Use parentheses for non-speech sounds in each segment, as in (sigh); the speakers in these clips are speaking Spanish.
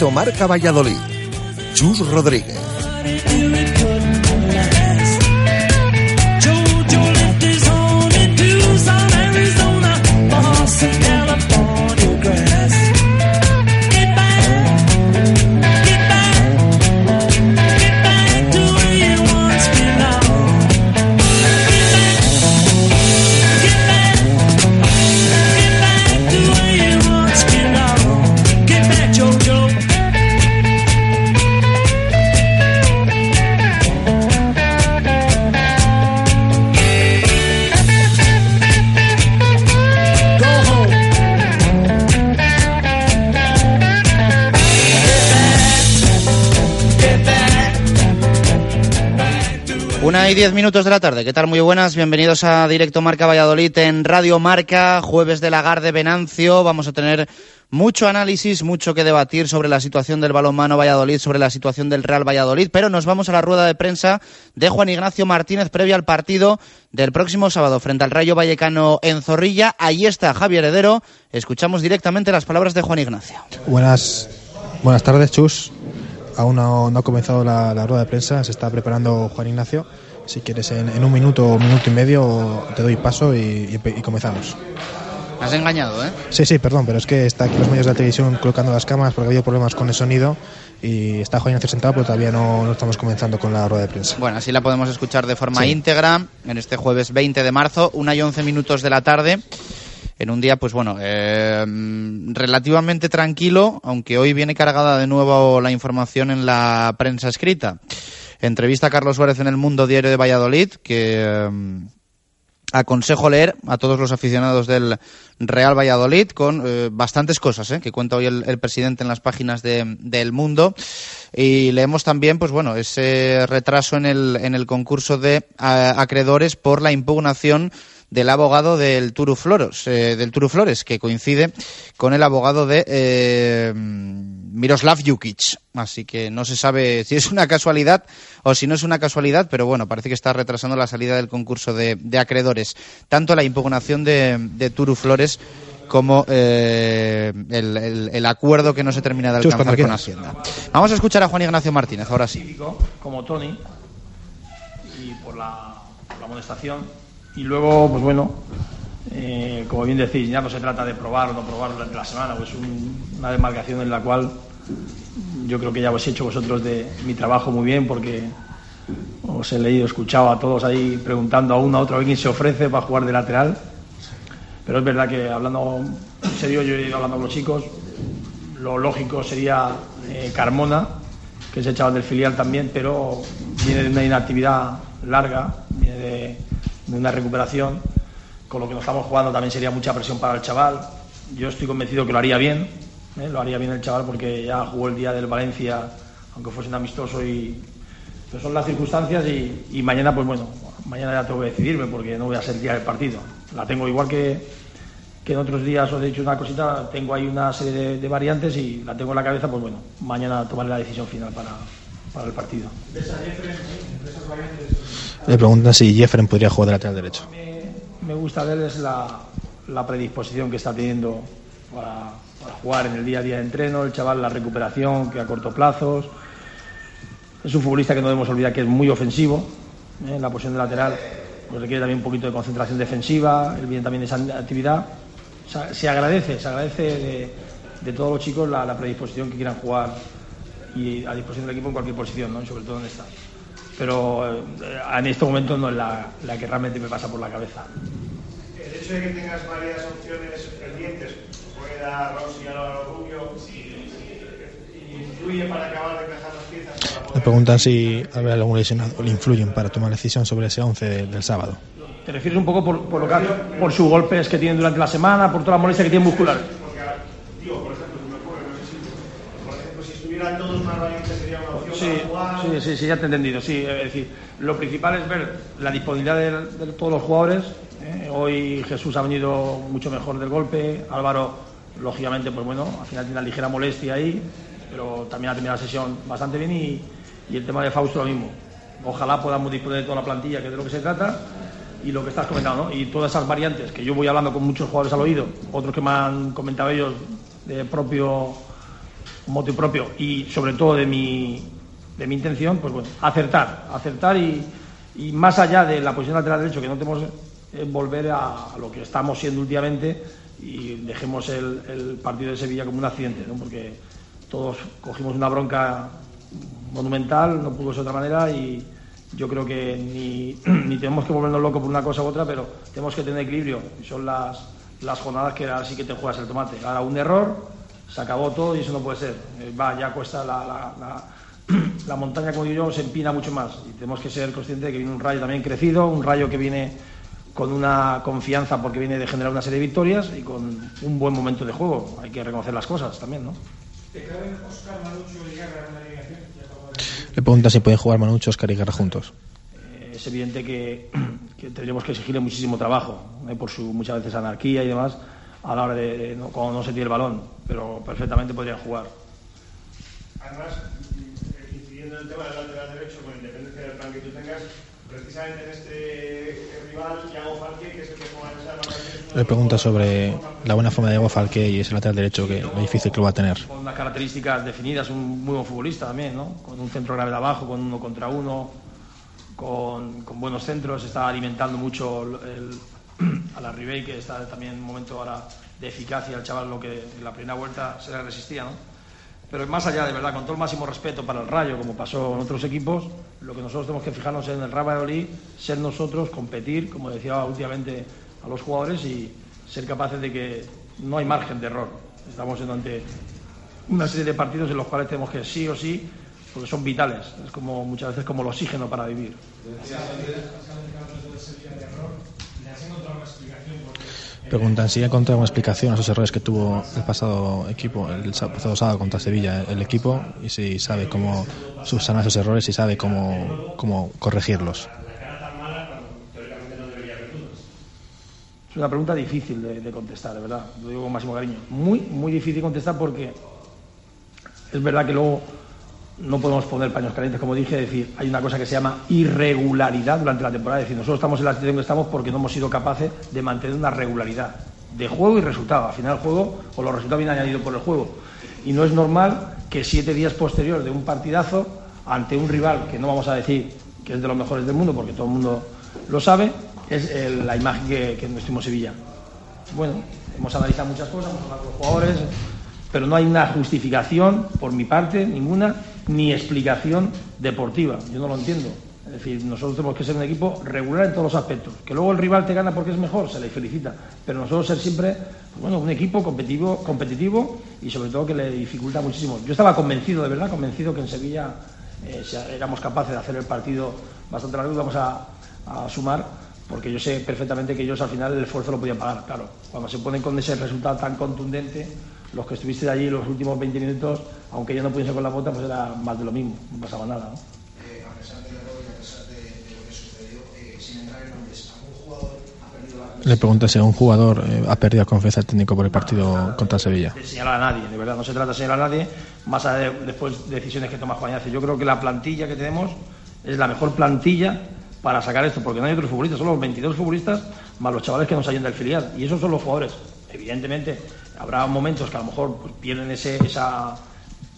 Directo Marca Valladolid. Chus Rodríguez. Y diez minutos de la tarde. ¿Qué tal? Muy buenas. Bienvenidos a Directo Marca Valladolid en Radio Marca, jueves de Lagar de Venancio. Vamos a tener mucho análisis, mucho que debatir sobre la situación del balonmano Valladolid, sobre la situación del Real Valladolid, pero nos vamos a la rueda de prensa de Juan Ignacio Martínez previa al partido del próximo sábado frente al Rayo Vallecano en Zorrilla. Ahí está Javier Heredero. Escuchamos directamente las palabras de Juan Ignacio. Buenas, buenas tardes, Chus. Aún no, ha comenzado la, rueda de prensa, se está preparando Juan Ignacio. Si quieres, en, un minuto o minuto y medio te doy paso y, comenzamos. Has engañado, ¿eh? Sí, sí, perdón, pero es que está aquí los medios de la televisión colocando las cámaras porque ha habido problemas con el sonido y está Ignacio sentado, pero todavía no, estamos comenzando con la rueda de prensa. Bueno, así la podemos escuchar de forma íntegra en este jueves 20 de marzo, una y 11 minutos de la tarde en un día, pues bueno, eh, relativamente tranquilo, aunque hoy viene cargada de nuevo la información en la prensa escrita. Entrevista a Carlos Suárez en el Mundo Diario de Valladolid, que eh, aconsejo leer a todos los aficionados del Real Valladolid con eh, bastantes cosas que cuenta hoy el, presidente en las páginas de, del Mundo. Y leemos también, pues bueno, ese retraso en el, en el concurso de acreedores por la impugnación del abogado del Turu Flores, eh, del Turu Flores, que coincide con el abogado de eh, Miroslav Jukic. Así que no se sabe (laughs) si es una casualidad o si no es una casualidad, pero bueno, parece que está retrasando la salida del concurso de, acreedores. Tanto la impugnación de, de Turu Flores como eh, el, acuerdo que no se termina de alcanzar con Hacienda. Vamos a escuchar a Juan Ignacio Martínez, ahora sí. Como Tony, y por la, por la amonestación y luego, pues bueno, eh, como bien decís, ya no se trata de probar o no probar durante la semana, pues una demarcación en la cual yo creo que ya he hecho vosotros de mi trabajo muy bien porque os he leído, escuchado a todos ahí preguntando a uno a otro a quién se ofrece para jugar de lateral. Pero es verdad que hablando en serio, yo he ido hablando con los chicos, lo lógico sería eh, Carmona, que es el chaval del filial también, pero viene de una inactividad larga, viene de de una recuperación. Con lo que nos estamos jugando también sería mucha presión para el chaval. Yo estoy convencido que lo haría bien, ¿eh? lo haría bien el chaval porque ya jugó el día del Valencia, aunque fuese un amistoso y pero son las circunstancias y, mañana pues bueno, mañana ya tengo que decidirme porque no voy a ser el día del partido. La tengo igual que, que en otros días os he dicho una cosita, tengo ahí una serie de, variantes y la tengo en la cabeza, pues bueno, mañana tomaré la decisión final para, para el partido. Le preguntan si Jeffren podría jugar de lateral derecho. Me, gusta verles la, la, predisposición que está teniendo para, jugar en el día a día de entreno, el chaval, la recuperación que a corto plazo. Es un futbolista que no debemos olvidar que es muy ofensivo ¿eh? en la posición de lateral. Pues requiere también un poquito de concentración defensiva, él viene también de esa actividad. se agradece, se agradece de, todos los chicos la, la, predisposición que quieran jugar y a disposición del equipo en cualquier posición, ¿no? sobre todo en esta pero eh, en este momento no es la, que realmente me pasa por la cabeza. El hecho de que tengas varias opciones pendientes, puede dar Rossi a Rubio, influye para acabar de encajar las piezas. Le preguntan si habrá algún lesionado le influyen para tomar decisión sobre ese 11 del, sábado. ¿Te refieres un poco por, por, lo que, por sus golpes que tienen durante la semana, por toda la molestia que tienen muscular? Porque, digo, por ejemplo, si me acuerdo, no sé si, por ejemplo, si estuvieran todos más valientes sería una opción sí. Sí, sí, ya te he entendido. Sí, es decir, lo principal es ver la disponibilidad de, todos los jugadores. ¿eh? Hoy Jesús ha venido mucho mejor del golpe. Álvaro, lógicamente, pues bueno, al final tiene una ligera molestia ahí, pero también ha terminado la sesión bastante bien. Y, el tema de Fausto, lo mismo. Ojalá podamos disponer de toda la plantilla, que es de lo que se trata. Y lo que estás comentando, ¿no? Y todas esas variantes que yo voy hablando con muchos jugadores al oído, otros que me han comentado ellos de propio motivo propio y sobre todo de mi, de mi intención, pues bueno, acertar, acertar y, y más allá de la posición lateral derecho, que no tenemos eh, volver a, a lo que estamos siendo últimamente y dejemos el, el partido de Sevilla como un accidente, ¿no? porque todos cogimos una bronca monumental, no pudo ser de otra manera y yo creo que ni, (clears throat) ni tenemos que volvernos locos por una cosa u otra, pero tenemos que tener equilibrio y son las, las jornadas que ahora sí que te juegas el tomate. Ahora un error, se acabó todo y eso no puede ser. Eh, Va, ya cuesta la, la, la, (clears throat) la montaña, como digo yo, se empina mucho más y tenemos que ser conscientes de que viene un rayo también crecido, un rayo que viene con una confianza porque viene de generar una serie de victorias y con un buen momento de juego. Hay que reconocer las cosas también, ¿no? ¿Te caben Oscar, Manucho y Guerra en una alineación? Ya acabo de- Le pregunta si pueden jugar Manucho, Oscar y Guerra juntos. Eh, es evidente que, (clears throat) que tendríamos que exigirle muchísimo trabajo, eh, por su muchas veces anarquía y demás, a la hora de, de no- cuando no se tiene el balón, pero perfectamente podrían jugar. Además, el tema del lateral derecho, con independencia del plan que tú tengas, precisamente en este rival, Iago Falque, que es el que juega en esa Le pregunta sobre la buena forma de Diego Falque y ese lateral derecho, que lo difícil que lo va a tener. Con unas características definidas, un muy buen futbolista también, ¿no? Con un centro grave de abajo, con uno contra uno, con, con buenos centros, está alimentando mucho el, (clears throat) a la Ribey, que está también en un momento ahora de eficacia, el chaval lo que en la primera vuelta se le resistía, ¿no? Pero más allá, de verdad, con todo el máximo respeto para el Rayo, como pasó en otros equipos, lo que nosotros tenemos que fijarnos en el Real Valladolid, ser nosotros, competir, como decía últimamente a los jugadores, y ser capaces de que no hay margen de error. Estamos ante una serie de partidos en los cuales tenemos que sí o sí, porque son vitales. Es como muchas veces como el oxígeno para vivir. Preguntan si ha encontrado una explicación a esos errores que tuvo el pasado equipo, el sa- pasado sábado contra Sevilla, el equipo, y si sabe cómo subsanar esos errores y sabe cómo, cómo corregirlos. Es una pregunta difícil de, de contestar, de verdad. Lo digo con máximo cariño. Muy, muy difícil de contestar porque es verdad que luego no podemos poner paños calientes, como dije, es decir, hay una cosa que se llama irregularidad durante la temporada. Es decir, nosotros estamos en la situación que estamos porque no hemos sido capaces de mantener una regularidad de juego y resultado. Al final el juego, o los resultados vienen añadidos por el juego. Y no es normal que siete días posterior de un partidazo, ante un rival que no vamos a decir que es de los mejores del mundo, porque todo el mundo lo sabe, es la imagen que, que tuvimos Sevilla. Bueno, hemos analizado muchas cosas, hemos hablado con los jugadores, pero no hay una justificación, por mi parte, ninguna, ni explicación deportiva. Yo no lo entiendo. Es decir, nosotros tenemos que ser un equipo regular en todos los aspectos. Que luego el rival te gana porque es mejor, se le felicita. Pero nosotros ser siempre, pues bueno, un equipo competitivo, competitivo y sobre todo que le dificulta muchísimo. Yo estaba convencido, de verdad, convencido que en Sevilla eh, éramos capaces de hacer el partido bastante largo y vamos a, a sumar porque yo sé perfectamente que ellos al final el esfuerzo lo podían pagar, claro. Cuando se ponen con ese resultado tan contundente, los que estuviste allí los últimos 20 minutos, aunque yo no pudiese con la bota, pues era más de lo mismo, no pasaba nada. ¿no? eh, a pesar del error y a pesar de, de lo que sucedió, eh, sin entrar en nombres, ¿algún jugador ha perdido la Le pregunta si un jugador eh, ha perdido confianza del técnico por el partido contra Sevilla. de señalar a nadie, de verdad, no se trata de señalar a nadie, más allá de después decisiones que toma Juan. Yo creo que la plantilla que tenemos es la mejor plantilla para sacar esto, porque no hay otros futbolistas, solo los 22 futbolistas más los chavales que nos ayudan del filial, y esos son los jugadores. Evidentemente, habrá momentos que a lo mejor pues, pierden ese, esa,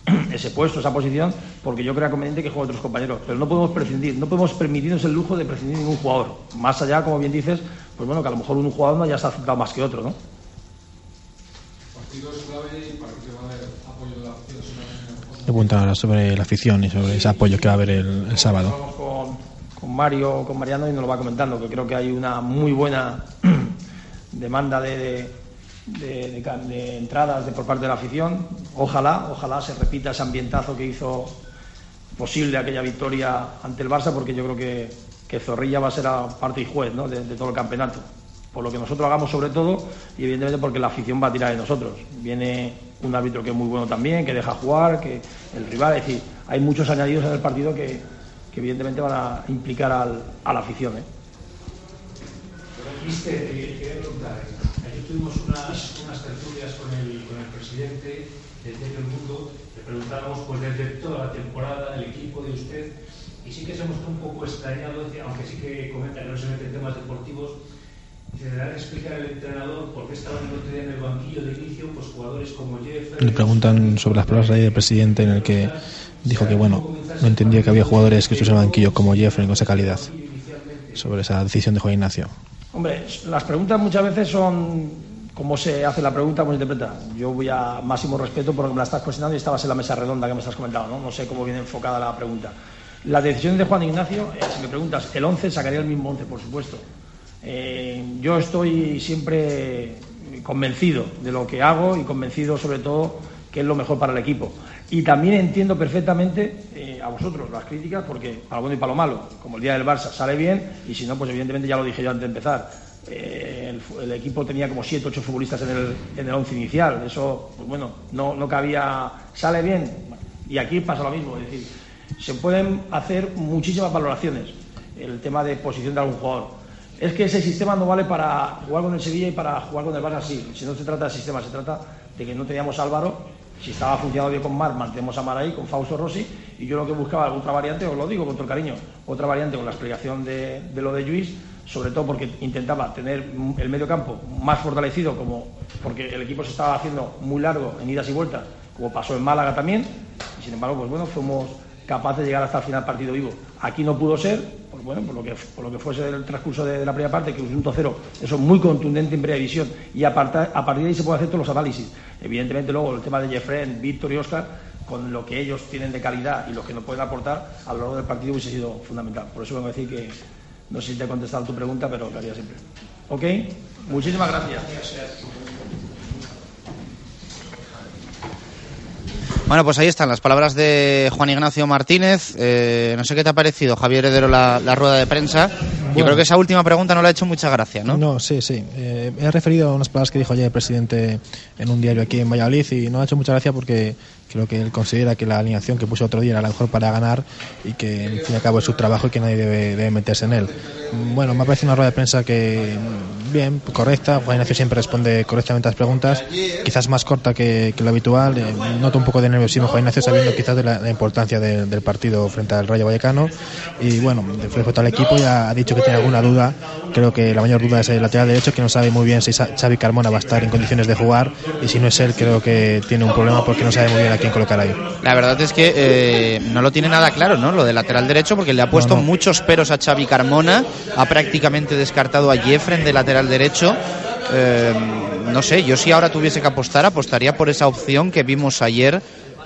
(clears throat) ese puesto, esa posición, porque yo creo conveniente que jueguen otros compañeros. Pero no podemos prescindir, no podemos permitirnos el lujo de prescindir de ningún jugador. Más allá, como bien dices, pues bueno, que a lo mejor un jugador no haya se ha aceptado más que otro, ¿no? Le preguntan ahora sobre la afición y sobre ese apoyo que va a haber el, el sábado. Hablamos con, con Mario, con Mariano y nos lo va comentando, que creo que hay una muy buena (clears throat) demanda de, de, de- de de entradas por parte de la afición. Ojalá, ojalá se repita ese ambientazo que hizo posible aquella victoria ante el Barça, porque yo creo que, que Zorrilla va a ser a parte y juez ¿no? de, de todo el campeonato. Por lo que nosotros hagamos sobre todo, y evidentemente porque la afición va a tirar de nosotros. Viene un árbitro que es muy bueno también, que deja jugar, que el rival, es decir, hay muchos añadidos en el partido que, que evidentemente van a implicar al- a la afición. ¿eh? Tuvimos unas, unas tertulias con el, con el presidente del Diario El Mundo, le preguntamos pues desde toda la temporada, el equipo de usted, y sí que se mostró un poco extrañado, aunque sí que comenta que no se mete en temas deportivos, Se explicar al entrenador por qué estaban el otro día en el banquillo de inicio pues jugadores como Jeff. Le preguntan sobre las palabras del presidente en el que dijo que bueno, no entendía que había jugadores que estuviesen en el banquillo como Jeffrey con esa calidad. Sobre esa decisión de Juan Ignacio. Hombre, las preguntas muchas veces son cómo se hace la pregunta, cómo se interpreta. Yo voy a máximo respeto porque me la estás cuestionando y estabas en la mesa redonda que me estás comentando, ¿no? No sé cómo viene enfocada la pregunta. La decisión de Juan Ignacio, eh, si me preguntas, el 11 sacaría el mismo 11, por supuesto. Eh, yo estoy siempre convencido de lo que hago y convencido sobre todo que es lo mejor para el equipo. Y también entiendo perfectamente eh, a vosotros las críticas, porque para lo bueno y para lo malo, como el día del Barça sale bien, y si no, pues evidentemente ya lo dije yo antes de empezar. eh, el, equipo tenía como 7, 8 futbolistas en el, el once inicial. Eso, pues bueno, no, no cabía. ¿Sale bien? Y aquí pasa lo mismo. Es decir, se pueden hacer muchísimas valoraciones. El tema de posición de algún jugador. Es que ese sistema no vale para jugar con el Sevilla y para jugar con el Barça sí. Si no se trata del sistema, se trata de que no teníamos Álvaro. Si estaba funcionando bien con Mar, mantenemos a Mar ahí, con Fausto Rossi. Y yo lo que buscaba, otra variante, os lo digo con todo el cariño, otra variante con la explicación de, de lo de Luis, sobre todo porque intentaba tener el medio campo más fortalecido, como porque el equipo se estaba haciendo muy largo en idas y vueltas, como pasó en Málaga también. Y sin embargo, pues bueno, fuimos capaces de llegar hasta el final partido vivo. Aquí no pudo ser, bueno, por lo que, por lo que fuese el transcurso de, la primera parte, que un punto cero, eso es muy contundente en primera división, y a, parta- a partir de ahí se pueden hacer todos los análisis. Evidentemente luego el tema de Jeffrey, Víctor y Oscar, con lo que ellos tienen de calidad y lo que nos pueden aportar, a lo largo del partido hubiese sido fundamental. Por eso vengo a decir que, no sé si te he contestado tu pregunta, pero lo haría siempre. ¿Ok? Muchísimas gracias. Bueno, pues ahí están las palabras de Juan Ignacio Martínez. Eh, no sé qué te ha parecido, Javier Heredero, la, la rueda de prensa. Yo creo que esa última pregunta no le ha hecho mucha gracia, ¿no? No, sí, sí. Eh, me he referido a unas palabras que dijo ayer el presidente en un diario aquí en Valladolid y no ha hecho mucha gracia porque creo que él considera que la alineación que puso otro día era la mejor para ganar y que, en fin y al cabo, es su trabajo y que nadie debe, meterse en él. Bueno, me ha parecido una rueda de prensa que, bien, correcta. Juan Ignacio siempre responde correctamente a las preguntas, quizás más corta que, lo habitual. Eh, noto un poco de nerviosismo Juan Ignacio sabiendo quizás de la, importancia de- del partido frente al Rayo Vallecano. Y bueno, respecto al equipo ya ha dicho que tiene alguna duda. Creo que la mayor duda es el lateral derecho, que no sabe muy bien si Xavi Carmona va a estar en condiciones de jugar. Y si no es él, creo que tiene un problema porque no sabe muy bien a quién colocar ahí. La verdad es que eh, no lo tiene nada claro, ¿no? Lo de lateral derecho, porque le ha puesto No, no. muchos peros a Xavi Carmona, ha prácticamente descartado a Jeffren de lateral derecho. Eh, no sé, yo si ahora tuviese que apostar, apostaría por esa opción que vimos ayer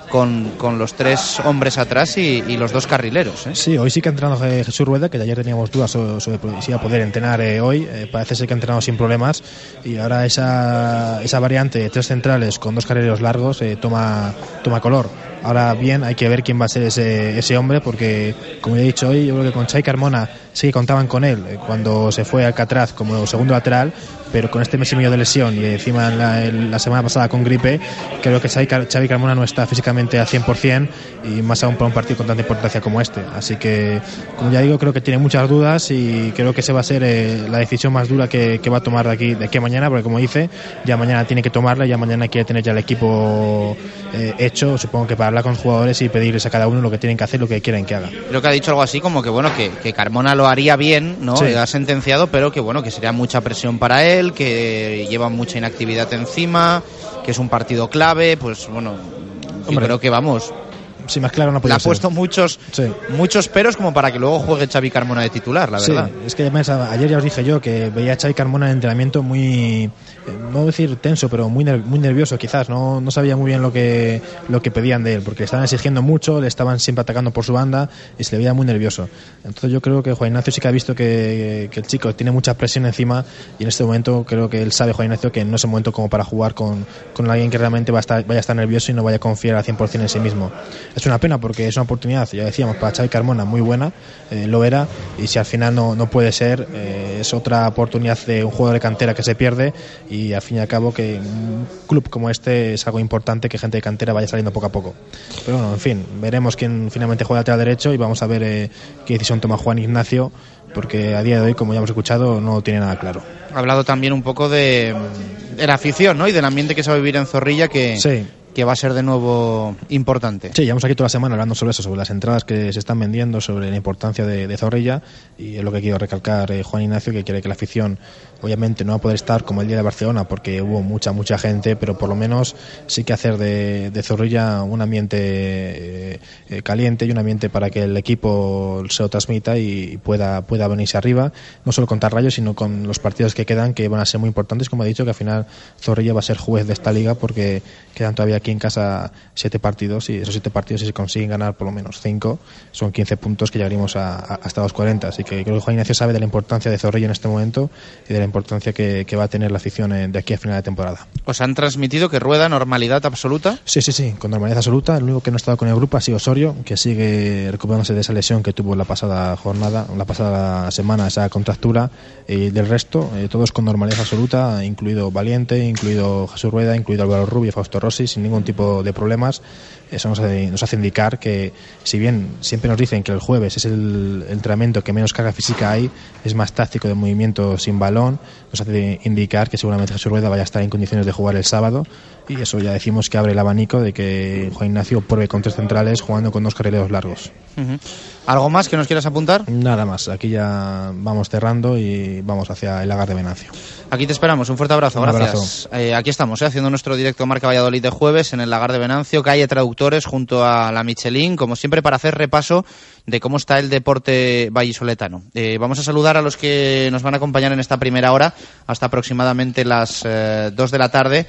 con, con los tres hombres atrás y, y los dos carrileros. ¿eh? Sí, hoy sí que ha entrenado Jesús Rueda, que ayer teníamos dudas sobre, sobre si iba a poder entrenar eh, hoy. Eh, parece ser que ha entrenado sin problemas. Y ahora esa, esa variante de tres centrales con dos carrileros largos eh, toma, toma color. Ahora bien, hay que ver quién va a ser ese, ese hombre, porque como ya he dicho hoy, yo creo que con Chay Carmona sí que contaban con él eh, cuando se fue a Alcatraz como segundo lateral, pero con este mes y medio de lesión y encima en la, la semana pasada con gripe, creo que Xavi, Xavi Carmona no está físicamente al 100% y más aún para un partido con tanta importancia como este. Así que, como ya digo, creo que tiene muchas dudas y creo que esa va a ser eh, la decisión más dura que, que va a tomar de aquí, de aquí a mañana, porque como dice, ya mañana tiene que tomarla, ya mañana quiere tener ya el equipo eh, hecho, supongo que para hablar con los jugadores y pedirles a cada uno lo que tienen que hacer, lo que quieren que haga. Creo que ha dicho algo así como que bueno que, que Carmona lo haría bien, ¿no? Sí. Ha sentenciado, pero que bueno que sería mucha presión para él, que lleva mucha inactividad encima, que es un partido clave, pues bueno, yo creo que vamos. Si más claro no Le ha ser. puesto muchos Sí. muchos peros como para que luego juegue Xavi Carmona de titular, la Sí, verdad. es que ayer ya os dije yo que veía a Xavi Carmona en entrenamiento muy, no decir tenso, pero muy, ner- muy nervioso quizás, no, no sabía muy bien lo que, lo que pedían de él, porque le estaban exigiendo mucho, le estaban siempre atacando por su banda y se le veía muy nervioso. Entonces yo creo que Juan Ignacio sí que ha visto que, el chico tiene mucha presión encima y en este momento creo que él sabe, Juan Ignacio, que no es el momento como para jugar con, con alguien que realmente va a estar, vaya a estar nervioso y no vaya a confiar al 100% en sí mismo. Es una pena porque es una oportunidad, ya decíamos, para Xavi Carmona muy buena, eh, lo era, y si al final no, no puede ser, eh, es otra oportunidad de un jugador de cantera que se pierde y al fin y al cabo que un club como este es algo importante que gente de cantera vaya saliendo poco a poco. Pero bueno, en fin, veremos quién finalmente juega lateral derecho y vamos a ver eh, qué decisión toma Juan Ignacio, porque a día de hoy, como ya hemos escuchado, no tiene nada claro. Ha hablado también un poco de, de la afición, ¿no? Y del ambiente que se va a vivir en Zorrilla que, Sí. que va a ser de nuevo importante. Sí, llevamos aquí toda la semana hablando sobre eso, sobre las entradas que se están vendiendo, sobre la importancia de, de Zorrilla y es lo que quiero recalcar eh, Juan Ignacio, que quiere que la afición Obviamente no va a poder estar como el día de Barcelona porque hubo mucha, mucha gente, pero por lo menos sí que hacer de, de Zorrilla un ambiente eh, eh, caliente y un ambiente para que el equipo se lo transmita y pueda, pueda venirse arriba, no solo con Tarrayo, sino con los partidos que quedan que van a ser muy importantes, como he dicho, que al final Zorrilla va a ser juez de esta liga porque quedan todavía aquí en casa siete partidos y esos siete partidos si se consiguen ganar por lo menos cinco son 15 puntos que llegaríamos a- hasta los 40 así que creo que Juan Ignacio sabe de la importancia de Zorrilla en este momento y de la importancia que, que va a tener la afición en- de aquí a final de temporada Os han transmitido que rueda normalidad absoluta. Sí, sí, sí, con normalidad absoluta. El único que no ha estado con el grupo ha sido Osorio, que sigue recuperándose de esa lesión que tuvo la pasada jornada, la pasada semana, esa contractura. Y del resto, eh, todos con normalidad absoluta, incluido Valiente, incluido Jesús Rueda, incluido Álvaro Rubio y Fausto Rossi, sin ningún tipo de problemas. Eso nos hace, nos hace indicar que, si bien siempre nos dicen que el jueves es el, el entrenamiento que menos carga física hay, es más táctico de movimiento sin balón, nos hace indicar que seguramente Jesús Rueda vaya a estar en condiciones de jugar el sábado y eso ya decimos que abre el abanico de que Juan Ignacio pruebe con tres centrales jugando con dos carrileros largos. ¿Algo más que nos quieras apuntar? Nada más, aquí ya vamos cerrando y vamos hacia el lagar de Venancio. Aquí te esperamos. Un fuerte abrazo. Un Gracias. Eh, aquí estamos, eh, haciendo nuestro directo Marca Valladolid de jueves en el Lagar de Venancio, calle Traductores, junto a la Michelin, como siempre, para hacer repaso de cómo está el deporte vallisoletano. Eh, vamos a saludar a los que nos van a acompañar en esta primera hora, hasta aproximadamente las eh, 2 de la tarde.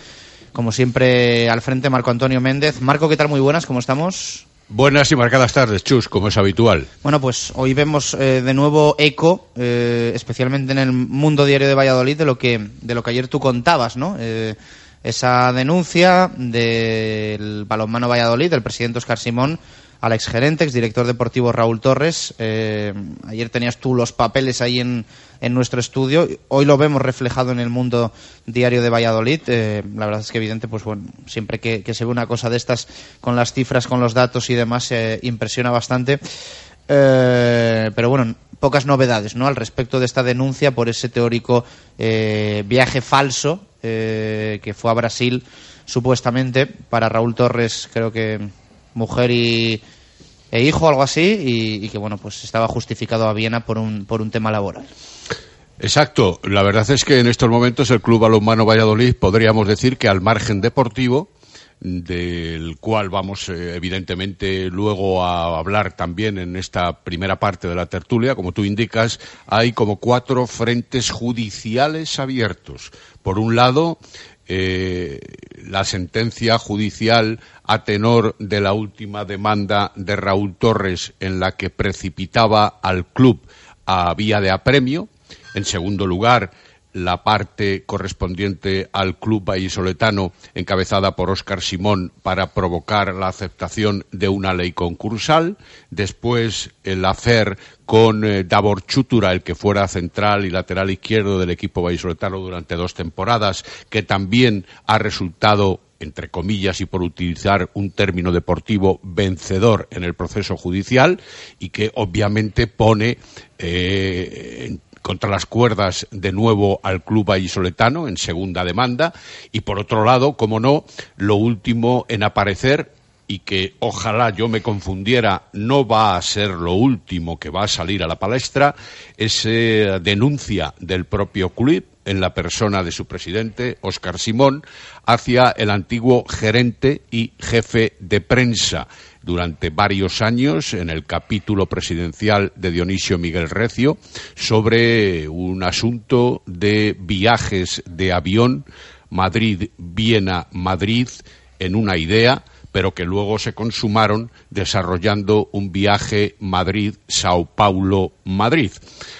Como siempre, al frente Marco Antonio Méndez. Marco, ¿qué tal? Muy buenas, ¿cómo estamos? Buenas y marcadas tardes, Chus, como es habitual. Bueno, pues hoy vemos eh, de nuevo eco, eh, especialmente en el mundo diario de Valladolid, de lo que, de lo que ayer tú contabas, ¿no? Eh, esa denuncia del balonmano Valladolid, del presidente Oscar Simón, al exgerente, exdirector deportivo Raúl Torres. Eh, ayer tenías tú los papeles ahí en, en nuestro estudio. Hoy lo vemos reflejado en el mundo diario de Valladolid. Eh, la verdad es que evidente, pues bueno, siempre que, que se ve una cosa de estas con las cifras, con los datos y demás, eh, impresiona bastante. Eh, pero bueno, pocas novedades ¿no? al respecto de esta denuncia por ese teórico viaje falso que fue a Brasil supuestamente para Raúl Torres, creo que mujer y e hijo, algo así, y, que bueno, pues estaba justificado a Viena por un, por un tema laboral. Exacto. La verdad es que en estos momentos el Club Balonmano Valladolid podríamos decir que al margen deportivo, del cual vamos eh, evidentemente luego a hablar también en esta primera parte de la tertulia, como tú indicas, hay como cuatro frentes judiciales abiertos. Por un lado, eh, la sentencia judicial a tenor de la última demanda de Raúl Torres en la que precipitaba al club a vía de apremio. En segundo lugar, la parte correspondiente al club vallisoletano encabezada por Óscar Simón para provocar la aceptación de una ley concursal. Después, el hacer con eh, Davor Chutura, el que fuera central y lateral izquierdo del equipo vallisoletano durante dos temporadas, que también ha resultado entre comillas y por utilizar un término deportivo vencedor en el proceso judicial y que obviamente pone eh, contra las cuerdas de nuevo al club vallisoletano en segunda demanda. Y por otro lado, como no, lo último en aparecer y que ojalá yo me confundiera, no va a ser lo último que va a salir a la palestra, es eh, denuncia del propio club en la persona de su presidente, Óscar Simón, hacia el antiguo gerente y jefe de prensa. Durante varios años en el capítulo presidencial de Dionisio Miguel Recio sobre un asunto de viajes de avión Madrid-Viena-Madrid en una idea pero que luego se consumaron desarrollando un viaje Madrid-Sao Paulo-Madrid.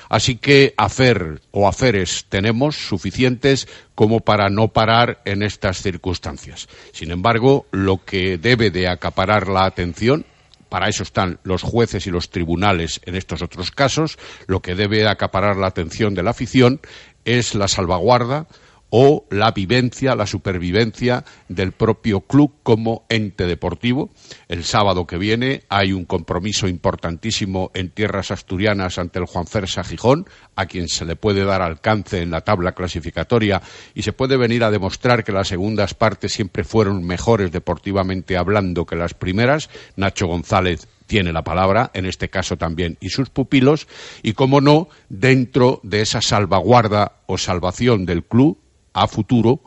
Así que hacer o haceres tenemos suficientes como para no parar en estas circunstancias. Sin embargo, lo que debe de acaparar la atención para eso están los jueces y los tribunales en estos otros casos, lo que debe de acaparar la atención de la afición es la salvaguarda o la vivencia, la supervivencia del propio club como ente deportivo. El sábado que viene hay un compromiso importantísimo en tierras asturianas ante el Juan Fersa Gijón, a quien se le puede dar alcance en la tabla clasificatoria y se puede venir a demostrar que las segundas partes siempre fueron mejores deportivamente hablando que las primeras. Nacho González tiene la palabra, en este caso también, y sus pupilos, y como no, dentro de esa salvaguarda o salvación del club a futuro,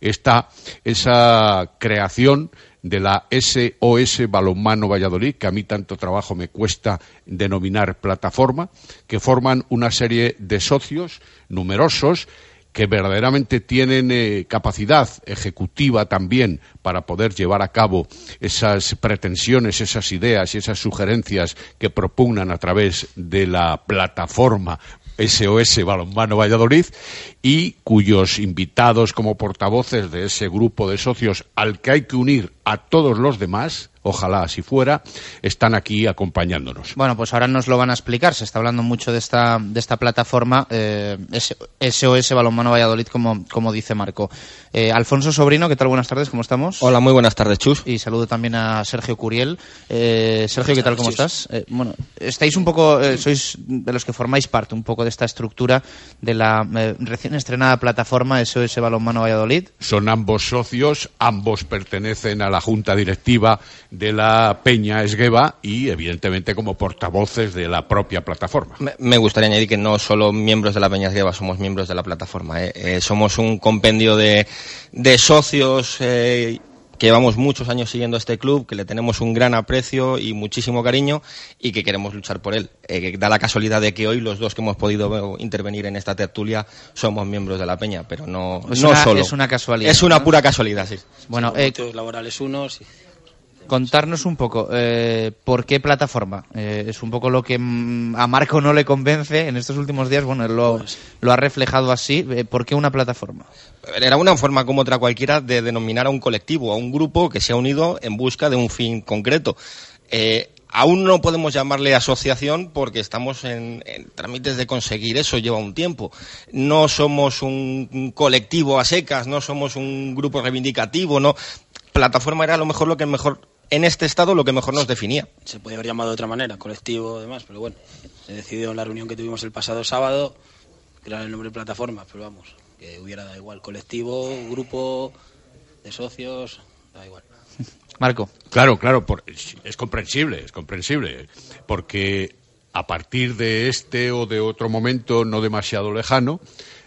está esa creación de la SOS Balonmano Valladolid, que a mí tanto trabajo me cuesta denominar plataforma, que forman una serie de socios numerosos que verdaderamente tienen eh, capacidad ejecutiva también para poder llevar a cabo esas pretensiones, esas ideas y esas sugerencias que propugnan a través de la plataforma SOS Balonmano Valladolid y cuyos invitados como portavoces de ese grupo de socios al que hay que unir a todos los demás ojalá así fuera, están aquí acompañándonos. Bueno, pues ahora nos lo van a explicar. Se está hablando mucho de esta, de esta plataforma eh, SOS Balonmano Valladolid, como, como dice Marco. Eh, Alfonso Sobrino, ¿qué tal? Buenas tardes, ¿cómo estamos? Hola, muy buenas tardes, Chus. Y saludo también a Sergio Curiel. Eh, Sergio, ¿qué tal? ¿Cómo estás? Eh, bueno, estáis un poco, eh, sois de los que formáis parte un poco de esta estructura de la eh, recién estrenada plataforma SOS Balonmano Valladolid. Son ambos socios, ambos pertenecen a la junta directiva de la Peña Esgueva y, evidentemente, como portavoces de la propia plataforma. Me, gustaría añadir que no solo miembros de la Peña Esgueva somos miembros de la plataforma. ¿eh? Eh, somos un compendio de, de socios eh, que llevamos muchos años siguiendo este club, que le tenemos un gran aprecio y muchísimo cariño y que queremos luchar por él. Eh, da la casualidad de que hoy los dos que hemos podido intervenir en esta tertulia somos miembros de la Peña, pero no, Es no una- solo. es una casualidad, Es una ¿no? pura casualidad, sí. Bueno, eh, motivos laborales unos. y- contarnos un poco, eh, ¿por qué plataforma? Eh, es un poco lo que mm, a Marco no le convence en estos últimos días. Bueno, él lo, lo ha reflejado así. Eh, ¿Por qué una plataforma? Era una forma como otra cualquiera de denominar a un colectivo, a un grupo que se ha unido en busca de un fin concreto. Aún no podemos llamarle asociación porque estamos en, en trámites de conseguir eso, lleva un tiempo. No somos un, un colectivo a secas, no somos un grupo reivindicativo, no. Plataforma era a lo mejor lo que mejor, en este estado, lo que mejor nos definía. Se podía haber llamado de otra manera, colectivo, demás, pero bueno, se decidió en la reunión que tuvimos el pasado sábado crear el nombre plataforma, pero vamos, que hubiera dado igual, colectivo, grupo de socios, da igual. (laughs) Marco. Claro, claro, por- es comprensible, es comprensible, porque a partir de este o de otro momento no demasiado lejano,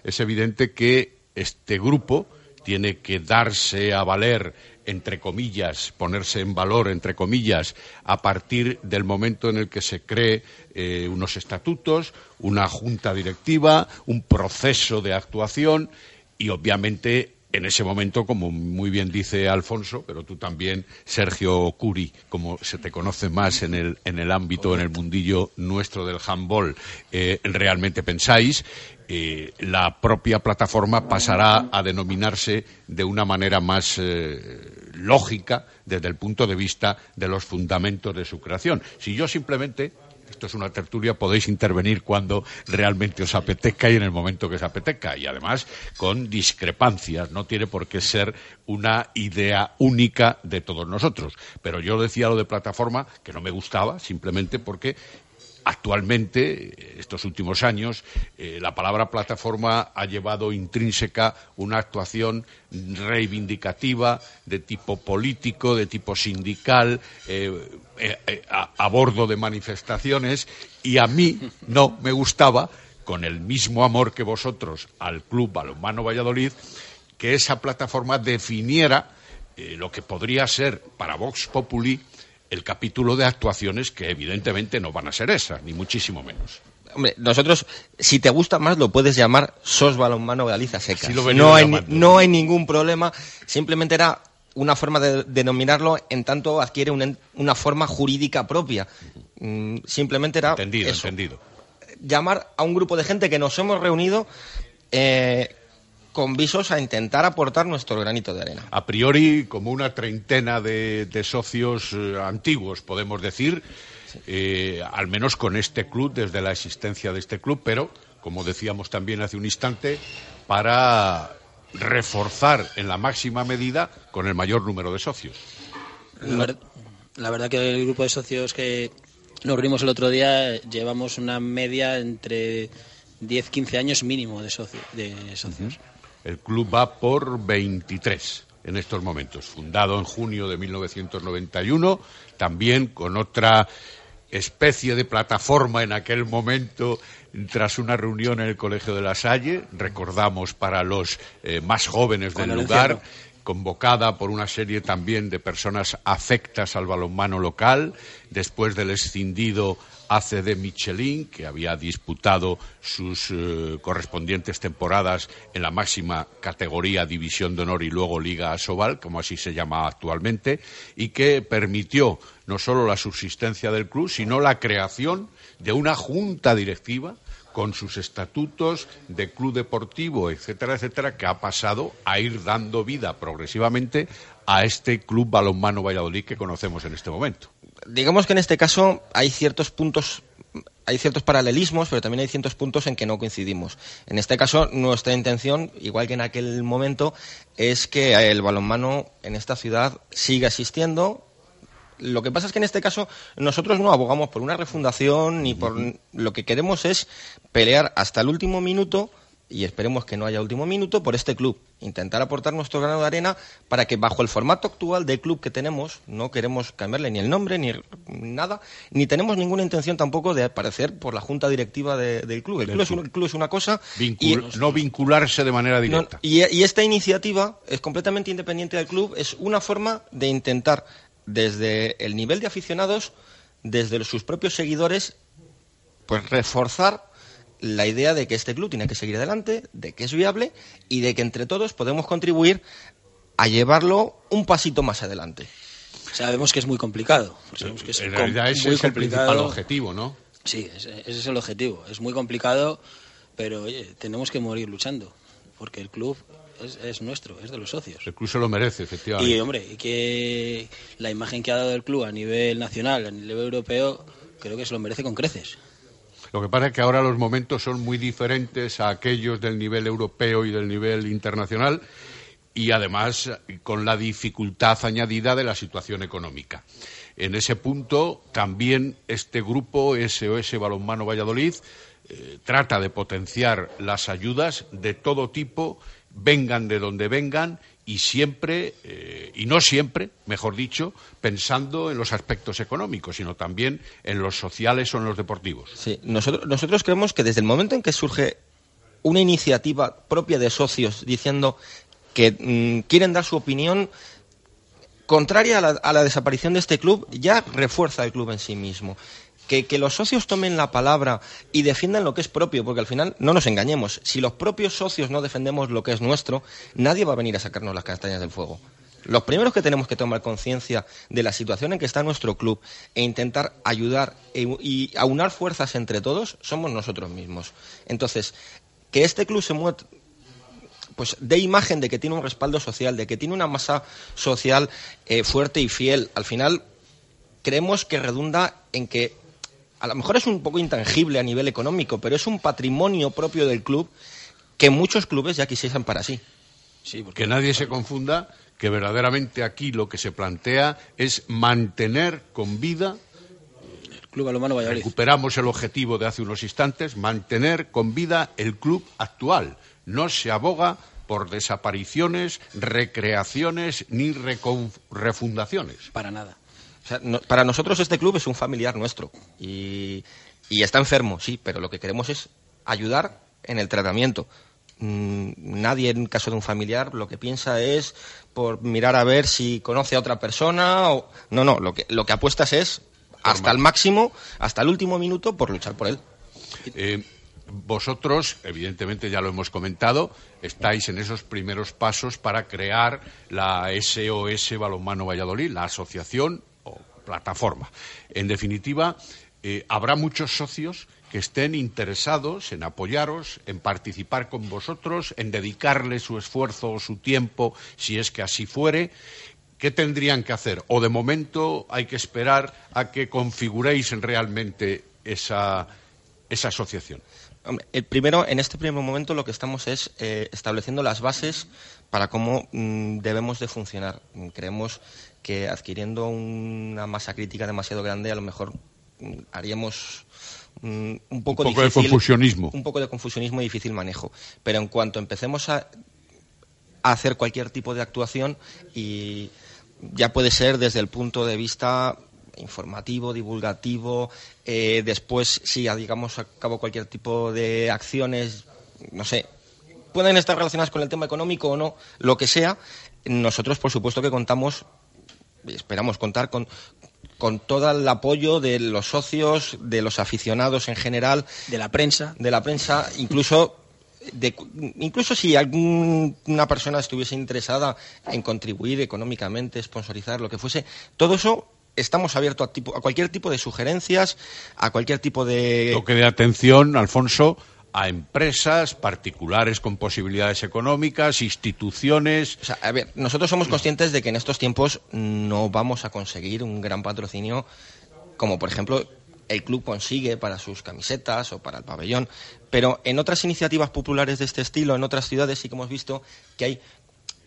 es evidente que este grupo tiene que darse a valer, entre comillas, ponerse en valor, entre comillas, a partir del momento en el que se cree eh, unos estatutos, una junta directiva, un proceso de actuación y, obviamente, en ese momento, como muy bien dice Alfonso, pero tú también, Sergio Curi, como se te conoce más en el, en el ámbito, en el mundillo nuestro del handball, eh, realmente pensáis, eh, la propia plataforma pasará a denominarse de una manera más eh, lógica desde el punto de vista de los fundamentos de su creación. Si yo simplemente esto es una tertulia, podéis intervenir cuando realmente os apetezca y en el momento que os apetezca. Y además con discrepancias, no tiene por qué ser una idea única de todos nosotros. Pero yo decía lo de plataforma, que no me gustaba, simplemente porque actualmente, estos últimos años, eh, la palabra plataforma ha llevado intrínseca una actuación reivindicativa de tipo político, de tipo sindical, eh, eh, a, a bordo de manifestaciones, y a mí no me gustaba, con el mismo amor que vosotros al Club Balonmano Valladolid, que esa plataforma definiera lo que podría ser para Vox Populi el capítulo de actuaciones que evidentemente no van a ser esas, ni muchísimo menos. Hombre, nosotros, si te gusta más, lo puedes llamar SOS Balonmano Galiza he venido no, hay, no hay ningún problema, simplemente era una forma de denominarlo en tanto adquiere una, una forma jurídica propia. Mm, Simplemente era Entendido, eso, entendido. llamar a un grupo de gente que nos hemos reunido eh, con visos a intentar aportar nuestro granito de arena. A priori, como una treintena de, de socios eh, antiguos, podemos decir, eh, al menos con este club, desde la existencia de este club, pero, como decíamos también hace un instante, para reforzar en la máxima medida con el mayor número de socios. La, ver- la verdad que el grupo de socios que nos reunimos el otro día llevamos una media entre 10-15 años mínimo de, socio- de socios. El club va por 23 en estos momentos, fundado en junio de 1991, también con otra especie de plataforma en aquel momento tras una reunión en el Colegio de la Salle, recordamos para los eh, más jóvenes del lugar, convocada por una serie también de personas afectas al balonmano local, después del escindido ACD Michelin, que había disputado sus eh, correspondientes temporadas en la máxima categoría División de Honor y luego Liga Asobal, como así se llama actualmente, y que permitió no solo la subsistencia del club, sino la creación de una junta directiva con sus estatutos de club deportivo, etcétera, etcétera, que ha pasado a ir dando vida progresivamente a este club balonmano Valladolid que conocemos en este momento. Digamos que en este caso hay ciertos puntos hay ciertos paralelismos, pero también hay ciertos puntos en que no coincidimos. En este caso, nuestra intención, igual que en aquel momento, es que el balonmano en esta ciudad siga existiendo. Lo que pasa es que en este caso nosotros no abogamos por una refundación ni por lo que queremos es pelear hasta el último minuto y esperemos que no haya último minuto por este club. Intentar aportar nuestro grano de arena para que bajo el formato actual del club que tenemos, no queremos cambiarle ni el nombre ni nada, ni tenemos ninguna intención tampoco de aparecer por la junta directiva de- del club. El Del club, Es un- el club es una cosa Vincul- no vincularse de manera no, directa. y, y esta iniciativa es completamente independiente del club, es una forma de intentar, desde el nivel de aficionados, desde sus propios seguidores, pues reforzar la idea de que este club tiene que seguir adelante, de que es viable y de que entre todos podemos contribuir a llevarlo un pasito más adelante. Sabemos que es muy complicado. Sabemos que es en com- realidad ese muy es el principal objetivo, ¿no? Sí, ese, ese es el objetivo. Es muy complicado, pero oye, tenemos que morir luchando, porque el club es, es nuestro, es de los socios. El club se lo merece, efectivamente. Y hombre, y que la imagen que ha dado el club a nivel nacional, a nivel europeo, creo que se lo merece con creces. Lo que pasa es que ahora los momentos son muy diferentes a aquellos del nivel europeo y del nivel internacional y además con la dificultad añadida de la situación económica. En ese punto también este grupo SOS Balonmano Valladolid eh, trata de potenciar las ayudas de todo tipo, vengan de donde vengan y siempre, eh, y no siempre, mejor dicho, pensando en los aspectos económicos, sino también en los sociales o en los deportivos. Sí, nosotros, nosotros creemos que desde el momento en que surge una iniciativa propia de socios diciendo que mm, quieren dar su opinión contraria a la, a la desaparición de este club, ya refuerza el club en sí mismo. Que, los socios tomen la palabra y defiendan lo que es propio, porque al final no nos engañemos, si los propios socios no defendemos lo que es nuestro, nadie va a venir a sacarnos las castañas del fuego. Los primeros que tenemos que tomar conciencia de la situación en que está nuestro club e intentar ayudar e- y aunar fuerzas entre todos somos nosotros mismos. Entonces, que este club se mueva pues dé imagen de que tiene un respaldo social, de que tiene una masa social eh, fuerte y fiel. Al final, creemos que redunda en que a lo mejor es un poco intangible a nivel económico, pero es un patrimonio propio del club que muchos clubes ya quisiesen para sí. Sí, Que nadie se confunda que verdaderamente aquí lo que se plantea es mantener con vida Club Balonmano Valladolid. Recuperamos el objetivo de hace unos instantes, mantener con vida el club actual. No se aboga por desapariciones, recreaciones ni refundaciones. Para nada. O sea, no- para nosotros este club es un familiar nuestro y, y está enfermo, sí, pero lo que queremos es ayudar en el tratamiento. Mm, Nadie en caso de un familiar lo que piensa es por mirar a ver si conoce a otra persona o no, no, lo que lo que apuestas es hasta el máximo, hasta el último minuto por luchar por él. Eh, vosotros, evidentemente ya lo hemos comentado, estáis en esos primeros pasos para crear la SOS Balonmano Valladolid, la asociación plataforma. En definitiva, eh, habrá muchos socios que estén interesados en apoyaros, en participar con vosotros, en dedicarle su esfuerzo o su tiempo, si es que así fuere. ¿Qué tendrían que hacer? ¿O de momento hay que esperar a que configuréis realmente esa, esa asociación? El primero, en este primer momento lo que estamos es eh, estableciendo las bases para cómo mm, debemos de funcionar. Creemos que adquiriendo una masa crítica demasiado grande a lo mejor mm, haríamos mm, un poco, Un poco de difícil- confusionismo. Un poco de confusionismo y difícil manejo. Pero en cuanto empecemos a, a hacer cualquier tipo de actuación y ya puede ser desde el punto de vista informativo, divulgativo, eh, después si digamos a cabo cualquier tipo de acciones, no sé, pueden estar relacionadas con el tema económico o no, lo que sea, nosotros por supuesto que contamos, esperamos contar con, con todo el apoyo de los socios, de los aficionados en general, de la prensa, de la prensa, incluso de- incluso si alguna persona estuviese interesada en contribuir económicamente, sponsorizar, lo que fuese, todo eso estamos abiertos a, tipo- a cualquier tipo de sugerencias, a cualquier tipo de... Toque de atención, Alfonso, a empresas particulares con posibilidades económicas, instituciones. A ver, nosotros somos conscientes de que en estos tiempos no vamos a conseguir un gran patrocinio como, por ejemplo, el club consigue para sus camisetas o para el pabellón, pero en otras iniciativas populares de este estilo, en otras ciudades, sí que hemos visto que hay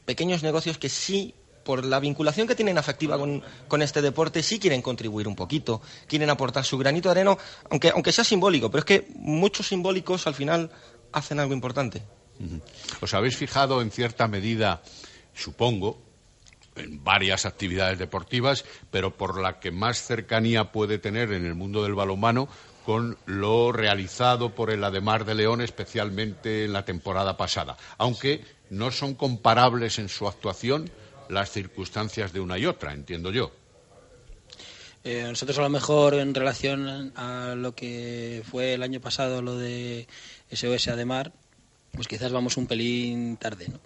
pequeños negocios que sí, por la vinculación que tienen afectiva con, este deporte, sí quieren contribuir un poquito, quieren aportar su granito de arena, aunque, aunque sea simbólico, pero es que muchos simbólicos al final hacen algo importante. ¿Os habéis fijado en cierta medida, supongo, en varias actividades deportivas, pero por la que más cercanía puede tener en el mundo del balonmano con lo realizado por el Ademar de León, especialmente en la temporada pasada? Aunque no son comparables en su actuación las circunstancias de una y otra, entiendo yo. Eh, nosotros a lo mejor en relación a lo que fue el año pasado lo de SOS Ademar, pues quizás vamos un pelín tarde, ¿no?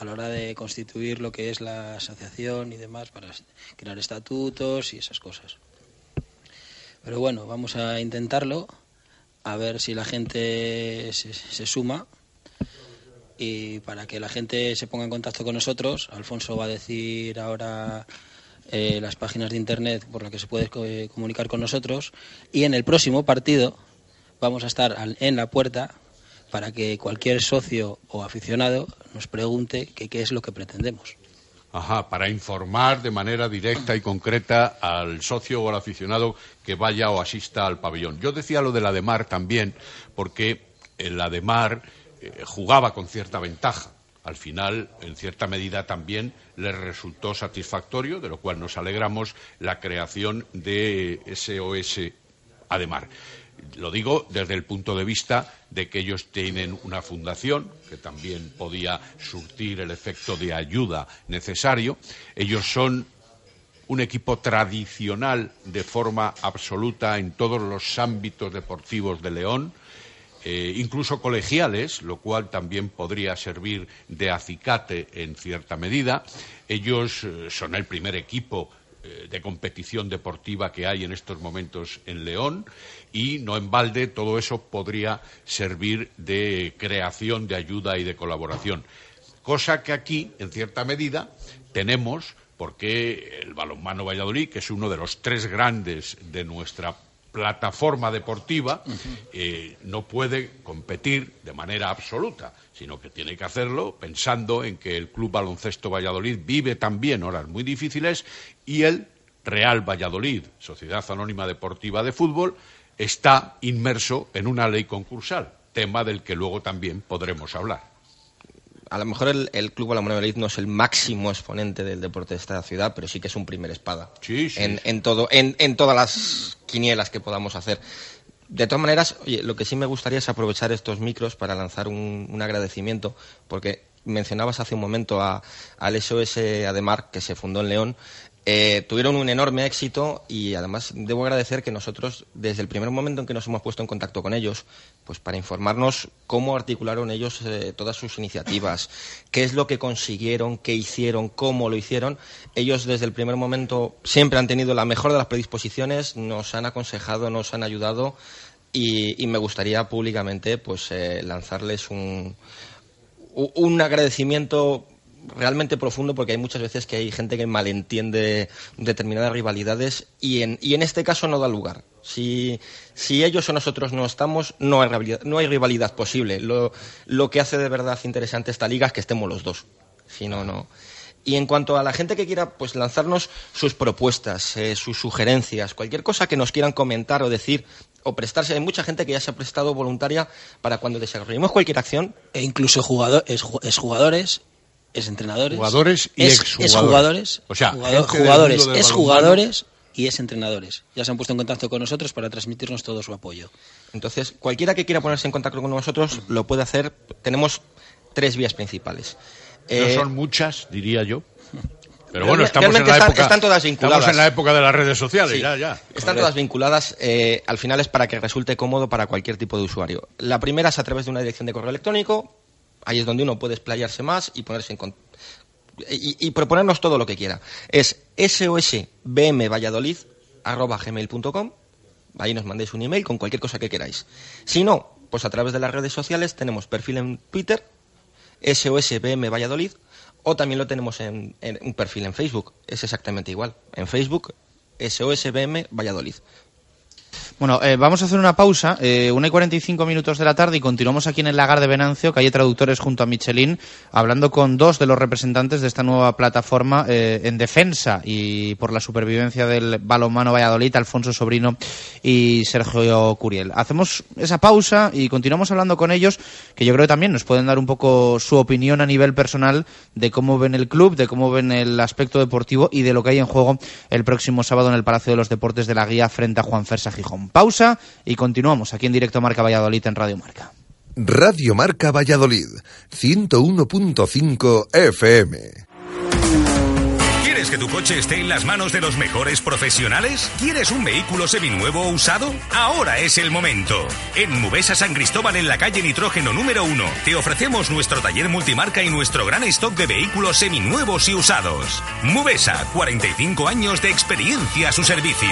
A la hora de constituir lo que es la asociación y demás para crear estatutos y esas cosas. Pero bueno, vamos a intentarlo, a ver si la gente se, se suma y para que la gente se ponga en contacto con nosotros, Alfonso va a decir ahora eh, las páginas de internet por las que se puede eh, comunicar con nosotros y en el próximo partido vamos a estar en la puerta para que cualquier socio o aficionado nos pregunte qué es lo que pretendemos. Ajá, para informar de manera directa y concreta al socio o al aficionado que vaya o asista al pabellón. Yo decía lo del Ademar también, porque el Ademar eh, jugaba con cierta ventaja. Al final, en cierta medida también les resultó satisfactorio, de lo cual nos alegramos, la creación de SOS Ademar. Lo digo desde el punto de vista de que ellos tienen una fundación que también podía surtir el efecto de ayuda necesario. Ellos son un equipo tradicional de forma absoluta en todos los ámbitos deportivos de León, eh, incluso colegiales, lo cual también podría servir de acicate en cierta medida. Ellos eh, son el primer equipo eh, de competición deportiva que hay en estos momentos en León y no en balde todo eso podría servir de creación de ayuda y de colaboración. Cosa que aquí, en cierta medida, tenemos porque el balonmano Valladolid, que es uno de los tres grandes de nuestra plataforma deportiva, eh, no puede competir de manera absoluta, sino que tiene que hacerlo pensando en que el Club Baloncesto Valladolid vive también horas muy difíciles y el Real Valladolid, Sociedad Anónima Deportiva de Fútbol, está inmerso en una ley concursal, tema del que luego también podremos hablar. A lo mejor el, el Club Balonmano Valladolid no es el máximo exponente del deporte de esta ciudad, pero sí que es un primer espada Sí, sí, en, en todo, en, en todas las quinielas que podamos hacer. De todas maneras, oye, lo que sí me gustaría es aprovechar estos micros para lanzar un, agradecimiento, porque mencionabas hace un momento a- al SOS Ademar, que se fundó en León. Eh, tuvieron un enorme éxito y además debo agradecer que nosotros, desde el primer momento en que nos hemos puesto en contacto con ellos, pues para informarnos cómo articularon ellos eh, todas sus iniciativas, qué es lo que consiguieron, qué hicieron, cómo lo hicieron, ellos desde el primer momento siempre han tenido la mejor de las predisposiciones, nos han aconsejado, nos han ayudado y, me gustaría públicamente pues eh, lanzarles un, un agradecimiento realmente profundo porque hay muchas veces que hay gente que malentiende determinadas rivalidades y en, y en este caso no da lugar. Si, si ellos o nosotros no estamos, no hay rivalidad, no hay rivalidad posible. Lo, lo que hace de verdad interesante esta liga es que estemos los dos. Si no, no. Y en cuanto a la gente que quiera pues lanzarnos sus propuestas, eh, sus sugerencias, cualquier cosa que nos quieran comentar o decir o prestarse, hay mucha gente que ya se ha prestado voluntaria para cuando desarrollemos cualquier acción. E incluso jugador, es, jugadores, es entrenadores. Jugadores y es, exjugadores. Es jugadores. O sea, jugado- gente del jugadores, mundo del es balonmano. jugadores y es entrenadores. Ya se han puesto en contacto con nosotros para transmitirnos todo su apoyo. Entonces, cualquiera que quiera ponerse en contacto con nosotros lo puede hacer. Tenemos tres vías principales. No Eh, son muchas, diría yo. Pero bueno, estamos en la están- época. están todas vinculadas. Estamos en la época de las redes sociales, Sí. ya, ya. Están todas vinculadas, eh, al final es para que resulte cómodo para cualquier tipo de usuario. La primera es a través de una dirección de correo electrónico, ahí es donde uno puede explayarse más y ponerse en y, proponernos todo lo que quiera. Es sosbmvalladolid.gmail.com Ahí nos mandéis un email con cualquier cosa que queráis. Si no, pues a través de las redes sociales tenemos perfil en Twitter, SOSBM Valladolid, o también lo tenemos en, en un perfil en Facebook. Es exactamente igual. En Facebook, SOSBM Valladolid. Bueno, eh, vamos a hacer una pausa, eh, una y 45 minutos de la tarde y continuamos aquí en el Lagar de Venancio, calle Traductores junto a Michelin, hablando con dos de los representantes de esta nueva plataforma eh, en defensa y por la supervivencia del balonmano Valladolid, Alfonso Sobrino y Sergio Curiel. Hacemos esa pausa y continuamos hablando con ellos, que yo creo que también nos pueden dar un poco su opinión a nivel personal de cómo ven el club, de cómo ven el aspecto deportivo y de lo que hay en juego el próximo sábado en el Palacio de los Deportes de la Guía frente a Juan Fersa Gijón. Pausa y continuamos aquí en directo Marca Valladolid en Radio Marca. Radio Marca Valladolid, 101.5 FM. ¿Quieres que tu coche esté en las manos de los mejores profesionales? ¿Quieres un vehículo seminuevo o usado? Ahora es el momento. En Mubesa San Cristóbal, en la calle Nitrógeno número 1, te ofrecemos nuestro taller multimarca y nuestro gran stock de vehículos seminuevos y usados. Mubesa, 45 años de experiencia a su servicio.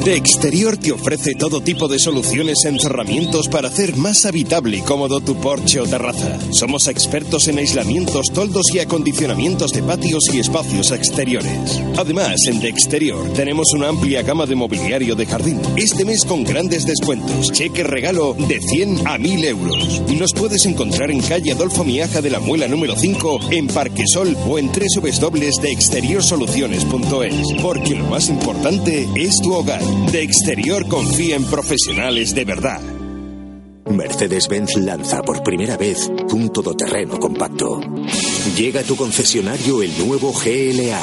De Exterior te ofrece todo tipo de soluciones en cerramientos para hacer más habitable y cómodo tu porche o terraza. Somos expertos en aislamientos, toldos y acondicionamientos de patios y espacios exteriores. Además, en De Exterior tenemos una amplia gama de mobiliario de jardín. Este mes con grandes descuentos. Cheque regalo de 100 a 1000 euros. Nos puedes encontrar en calle Adolfo Miaja de la Muela número 5, en Parquesol o en www.deexteriorsoluciones.es. Porque lo más importante es tu hogar. De Exterior confía en profesionales de verdad. Mercedes-Benz lanza por primera vez un todoterreno compacto. Llega a tu concesionario el nuevo GLA,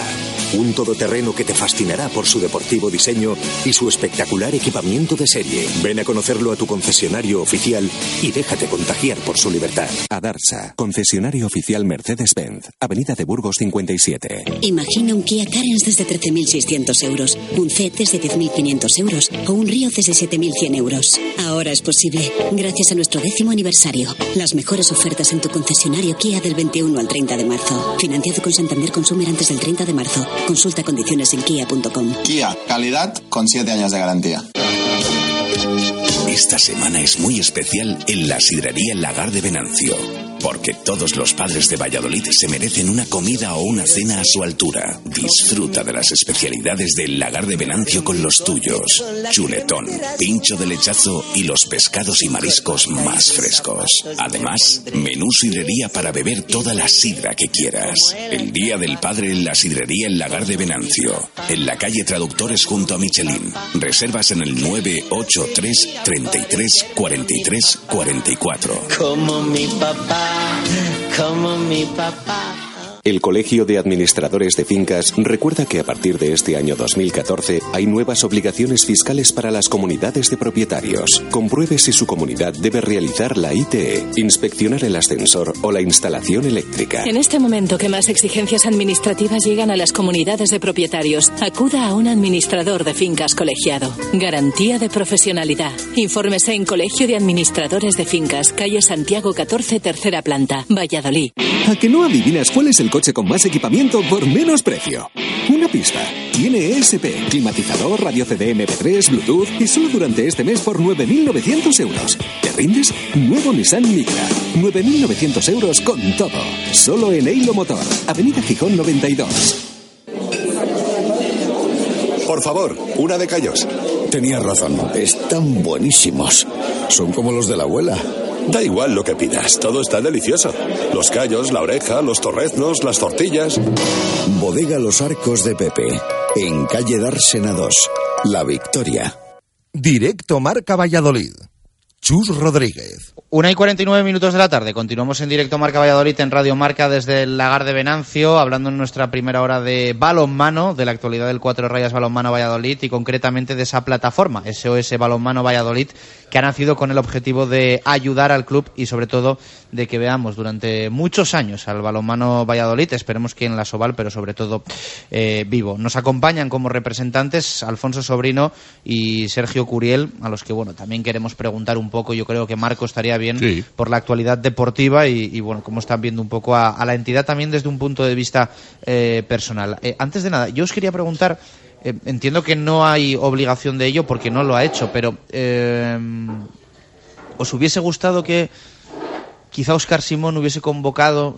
un todoterreno que te fascinará por su deportivo diseño y su espectacular equipamiento de serie. Ven a conocerlo a tu concesionario oficial y déjate contagiar por su libertad. Adarsa, concesionario oficial Mercedes-Benz, Avenida de Burgos 57. Imagina un Kia Carens desde 13.600 euros, un C desde 10.500 euros o un Río desde 7.100 euros. Ahora es posible, gracias a nuestro décimo aniversario. Las mejores ofertas en tu concesionario Kia del 21 al 30 de marzo. Financiado con Santander Consumer antes del 30 de marzo. Consulta condiciones en kia.com. Kia, calidad con 7 años de garantía. Esta semana es muy especial en la sidrería El Lagar de Venancio, porque todos los padres de Valladolid se merecen una comida o una cena a su altura. Disfruta de las especialidades del Lagar de Venancio con los tuyos. Chuletón, pincho de lechazo y los pescados y mariscos más frescos. Además, menú sidrería para beber toda la sidra que quieras. El Día del Padre en la sidrería El Lagar de Venancio, en la calle Traductores junto a Michelin. Reservas en el 983 33 43 44. Como mi papá, como mi papá. El Colegio de Administradores de Fincas recuerda que a partir de este año 2014 hay nuevas obligaciones fiscales para las comunidades de propietarios. Compruebe si su comunidad debe realizar la ITE, inspeccionar el ascensor o la instalación eléctrica. En este momento que más exigencias administrativas llegan a las comunidades de propietarios, acuda a un administrador de fincas colegiado. Garantía de profesionalidad. Infórmese en Colegio de Administradores de Fincas, calle Santiago 14, tercera planta, Valladolid. ¿A que no adivinas cuál es el coche con más equipamiento por menos precio? Una pista. Tiene ESP, climatizador, radio CD MP3, Bluetooth y solo durante este mes por 9.900 euros. ¿Te rindes? Nuevo Nissan Micra. 9.900 euros con todo. Solo en Eilo Motor, Avenida Gijón 92. Por favor, una de callos. Tenías razón, están buenísimos. Son como los de la abuela. Da igual lo que pidas, todo está delicioso. Los callos, la oreja, los torreznos, las tortillas. Bodega Los Arcos de Pepe, en calle Dársena 2, La Victoria. Directo Marca Valladolid. Chus Rodríguez. Una y 49 minutos de la tarde. Continuamos en directo Marca Valladolid en Radio Marca desde el Lagar de Venancio, hablando en nuestra primera hora de balonmano, de la actualidad del Cuatro Rayas Balonmano Valladolid y concretamente de esa plataforma, SOS Balonmano Valladolid, que ha nacido con el objetivo de ayudar al club y sobre todo de que veamos durante muchos años al balonmano Valladolid, esperemos que en la Soval, pero sobre todo eh, vivo. Nos acompañan como representantes Alfonso Sobrino y Sergio Curiel, a los que bueno también queremos preguntar un poco. Yo creo que Marco estaría bien Sí. por la actualidad deportiva y, y, bueno, cómo están viendo un poco a, a la entidad también desde un punto de vista eh, personal. Eh, antes de nada, yo os quería preguntar. entiendo que no hay obligación de ello porque no lo ha hecho, pero ¿os hubiese gustado que quizá Oscar Simón hubiese convocado,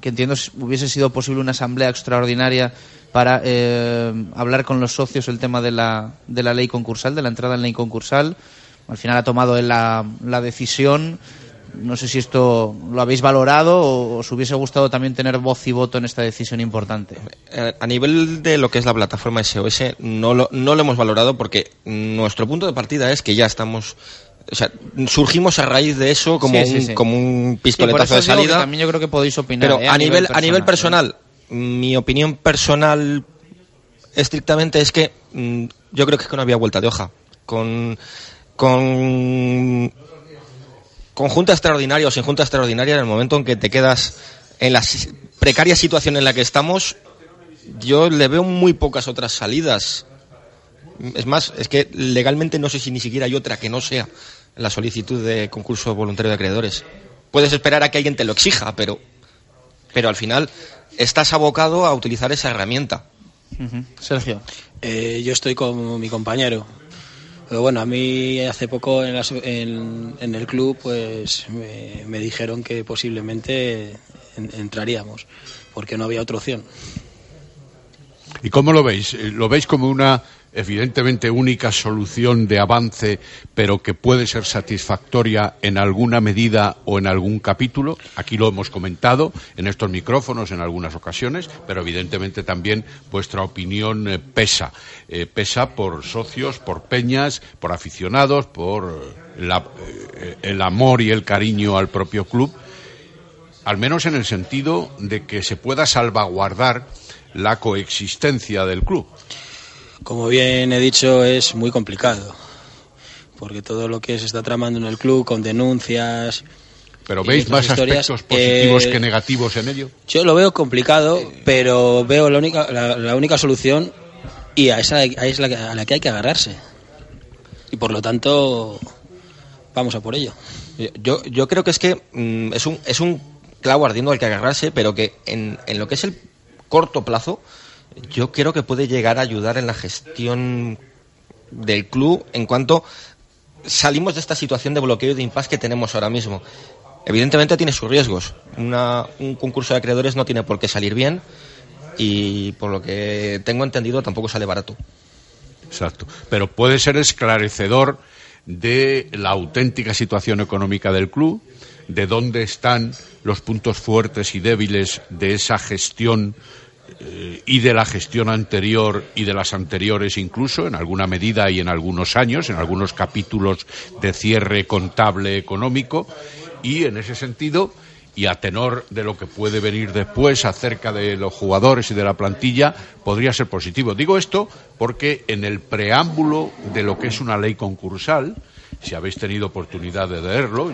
que entiendo hubiese sido posible una asamblea extraordinaria para eh, hablar con los socios el tema de la, de la ley concursal, de la entrada en ley concursal? Al final ha tomado la, la decisión. No sé si esto lo habéis valorado o os hubiese gustado también tener voz y voto en esta decisión importante. Eh, A nivel de lo que es la plataforma SOS, no lo, no lo hemos valorado porque nuestro punto de partida es que ya estamos. O sea, surgimos a raíz de eso como, Sí, sí, un, como un pistoletazo de salida. también yo creo que podéis opinar. Pero ¿eh? a, nivel, a nivel personal, mi opinión personal estrictamente es que mm, yo creo que, es que no había vuelta de hoja. Con, con, con junta extraordinaria o sin junta extraordinaria, en el momento en que te quedas en la precaria situación en la que estamos, yo le veo muy pocas otras salidas. Es más, es que legalmente no sé si ni siquiera hay otra que no sea la solicitud de concurso voluntario de acreedores. Puedes esperar a que alguien te lo exija, pero, pero al final estás abocado a utilizar esa herramienta. Sergio. Eh, yo estoy con mi compañero. Pero bueno, a mí hace poco en, la en- en el club pues me, me dijeron que posiblemente en- entraríamos, porque no había otra opción. ¿Y cómo lo veis? Eh, ¿Lo veis como una evidentemente única solución de avance, pero que puede ser satisfactoria en alguna medida o en algún capítulo? Aquí lo hemos comentado en estos micrófonos en algunas ocasiones, pero evidentemente también vuestra opinión eh, pesa. Eh, pesa por socios, por peñas, por aficionados, por eh, el amor y el cariño al propio club al menos en el sentido de que se pueda salvaguardar la coexistencia del club. Como bien he dicho, es muy complicado, porque todo lo que se está tramando en el club con denuncias... Pero veis más historias, aspectos positivos eh, que negativos en ello. Yo lo veo complicado, pero veo la única, la, la única solución y a esa a es la, que- a la que hay que agarrarse. Y por lo tanto, vamos a por ello. Yo, yo creo que es que mm, es, un, es un clavo ardiendo al que agarrarse, pero que en, en lo que es el corto plazo, yo creo que puede llegar a ayudar en la gestión del club en cuanto salimos de esta situación de bloqueo y de impasse que tenemos ahora mismo. Evidentemente tiene sus riesgos. Una- un concurso de acreedores no tiene por qué salir bien y por lo que tengo entendido tampoco sale barato. Exacto. Pero puede ser esclarecedor de la auténtica situación económica del club, de dónde están los puntos fuertes y débiles de esa gestión y de la gestión anterior y de las anteriores incluso, en alguna medida y en algunos años, en algunos capítulos de cierre contable económico, y en ese sentido, y a tenor de lo que puede venir después acerca de los jugadores y de la plantilla, podría ser positivo. Digo esto porque en el preámbulo de lo que es una ley concursal, si habéis tenido oportunidad de leerlo,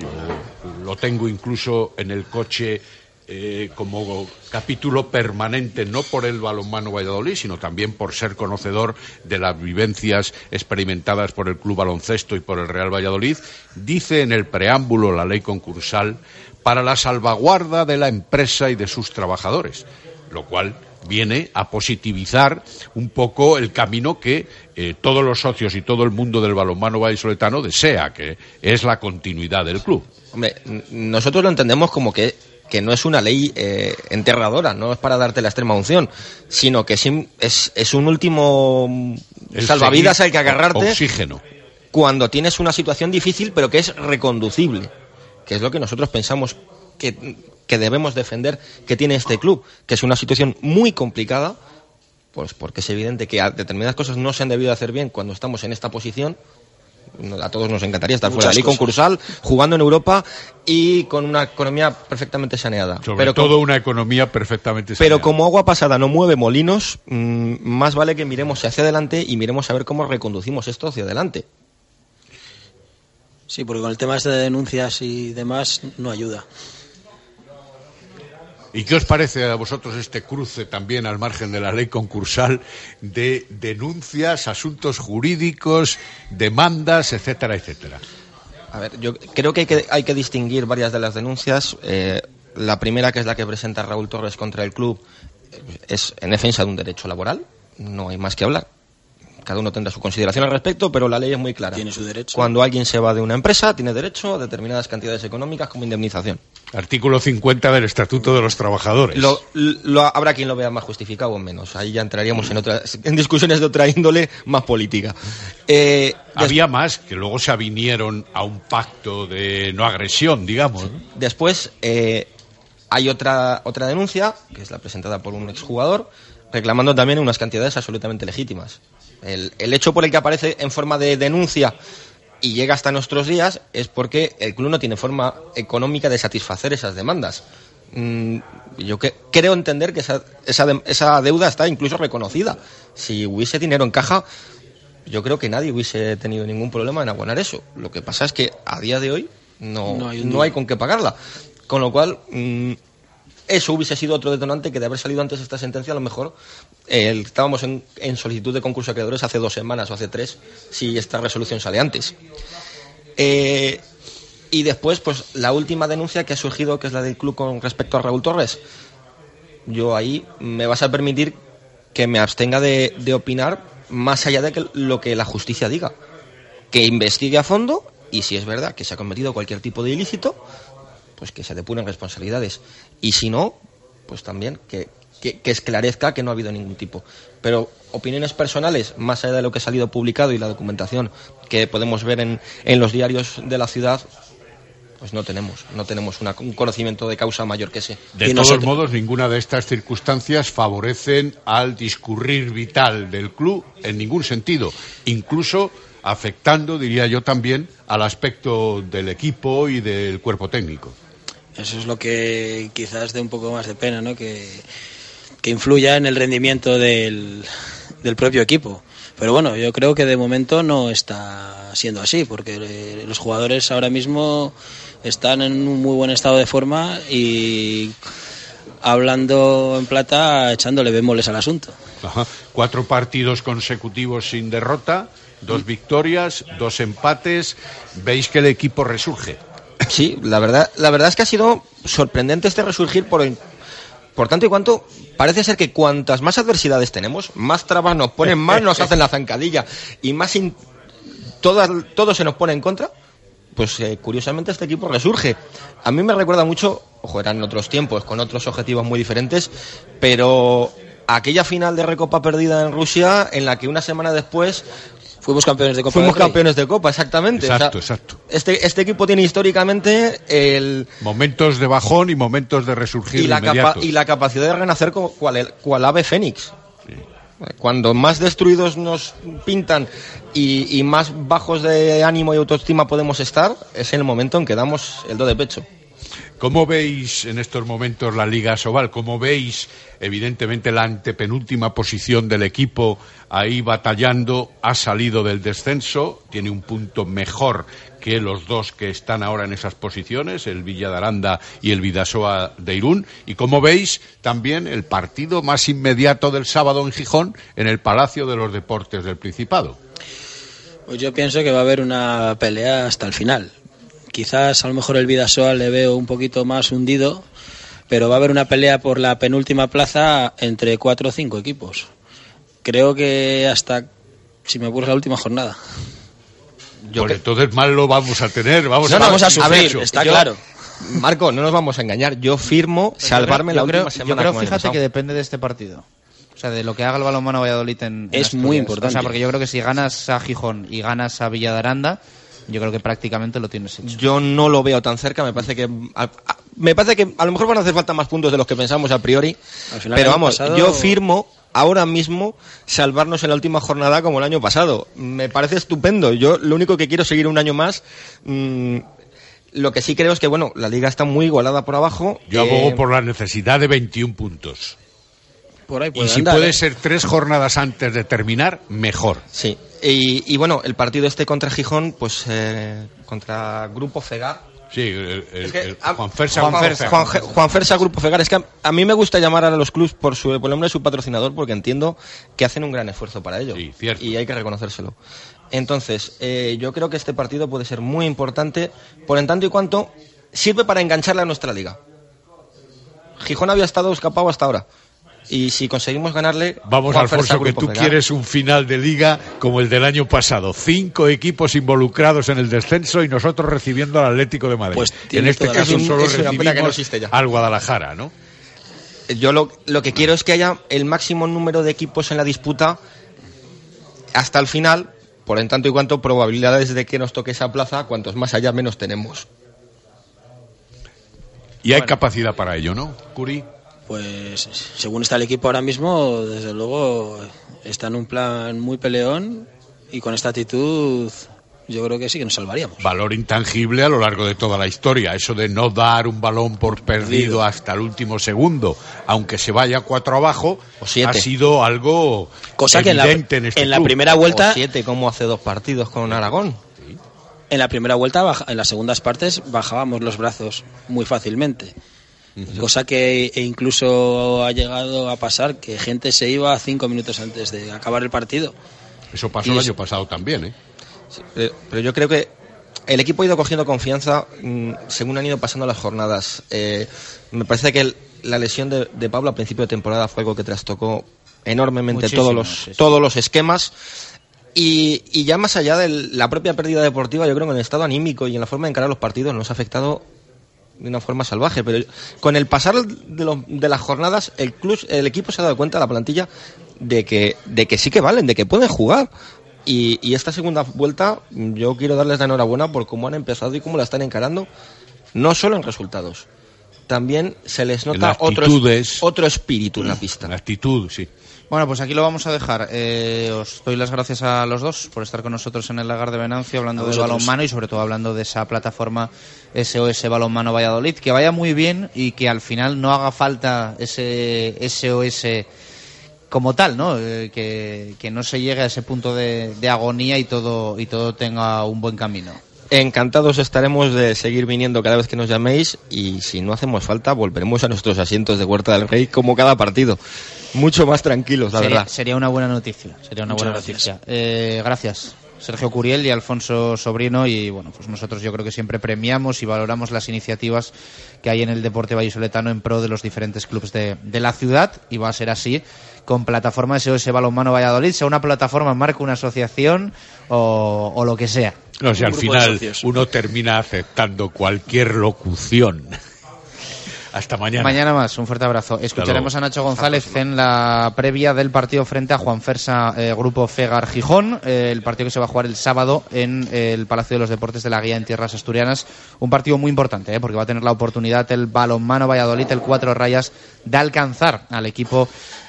lo tengo incluso en el coche eh, como capítulo permanente, no por el balonmano Valladolid, sino también por ser conocedor de las vivencias experimentadas por el Club Baloncesto y por el Real Valladolid, dice en el preámbulo la ley concursal para la salvaguarda de la empresa y de sus trabajadores, lo cual viene a positivizar un poco el camino que eh, todos los socios y todo el mundo del balonmano vallisoletano desea, que es la continuidad del club. Hombre, nosotros lo entendemos como que, que no es una ley eh, enterradora, no es para darte la extrema unción, sino que es, es un último mm, El salvavidas al que agarrarte Oxígeno. cuando tienes una situación difícil, pero que es reconducible, que es lo que nosotros pensamos que, que debemos defender que tiene este club, que es una situación muy complicada, pues porque es evidente que determinadas cosas no se han debido hacer bien cuando estamos en esta posición, A todos nos encantaría estar Muchas fuera de la concursal, jugando en Europa y con una economía perfectamente saneada. Sobre Pero todo como- una economía perfectamente pero saneada. como agua pasada no mueve molinos, mm, más vale que miremos hacia adelante y miremos a ver cómo reconducimos esto hacia adelante. Sí, porque con el tema este de denuncias y demás no ayuda. ¿Y qué os parece a vosotros este cruce también al margen de la ley concursal de denuncias, asuntos jurídicos, demandas, etcétera, etcétera? A ver, yo creo que hay que, distinguir varias de las denuncias. Eh, la primera, que es la que presenta Raúl Torres contra el club, es en defensa de un derecho laboral. No hay más que hablar. Cada uno tendrá su consideración al respecto, pero la ley es muy clara. Tiene su derecho. Cuando alguien se va de una empresa, tiene derecho a determinadas cantidades económicas como indemnización. Artículo 50 del Estatuto de los Trabajadores. Lo, lo- habrá quien lo vea más justificado o menos. Ahí ya entraríamos en, otras, en discusiones de otra índole más política. Eh, Había más que luego se avinieron a un pacto de no agresión, digamos. ¿no? Después eh, hay otra, otra denuncia, que es la presentada por un exjugador, reclamando también unas cantidades absolutamente legítimas. El, el hecho por el que aparece en forma de denuncia y llega hasta nuestros días es porque el club no tiene forma económica de satisfacer esas demandas. Mm, yo que- creo entender que esa, esa, de- esa deuda está incluso reconocida. Si hubiese dinero en caja, yo creo que nadie hubiese tenido ningún problema en abonar eso. Lo que pasa es que a día de hoy no, No no hay con qué pagarla. Con lo cual, mm, eso hubiese sido otro detonante que de haber salido antes esta sentencia, a lo mejor estábamos en, en solicitud de concurso de acreedores hace dos semanas o hace tres, si esta resolución sale antes. Eh, y después, pues la última denuncia que ha surgido, que es la del club con respecto a Raúl Torres. Yo ahí me vas a permitir que me abstenga de, de opinar más allá de que lo que la justicia diga. Que investigue a fondo y si es verdad que se ha cometido cualquier tipo de ilícito, pues que se depuren responsabilidades. Y si no, pues también que, que, que esclarezca que no ha habido ningún tipo. Pero opiniones personales, más allá de lo que ha salido publicado y la documentación que podemos ver en, en los diarios de la ciudad, pues no tenemos. No tenemos una- un conocimiento de causa mayor que ese. De todos modos, ninguna de estas circunstancias favorecen al discurrir vital del club en ningún sentido, incluso afectando, diría yo también, al aspecto del equipo y del cuerpo técnico. Eso es lo que quizás dé un poco más de pena, ¿no? Que, que influya en el rendimiento del, del propio equipo. Pero bueno, yo creo que de momento no está siendo así, porque eh, los jugadores ahora mismo están en un muy buen estado de forma y hablando en plata, echándole bemoles al asunto. Ajá. Cuatro partidos consecutivos sin derrota, dos victorias, dos empates. Veis que el equipo resurge. Sí, la verdad, la verdad es que ha sido sorprendente este resurgir por, por tanto y cuanto parece ser que cuantas más adversidades tenemos, más trabas nos ponen, más nos hacen la zancadilla y más in- todo se nos pone en contra. Pues eh, curiosamente este equipo resurge. A mí me recuerda mucho, ojo, eran otros tiempos, con otros objetivos muy diferentes, pero aquella final de Recopa perdida en Rusia, en la que una semana después Fuimos campeones de Copa fuimos del Rey. campeones de Copa, exactamente. O sea, Exacto, exacto. este, este equipo tiene históricamente el, Momentos de bajón y momentos de resurgir y, la capa- y la capacidad de renacer como cual, el- cual ave fénix. Cuando más destruidos nos pintan y, y más bajos de ánimo y autoestima podemos estar, es en el momento en que damos el do de pecho. ¿Cómo veis en estos momentos la Liga Sobal? ¿Cómo veis, evidentemente, la antepenúltima posición del equipo ahí batallando? Ha salido del descenso, tiene un punto mejor que los dos que están ahora en esas posiciones, el Villa de Aranda y el Vidasoa de Irún. ¿Y cómo veis también el partido más inmediato del sábado en Gijón, en el Palacio de los Deportes del Principado? Pues yo pienso que va a haber una pelea hasta el final. Quizás a lo mejor el Vidasoa le veo un poquito más hundido, pero va a haber una pelea por la penúltima plaza entre cuatro o cinco equipos. Creo que hasta, si me apuras, la última jornada. Pues entonces mal lo vamos a tener, vamos, No, a, vamos a a ver, sufrir, está yo- claro. Marco, no nos vamos a engañar. Yo firmo salvarme la yo creo, última yo semana. creo, como el fíjate, que depende de este partido. O sea, de lo que haga el balonmano Valladolid en, Es muy importante. O sea, porque yo creo que si ganas a Gijón y ganas a Villa de Aranda, yo creo que prácticamente lo tienes hecho. Yo no lo veo tan cerca, me parece que a, a- me parece que a lo mejor van a hacer falta más puntos de los que pensamos a priori. Al final, Pero vamos, pasado- yo firmo ahora mismo salvarnos en la última jornada como el año pasado. Me parece estupendo. Yo lo único que quiero es seguir un año más. Mm, lo que sí creo es que, bueno, la liga está muy igualada por abajo. Yo Eh, abogo por la necesidad de 21 puntos. Por ahí Y si andar, puede ¿eh? ser tres jornadas antes de terminar, mejor. Sí. Y, y bueno, el partido este contra Gijón, pues eh, contra Grupo Fegar. Sí, el, el- Es que, el ah, Juan Fersa. Juan, Grupo Fegar. Juan Ge- Juan Fersa Grupo Fegar. Es que a, a mí me gusta llamar a los clubs por, su, por el nombre de su patrocinador porque entiendo que hacen un gran esfuerzo para ello. Y hay que reconocérselo. Entonces, eh, yo creo que este partido puede ser muy importante por en tanto y cuanto sirve para engancharle a nuestra liga. Gijón había estado escapado hasta ahora. Y si conseguimos ganarle. Vamos, Juan Alfonso, que tú quieres un final de liga como el del año pasado. Cinco equipos involucrados en el descenso y nosotros recibiendo al Atlético de Madrid. Pues en este caso solo Es no recibimos ya. al Guadalajara, ¿no? Yo lo, lo que quiero es que haya el máximo número de equipos en la disputa hasta el final, por en tanto y cuanto probabilidades de que nos toque esa plaza, cuantos más allá menos tenemos. Y hay capacidad para ello, ¿no, Curi? Pues según está el equipo ahora mismo, desde luego está en un plan muy peleón y con esta actitud yo creo que sí que nos salvaríamos. Valor intangible a lo largo de toda la historia. Eso de no dar un balón por perdido hasta el último segundo, aunque se vaya cuatro abajo, siete. ha sido algo Cosa que en la- evidente en, este en la primera vuelta- O siete, como hace dos partidos con Aragón. En la primera vuelta, baja- en las segundas partes, bajábamos los brazos muy fácilmente. Cosa que e incluso ha llegado a pasar que gente se iba cinco minutos antes de acabar el partido. Eso pasó Y el es- año pasado también, ¿eh? Pero, pero yo creo que el equipo ha ido cogiendo confianza mm, según han ido pasando las jornadas. Eh, me parece que el- la lesión de, de Pablo a principio de temporada fue algo que trastocó enormemente Muchísimo, todos los, todos los esquemas. Y, y ya más allá de la propia pérdida deportiva, yo creo que en el estado anímico y en la forma de encarar los partidos nos ha afectado de una forma salvaje. Pero con el pasar de, de las jornadas, el, club, el equipo se ha dado cuenta, la plantilla, de que, de que sí que valen, de que pueden jugar. Y, y esta segunda vuelta, yo quiero darles la enhorabuena por cómo han empezado y cómo la están encarando, no solo en resultados. También se les nota otro, otro espíritu en la pista. actitud, sí. Bueno, pues aquí lo vamos a dejar. Eh, os doy las gracias a los dos por estar con nosotros en el lagar de Venancio hablando de balonmano y sobre todo hablando de esa plataforma SOS Balonmano Valladolid. Que vaya muy bien y que al final no haga falta ese SOS como tal, ¿no? Eh, que, que no se llegue a ese punto de, de agonía y todo, y todo tenga un buen camino. Encantados estaremos de seguir viniendo cada vez que nos llaméis y si no hacemos falta volveremos a nuestros asientos de Huerta del Rey como cada partido. Mucho más tranquilos, la sería, verdad. sería una buena noticia. Sería una Muchas buena gracias. noticia. Eh, gracias. Sergio Curiel y Alfonso Sobrino y bueno, pues nosotros yo creo que siempre premiamos y valoramos las iniciativas que hay en el deporte vallisoletano en pro de los diferentes clubes de, de la ciudad y va a ser así con plataforma SOS Balonmano Valladolid, sea una plataforma, marca una asociación o, o lo que sea. No, si al final uno termina aceptando cualquier locución. Hasta mañana. Mañana más, un fuerte abrazo. Escucharemos a Nacho González en la previa del partido frente a Juan Fersa, eh, Grupo Fegar Gijón, eh, el partido que se va a jugar el sábado en eh, el Palacio de los Deportes de la Guía en Tierras Asturianas. Un partido muy importante, eh, porque va a tener la oportunidad el balonmano Valladolid, el cuatro rayas, de alcanzar al equipo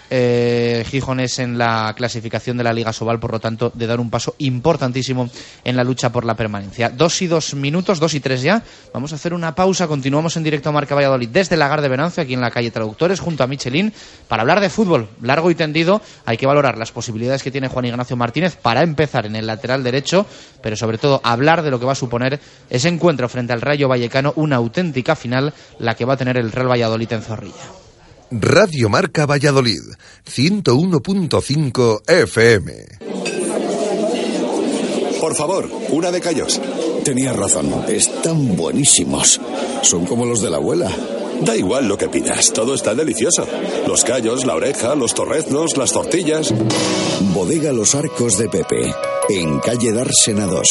eh, gijones en la clasificación de la Liga Sobal, por lo tanto, de dar un paso importantísimo en la lucha por la permanencia. Dos y dos minutos, dos y tres ya. Vamos a hacer una pausa. Continuamos en directo a Marca Valladolid desde Lagar de Venancio, aquí en la calle Traductores, junto a Michelin, para hablar de fútbol largo y tendido. Hay que valorar las posibilidades que tiene Juan Ignacio Martínez para empezar en el lateral derecho, pero sobre todo hablar de lo que va a suponer ese encuentro frente al Rayo Vallecano, una auténtica final, la que va a tener el Real Valladolid en Zorrilla. Radio Marca Valladolid, 101.5 FM. Por favor, una de callos. Tenías razón, están buenísimos. Son como los de la abuela. Da igual lo que pidas, todo está delicioso. Los callos, la oreja, los torreznos, las tortillas. Bodega Los Arcos de Pepe, en calle Dársena 2,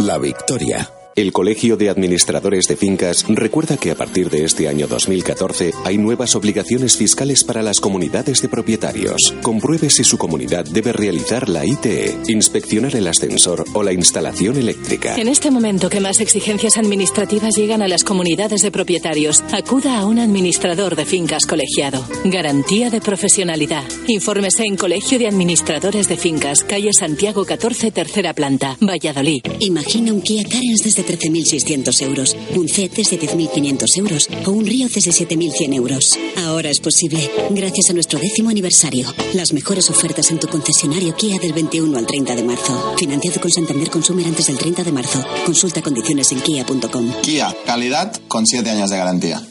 La Victoria. El Colegio de Administradores de Fincas recuerda que a partir de este año 2014 hay nuevas obligaciones fiscales para las comunidades de propietarios. Compruebe si su comunidad debe realizar la ITE, inspeccionar el ascensor o la instalación eléctrica. En este momento que más exigencias administrativas llegan a las comunidades de propietarios, acuda a un administrador de fincas colegiado. Garantía de profesionalidad. Infórmese en Colegio de Administradores de Fincas, calle Santiago 14, tercera planta, Valladolid. Imagina un Kia Carens desde 13.600 euros, un CET desde 10.500 euros o un Río desde 7.100 euros. Ahora es posible, gracias a nuestro décimo aniversario. Las mejores ofertas en tu concesionario Kia del 21 al 30 de marzo. Financiado con Santander Consumer antes del 30 de marzo. Consulta condiciones en kia.com. Kia, calidad con 7 años de garantía.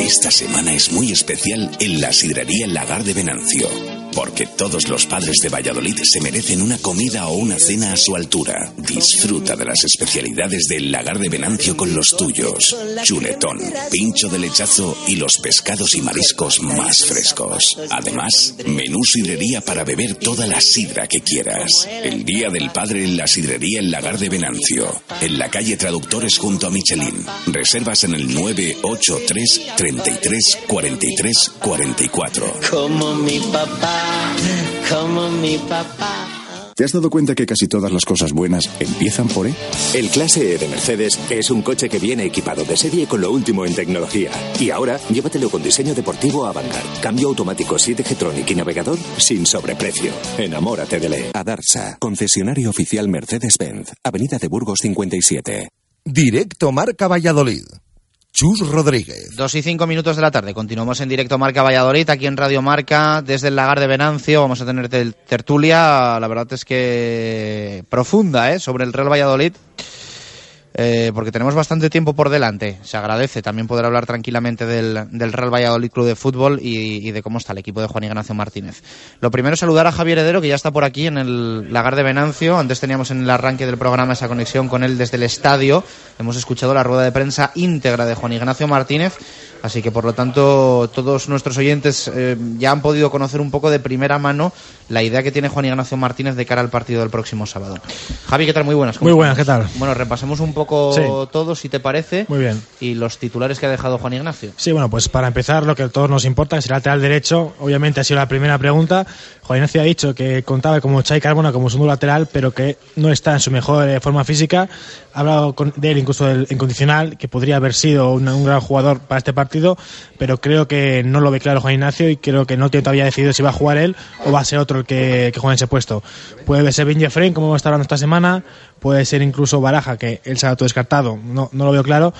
Esta semana es muy especial en la sidrería Lagar de Venancio. Porque todos los padres de Valladolid se merecen una comida o una cena a su altura. Disfruta de las especialidades del Lagar de Venancio con los tuyos. Chuletón, pincho de lechazo y los pescados y mariscos más frescos. Además, menú sidrería para beber toda la sidra que quieras. El Día del Padre en la sidrería El Lagar de Venancio. En la calle Traductores junto a Michelin. Reservas en el 983 33 43 44. Como mi papá, como mi papá. ¿Te has dado cuenta que casi todas las cosas buenas empiezan por E? El Clase E de Mercedes es un coche que viene equipado de serie con lo último en tecnología. Y ahora, llévatelo con diseño deportivo Avantgarde. Cambio automático 7G Tronic y navegador sin sobreprecio. Enamórate de E. Adarsa, concesionario oficial Mercedes-Benz, Avenida de Burgos 57. Directo Marca Valladolid. Chus Rodríguez. Dos y cinco minutos de la tarde. Continuamos en directo Marca Valladolid, aquí en Radio Marca, desde el lagar de Venancio. Vamos a tener tertulia, la verdad es que profunda, ¿eh? sobre el Real Valladolid. Eh, porque tenemos bastante tiempo por delante. Se agradece también poder hablar tranquilamente del, del Real Valladolid Club de Fútbol y, y de cómo está el equipo de Juan Ignacio Martínez. Lo primero saludar a Javier Heredero, que ya está por aquí en el lagar de Venancio. Antes teníamos en el arranque del programa esa conexión con él desde el estadio. Hemos escuchado la rueda de prensa íntegra de Juan Ignacio Martínez. Así que, por lo tanto, todos nuestros oyentes eh, ya han podido conocer un poco de primera mano la idea que tiene Juan Ignacio Martínez de cara al partido del próximo sábado. Javi, ¿qué tal? Muy buenas. ¿cómo Muy buenas? ¿qué tal? Bueno, repasemos un poco Sí. todo, si te parece. Muy bien. Y los titulares que ha dejado Juan Ignacio. Sí, bueno, pues para empezar, lo que a todos nos importa es el lateral derecho. Obviamente ha sido la primera pregunta. Juan Ignacio ha dicho que contaba como Chai Carbona como segundo lateral, pero que no está en su mejor eh, forma física. Ha hablado con- de él incluso del- en condicional, que podría haber sido un, un gran jugador para este partido, pero creo que no lo ve claro Juan Ignacio y creo que no tiene todavía decidido si va a jugar él o va a ser otro el que, que juegue en ese puesto. Puede ser Ben Jeffrey, como hemos estado hablando esta semana, puede ser incluso Baraja, que él se ha autodescartado, no, no lo veo claro.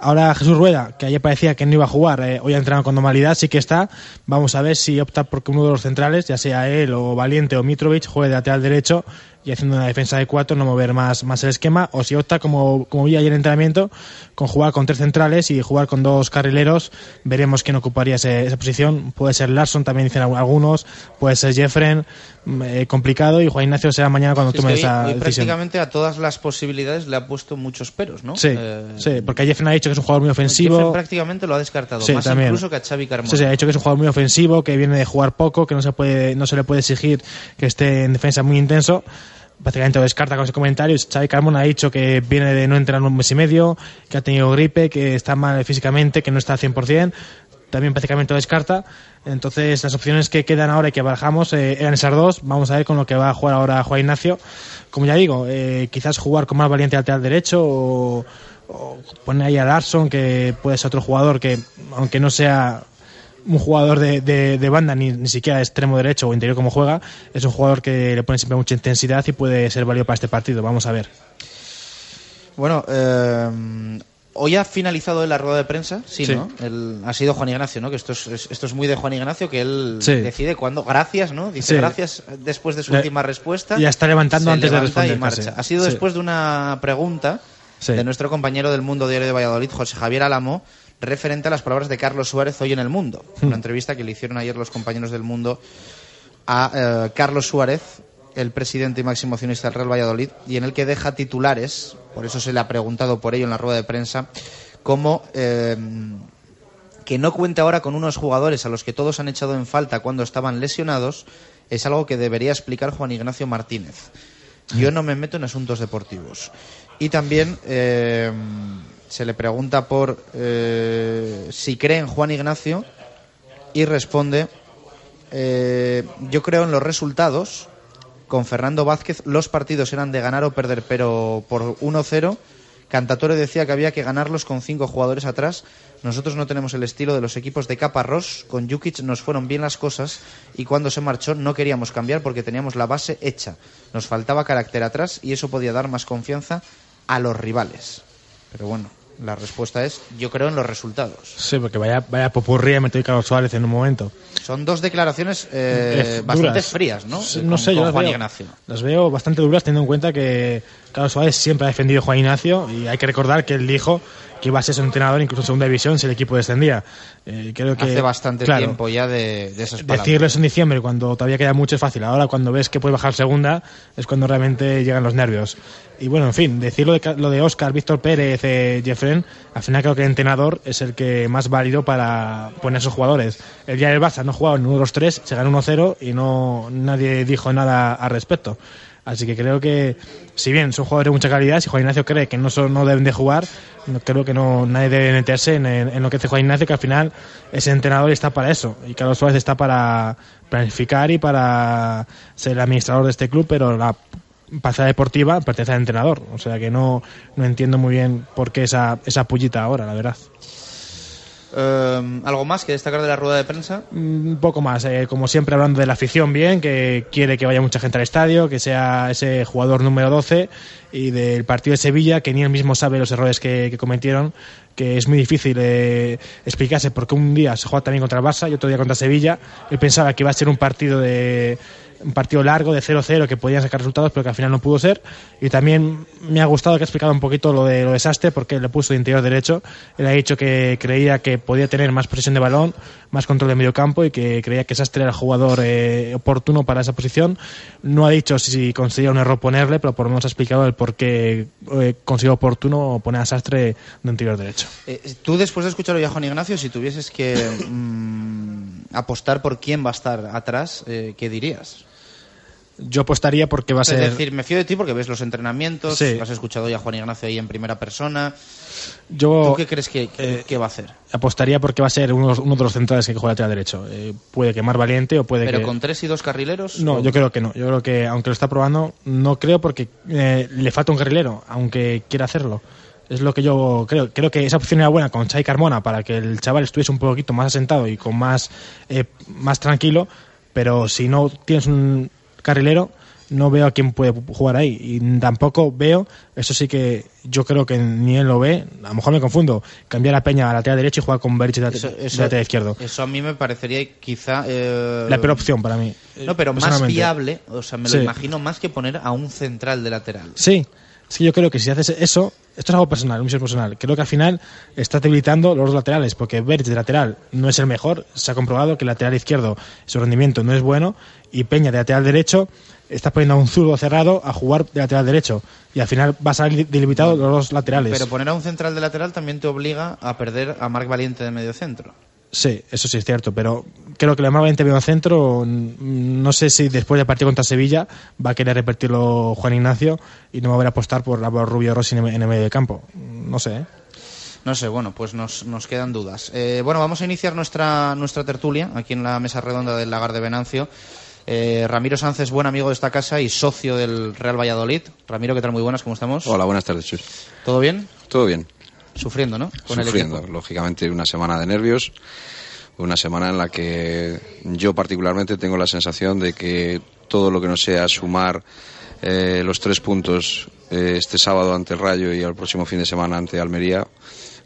Ahora Jesús Rueda, que ayer parecía que no iba a jugar, eh, hoy ha entrenado con normalidad, sí que está. Vamos a ver si opta por que uno de los centrales, ya sea él o Valiente o Mitrovic, juegue de lateral derecho y haciendo una defensa de cuatro, no mover más, más el esquema, o si opta, como, como vi ayer en entrenamiento, con jugar con tres centrales y jugar con dos carrileros, veremos quién ocuparía esa posición. Puede ser Larson, también dicen algunos, puede ser Jeffren, eh, complicado, y Juan Ignacio será mañana cuando Sí, es tome que hoy- esa hoy decisión. prácticamente a todas las posibilidades le ha puesto muchos peros, ¿no? Sí, Eh, sí, porque Jeffren ha dicho que es un jugador muy ofensivo. Jeffrey prácticamente lo ha descartado, Sí, más también. incluso que a Xavi Carmona. Sí, sí, ha dicho que es un jugador muy ofensivo, que viene de jugar poco, que no se puede, no se le puede exigir que esté en defensa muy intenso. Prácticamente lo descarta con ese comentario. Xavi Carmona ha dicho que viene de no entrenar un mes y medio, que ha tenido gripe, que está mal físicamente, que no está al 100%. También prácticamente lo descarta. Entonces, las opciones que quedan ahora y que barajamos eh, eran esas dos. Vamos a ver con lo que va a jugar ahora Juan Ignacio. Como ya digo, eh, quizás jugar con más valiente lateral derecho o, o poner ahí a Larson, que puede ser otro jugador que, aunque no sea un jugador de, de- banda, ni, ni siquiera extremo derecho o interior como juega, es un jugador que le pone siempre mucha intensidad y puede ser válido para este partido. Vamos a ver. Bueno, eh, hoy ha finalizado la rueda de prensa, sí, Sí. ¿no? El- ha sido Juan Ignacio, ¿no? Que esto es, es- esto es muy de Juan Ignacio, que él Sí. decide cuándo. Gracias, ¿no? Dice Sí. gracias después de su Le- última respuesta. ya está levantando antes de levanta y responder casi. marcha. Ha sido después de una pregunta de nuestro compañero del Mundo Diario de Valladolid, José Javier Álamo, referente a las palabras de Carlos Suárez hoy en El Mundo. Hmm. Una entrevista que le hicieron ayer los compañeros del Mundo a eh, Carlos Suárez, el presidente y máximo accionista del Real Valladolid, y en el que deja titulares, por eso se le ha preguntado por ello en la rueda de prensa, como eh, que no cuente ahora con unos jugadores a los que todos han echado en falta cuando estaban lesionados, es algo que debería explicar Juan Ignacio Martínez. Yo no me meto en asuntos deportivos. Y también eh, se le pregunta por eh, si cree en Juan Ignacio y responde, yo creo en los resultados. Con Fernando Vázquez los partidos eran de ganar o perder, pero por 1-0. Cantatore decía que había que ganarlos con cinco jugadores atrás. Nosotros no tenemos el estilo de los equipos de Caparrós. Con Jukic nos fueron bien las cosas y cuando se marchó no queríamos cambiar porque teníamos la base hecha. Nos faltaba carácter atrás y eso podía dar más confianza a los rivales. Pero bueno, la respuesta es yo creo en los resultados. Sí, porque vaya, vaya popurrí a meter Carlos Suárez en un momento. Son dos declaraciones eh, Eh, bastante frías, ¿no? Sí, Con- No sé, yo con las veo, las veo bastante duras teniendo en cuenta que Carlos Suárez siempre ha defendido a Juan Ignacio y hay que recordar que él dijo que iba a ser su entrenador incluso en segunda división si el equipo descendía. Eh, creo que, Hace bastante claro, tiempo ya de, de esas palabras. Eso en diciembre cuando todavía queda mucho es fácil. Ahora cuando ves que puede bajar segunda es cuando realmente llegan los nervios. Y bueno, en fin, decirlo de, Ca- lo de Oscar, Víctor Pérez, eh, Jeffren, al final creo que el entrenador es el que más válido para poner a esos jugadores. El día del Barça no jugaban uno de los tres, se ganó 1-0 y no nadie dijo nada al respecto. Así que creo que, si bien son jugadores de mucha calidad, si Juan Ignacio cree que no, son, no deben de jugar, no, creo que no nadie debe meterse en, en- lo que hace Juan Ignacio, que al final ese entrenador está para eso. Y Carlos Suárez está para planificar y para ser el administrador de este club, pero la pasada deportiva pertenece al entrenador. O sea que no, no entiendo muy bien por qué esa, esa pullita ahora, la verdad. Eh, ¿Algo más que destacar de la rueda de prensa? Un poco más, eh, como siempre hablando de la afición bien, que quiere que vaya mucha gente al estadio, que sea ese jugador número 12 y del partido de Sevilla, que ni él mismo sabe los errores que, que cometieron, que es muy difícil eh, explicarse porque un día se juega también contra el Barça y otro día contra Sevilla. Él pensaba que iba a ser un partido de un partido largo de 0-0 que podían sacar resultados pero que al final no pudo ser. Y también me ha gustado que ha explicado un poquito lo de lo de Sastre porque le puso de interior derecho. Él ha dicho que creía que podía tener más posesión de balón más control de medio campo y que creía que Sastre era el jugador eh, oportuno para esa posición. No ha dicho si conseguía un error ponerle pero por lo menos ha explicado el por qué eh, consiguió oportuno poner a Sastre de interior derecho. Eh, tú, después de escuchar hoy a Juan Ignacio, si tuvieses que mm, apostar por quién va a estar atrás, eh, ¿qué dirías? Yo apostaría porque va a ser Es decir, me fío de ti porque ves los entrenamientos, Sí. has escuchado hoy a Juan Ignacio ahí en primera persona. yo ¿Tú qué crees que, que- que va a hacer? apostaría porque va a ser uno, uno de los centrales que juega lateral derecho. Eh, puede que más valiente o puede ¿Pero que... con tres y dos carrileros? No, ¿O- yo creo que no. Yo creo que, aunque lo está probando, no creo porque eh, le falta un carrilero, aunque quiera hacerlo. Es lo que yo creo. Creo que esa opción era buena con Chai Carmona para que el chaval estuviese un poquito más asentado y con más, eh, más tranquilo. Pero si no tienes un carrilero, no veo a quién puede jugar ahí. Y tampoco veo, eso sí que yo creo que ni él lo ve, a lo mejor me confundo, cambiar a Peña a lateral derecho y jugar con Berich de lateral izquierdo. eso a mí me parecería quizá... eh, La peor opción para mí. No, pero más viable, o sea, me lo Sí. imagino más que poner a un central de lateral. Sí, es que yo creo que si haces eso, esto es algo personal, un visión personal. Creo que al final estás debilitando los laterales, porque Berch de lateral no es el mejor. Se ha comprobado que el lateral izquierdo, su rendimiento no es bueno, y Peña de lateral derecho, estás poniendo a un zurdo cerrado a jugar de lateral derecho. Y al final vas a salir delimitado los dos laterales. Pero poner a un central de lateral también te obliga a perder a Marc Valiente de medio centro. Sí, eso sí es cierto, pero creo que lo más valiente medio centro, no sé si después del partido contra Sevilla va a querer repetirlo Juan Ignacio y no va a ver apostar por, Rubio Rossi en el en el medio de campo. No sé, ¿eh? No sé, bueno, pues nos, nos quedan dudas. Eh, bueno, vamos a iniciar nuestra, nuestra tertulia aquí en la mesa redonda del Lagar de Venancio. Eh, Ramiro Sánchez, buen amigo de esta casa y socio del Real Valladolid. Ramiro, ¿qué tal? Muy buenas, ¿cómo estamos? Hola, buenas tardes, Chus. ¿Todo bien? Todo bien. Sufriendo, ¿no? Con Sufriendo, lógicamente, una semana de nervios. Una semana en la que yo particularmente tengo la sensación de que todo lo que no sea sumar eh, los tres puntos eh, este sábado ante el Rayo y el próximo fin de semana ante Almería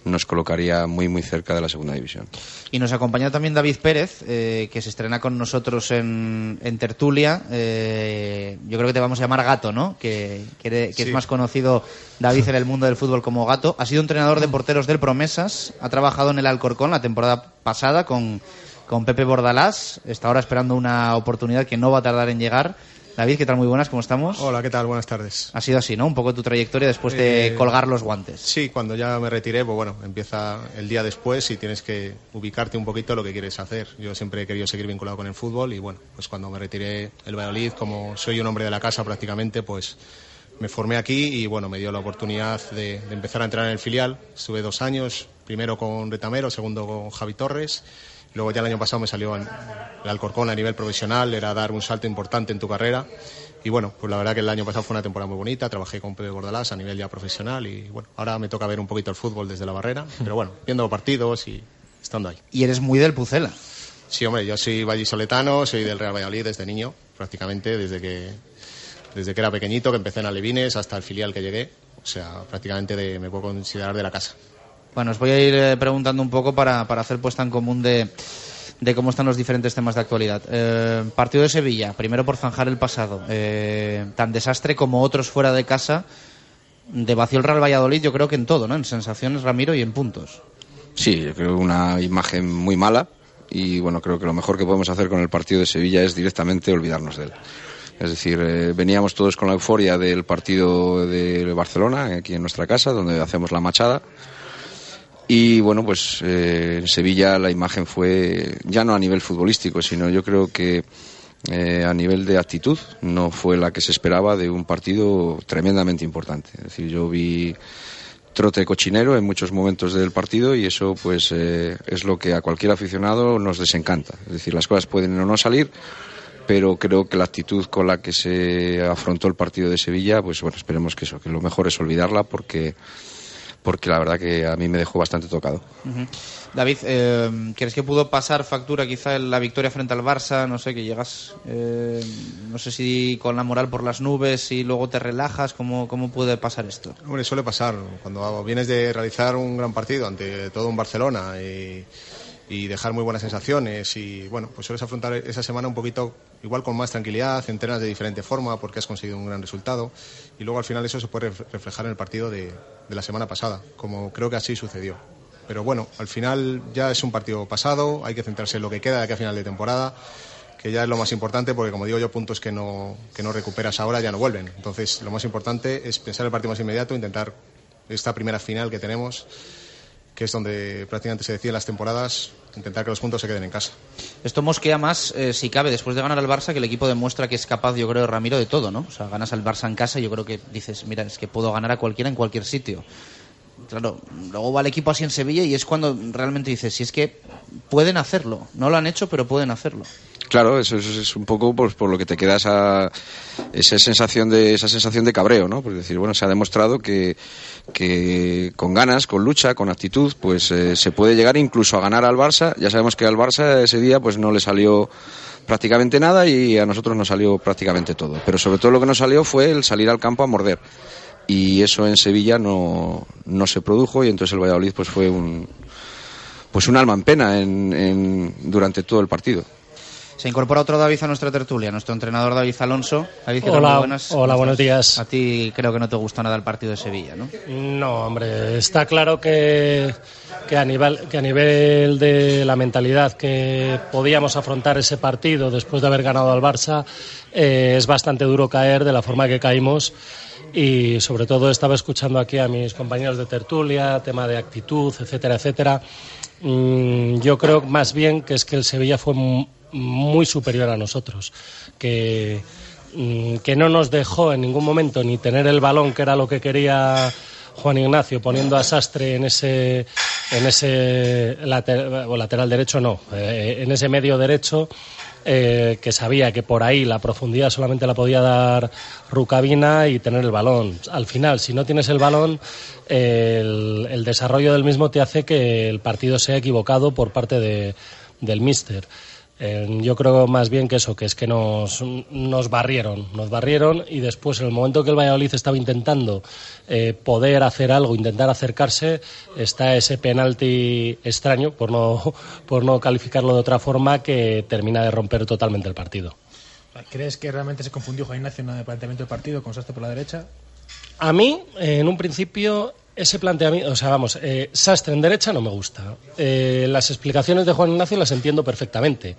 nos colocaría muy muy cerca de la segunda división. Y nos acompaña también David Pérez, eh, que se estrena con nosotros en, en Tertulia. Eh, yo creo que te vamos a llamar Gato, ¿no? Que, que eres- que Sí. es más conocido David en el mundo del fútbol como Gato. Ha sido entrenador de porteros del Promesas. Ha trabajado en el Alcorcón la temporada pasada con, con Pepe Bordalás. Está ahora esperando una oportunidad que no va a tardar en llegar. David, ¿qué tal? Muy buenas, ¿cómo estamos? Hola, ¿qué tal? Buenas tardes. Ha sido así, ¿no? Un poco tu trayectoria después de Eh, colgar los guantes. Sí, cuando ya me retiré, pues bueno, empieza el día después y tienes que ubicarte un poquito lo que quieres hacer. Yo siempre he querido seguir vinculado con el fútbol y bueno, pues cuando me retiré el Valladolid, como soy un hombre de la casa prácticamente, pues me formé aquí y bueno, me dio la oportunidad de, de empezar a entrar en el filial. Estuve dos años, primero con Retamero, segundo con Javi Torres. Luego ya el año pasado me salió el Alcorcón a nivel profesional, era dar un salto importante en tu carrera. Y bueno, pues la verdad que el año pasado fue una temporada muy bonita, trabajé con Pepe Bordalás a nivel ya profesional y bueno, ahora me toca ver un poquito el fútbol desde la barrera, (laughs) pero bueno, viendo partidos y estando ahí. Y eres muy del Pucela. Sí, hombre, yo soy vallisoletano, soy del Real Valladolid desde niño, prácticamente desde que, desde que era pequeñito, que empecé en Alevines hasta el filial que llegué. O sea, prácticamente de- me puedo considerar de la casa. Bueno, os voy a ir eh, preguntando un poco para, para hacer puesta en común de, de cómo están los diferentes temas de actualidad. Eh, partido de Sevilla, primero por zanjar el pasado. Eh, tan desastre como otros fuera de casa. De vacío el Real Valladolid, yo creo que en todo, ¿no? En sensaciones, Ramiro, y en puntos. Sí, yo creo una imagen muy mala y bueno, creo que lo mejor que podemos hacer con el partido de Sevilla es directamente olvidarnos de él. Es decir, eh, veníamos todos con la euforia del partido de Barcelona, aquí en nuestra casa, donde hacemos la machada. Y bueno, pues eh, en Sevilla la imagen fue ya no a nivel futbolístico, sino yo creo que eh, a nivel de actitud no fue la que se esperaba de un partido tremendamente importante. Es decir, yo vi trote cochinero en muchos momentos del partido y eso pues eh, es lo que a cualquier aficionado nos desencanta. Es decir, las cosas pueden o no salir, pero creo que la actitud con la que se afrontó el partido de Sevilla, pues bueno, esperemos que eso, que lo mejor es olvidarla porque porque la verdad que a mí me dejó bastante tocado. David, eh, ¿crees que pudo pasar factura quizá la victoria frente al Barça? No sé, que llegas, eh, no sé si con la moral por las nubes y luego te relajas. ¿Cómo, cómo puede pasar esto? Hombre, suele pasar cuando vienes de realizar un gran partido ante todo un Barcelona y, y dejar muy buenas sensaciones. Y bueno, pues sueles afrontar esa semana un poquito igual con más tranquilidad, entrenas de diferente forma porque has conseguido un gran resultado. Y luego al final eso se puede ref- reflejar en el partido de, de la semana pasada, como creo que así sucedió. Pero bueno, al final ya es un partido pasado, hay que centrarse en lo que queda de aquí a final de temporada que ya es lo más importante porque como digo yo puntos que no, que no recuperas ahora ya no vuelven. Entonces lo más importante es pensar el partido más inmediato intentar esta primera final que tenemos que es donde prácticamente se deciden las temporadas intentar que los puntos se queden en casa Esto mosquea más, eh, si cabe, después de ganar al Barça, que el equipo demuestra que es capaz, yo creo, Ramiro, de todo, ¿no? O sea, ganas al Barça en casa y yo creo que dices, mira, es que puedo ganar a cualquiera en cualquier sitio. Claro, luego va el equipo así en Sevilla y es cuando realmente dices, si es que pueden hacerlo. No lo han hecho, pero pueden hacerlo. Claro, eso es, un poco pues, por lo que te queda esa, esa sensación de esa sensación de cabreo, ¿no? Porque decir, bueno, se ha demostrado que, que con ganas, con lucha, con actitud, pues eh, se puede llegar incluso a ganar al Barça. Ya sabemos que al Barça ese día pues no le salió prácticamente nada y a nosotros nos salió prácticamente todo. Pero sobre todo lo que nos salió fue el salir al campo a morder. Y eso en Sevilla no, no se produjo y entonces el Valladolid pues fue un pues un alma en pena en, en- durante todo el partido. Se incorpora otro David a nuestra tertulia, nuestro entrenador David Alonso. David, ¿qué tal? Hola, buenas. hola, buenos días. A ti creo que no te gusta nada el partido de Sevilla, ¿no? No, hombre, está claro que, que, a nivel, que a nivel de la mentalidad que podíamos afrontar ese partido después de haber ganado al Barça, eh, es bastante duro caer de la forma que caímos y sobre todo estaba escuchando aquí a mis compañeros de tertulia, tema de actitud, etcétera, etcétera. Mm, yo creo más bien que es que el Sevilla fue muy superior a nosotros, que, mm, que no nos dejó en ningún momento ni tener el balón, que era lo que quería Juan Ignacio, poniendo a Sastre en ese, en ese lateral, o lateral derecho, no, eh, en ese medio derecho. eh, que sabía que por ahí la profundidad solamente la podía dar Rucabina y tener el balón. Al final, si no tienes el balón, el, el desarrollo del mismo te hace que el partido sea equivocado por parte de, del míster. Eh, yo creo más bien que eso, que es que nos, nos barrieron, nos barrieron y después en el momento que el Valladolid estaba intentando eh, poder hacer algo, intentar acercarse, está ese penalti extraño, por no, (laughs) por no calificarlo de otra forma, que termina de romper totalmente el partido. ¿Crees que realmente se confundió Juan Ignacio en el planteamiento del partido con Sastre por la derecha? A mí, en un principio, ese planteamiento, o sea, vamos, eh, Sastre en derecha no me gusta. Eh, las explicaciones de Juan Ignacio las entiendo perfectamente.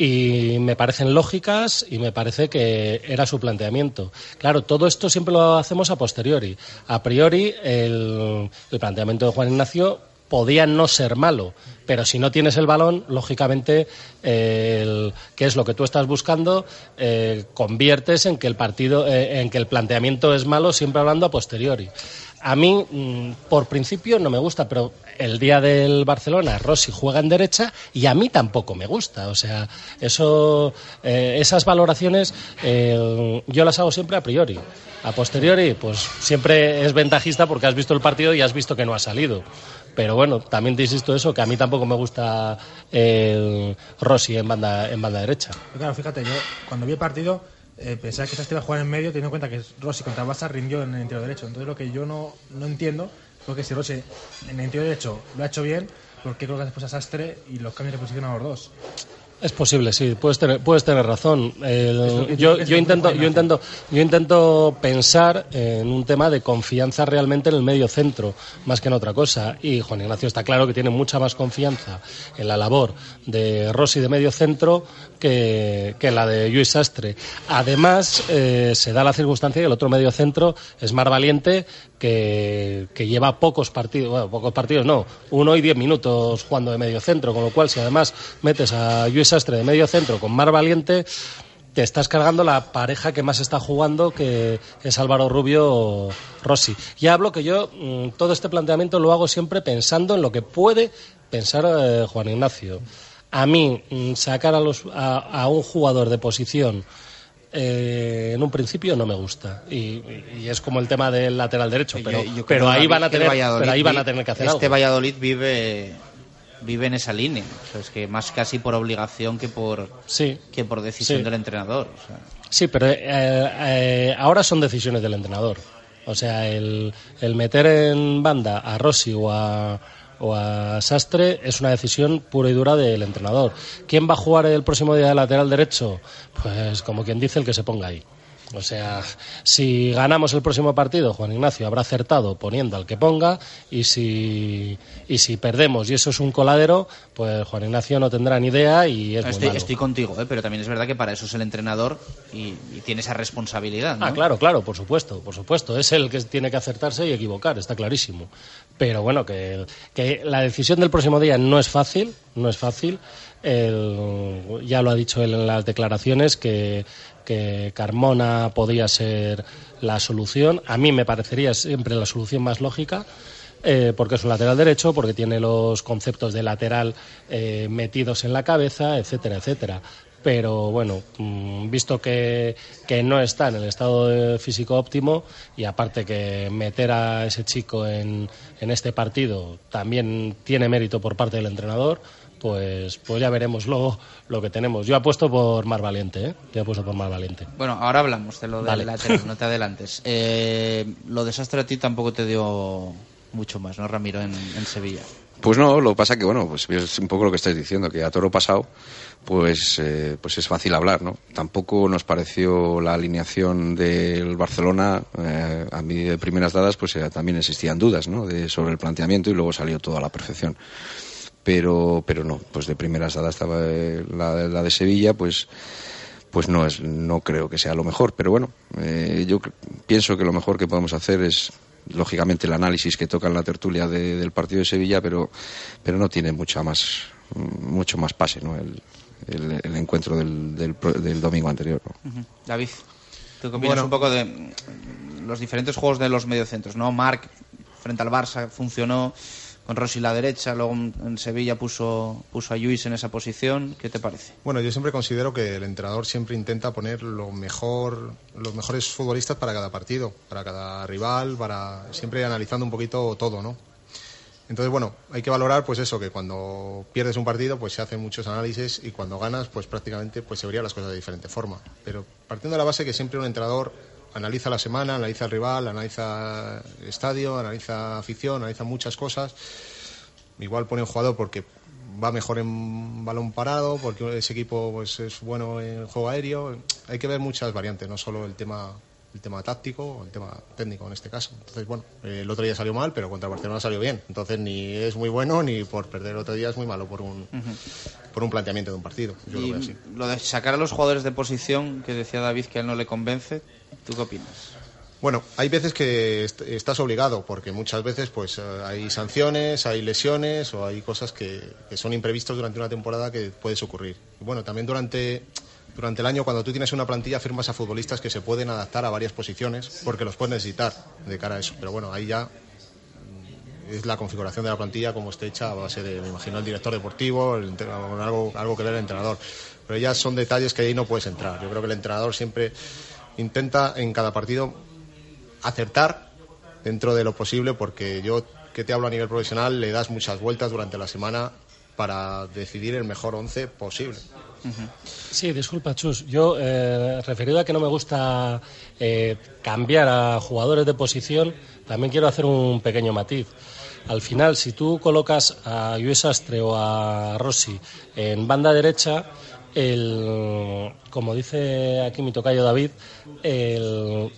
y me parecen lógicas y me parece que era su planteamiento. Claro, todo esto siempre lo hacemos a posteriori. A priori, el, el planteamiento de Juan Ignacio podía no ser malo, pero si no tienes el balón, lógicamente, eh, el, ¿qué es lo que tú estás buscando? Eh, conviertes en que el partido, eh, en que el planteamiento es malo, siempre hablando a posteriori. A mí, mm, por principio, no me gusta, pero el día del Barcelona, Rossi juega en derecha y a mí tampoco me gusta. O sea, eso, eh, esas valoraciones eh, yo las hago siempre a priori. A posteriori, pues siempre es ventajista porque has visto el partido y has visto que no ha salido. Pero bueno, también te insisto eso, que a mí tampoco me gusta Rossi en banda, en banda derecha. Claro, fíjate, yo cuando vi el partido eh, pensaba que Sastre iba a jugar en medio, teniendo en cuenta que Rossi contra Barça rindió en el interior derecho. Entonces lo que yo no, no entiendo es que si Rossi en el interior derecho lo ha hecho bien, ¿por qué coloca después a Sastre y los cambios de posición a los dos? Es posible, sí, puedes tener, puedes tener razón. Yo, yo, intento, yo, intento, yo intento pensar en un tema de confianza realmente en el medio centro, más que en otra cosa. Y Juan Ignacio está claro que tiene mucha más confianza en la labor de Rossi de medio centro que, la de Luis Sastre. Además, eh, se da la circunstancia que el otro medio centro es Mar Valiente, que, que, lleva pocos partidos, bueno, pocos partidos no, uno y diez minutos jugando de medio centro, con lo cual si además metes a Luis Sastre de medio centro con Mar Valiente, te estás cargando la pareja que más está jugando, que es Álvaro Rubio Rossi. Ya hablo que yo mm, todo este planteamiento lo hago siempre pensando en lo que puede pensar eh, Juan Ignacio. A mí, mm, sacar a, los, a, a un jugador de posición eh, en un principio no me gusta y, y, es como el tema del lateral derecho pero, yo, yo pero ahí van a tener pero ahí van a tener que hacer este algo. Valladolid vive vive en esa línea o sea, es que más casi por obligación que por sí, que por decisión sí. del entrenador o sea. sí pero eh, eh, ahora son decisiones del entrenador o sea el, el meter en banda a Rossi o a o a Sastre es una decisión pura y dura del entrenador. ¿Quién va a jugar el próximo día de lateral derecho? Pues como quien dice el que se ponga ahí. O sea, si ganamos el próximo partido, Juan Ignacio habrá acertado poniendo al que ponga y si, y si perdemos y eso es un coladero, pues Juan Ignacio no tendrá ni idea y es estoy, muy malo. estoy contigo, ¿eh? pero también es verdad que para eso es el entrenador y, y tiene esa responsabilidad. ¿no? Ah, claro, claro, por supuesto, por supuesto. Es el que tiene que acertarse y equivocar, está clarísimo. Pero bueno, que, la decisión del próximo día no es fácil, no es fácil. Ya lo ha dicho él en las declaraciones que, que Carmona podía ser la solución. A mí me parecería siempre la solución más lógica. Eh, porque es un lateral derecho, porque tiene los conceptos de lateral eh, metidos en la cabeza, etcétera, etcétera. Pero bueno, mmm, visto que, que, no está en el estado físico óptimo y aparte que meter a ese chico en, en este partido también tiene mérito por parte del entrenador, pues, pues ya veremos luego lo que tenemos. Yo apuesto por Mar Valiente, ¿eh? Yo apuesto por Mar Valiente. Bueno, ahora hablamos de lo del lateral, no te (laughs) adelantes. Eh, lo desastre a ti tampoco te dio mucho más, ¿no, Ramiro, en, en Sevilla? Pues no, lo pasa que, bueno, pues es un poco lo que estáis diciendo, que a toro pasado, pues, eh, pues es fácil hablar, ¿no? Tampoco nos pareció la alineación del Barcelona, eh, a mí de primeras dadas, pues eh, también existían dudas, ¿no? De, sobre el planteamiento y luego salió todo a la perfección. Pero, pero no, pues de primeras dadas estaba eh, la, la de Sevilla, pues pues no es no creo que sea lo mejor pero bueno eh, yo pienso que lo mejor que podemos hacer es lógicamente el análisis que toca en la tertulia de, del partido de Sevilla pero pero no tiene mucha más mucho más pase no el, el, el encuentro del, del, del, domingo anterior ¿no? uh -huh. David tú bueno. un poco de los diferentes juegos de los mediocentros no Marc frente al Barça funcionó con Rossi la derecha, luego en Sevilla puso, puso a Lluís en esa posición. ¿Qué te parece? Bueno, yo siempre considero que el entrenador siempre intenta poner lo mejor, los mejores futbolistas para cada partido, para cada rival, para siempre analizando un poquito todo, ¿no? Entonces, bueno, hay que valorar pues eso, que cuando pierdes un partido pues se hacen muchos análisis y cuando ganas pues prácticamente pues se verían las cosas de diferente forma. Pero partiendo de la base que siempre un entrenador analiza la semana, analiza el rival, analiza el estadio, analiza afición, analiza muchas cosas. Igual pone un jugador porque va mejor en balón parado, porque ese equipo pues, es bueno en juego aéreo. Hay que ver muchas variantes, no solo el tema el tema táctico, el tema técnico en este caso. Entonces, bueno, el otro día salió mal, pero contra Barcelona salió bien. Entonces, ni es muy bueno ni por perder el otro día es muy malo por un, por un planteamiento de un partido. Yo lo Y veo así. lo de sacar a los jugadores de posición, que decía David que a él no le convence, ¿tú qué opinas? Bueno, hay veces que est- estás obligado, porque muchas veces pues eh, hay sanciones, hay lesiones o hay cosas que, son imprevistos durante una temporada que puedes ocurrir. Bueno, también durante, durante el año, cuando tú tienes una plantilla, firmas a futbolistas que se pueden adaptar a varias posiciones, porque los puedes necesitar de cara a eso. Pero bueno, ahí ya mm, es la configuración de la plantilla como esté hecha a base de, me imagino, el director deportivo, el, algo, algo que ver el entrenador. Pero ya son detalles que ahí no puedes entrar. Yo creo que el entrenador siempre intenta en cada partido acertar dentro de lo posible porque yo que te hablo a nivel profesional le das muchas vueltas durante la semana para decidir el mejor once posible. Sí, disculpa, Chus. Yo, eh, referido a que no me gusta eh, cambiar a jugadores de posición, también quiero hacer un pequeño matiz. Al final, si tú colocas a Luis Astre o a Rossi en banda derecha, el, como dice aquí mi tocayo David, el,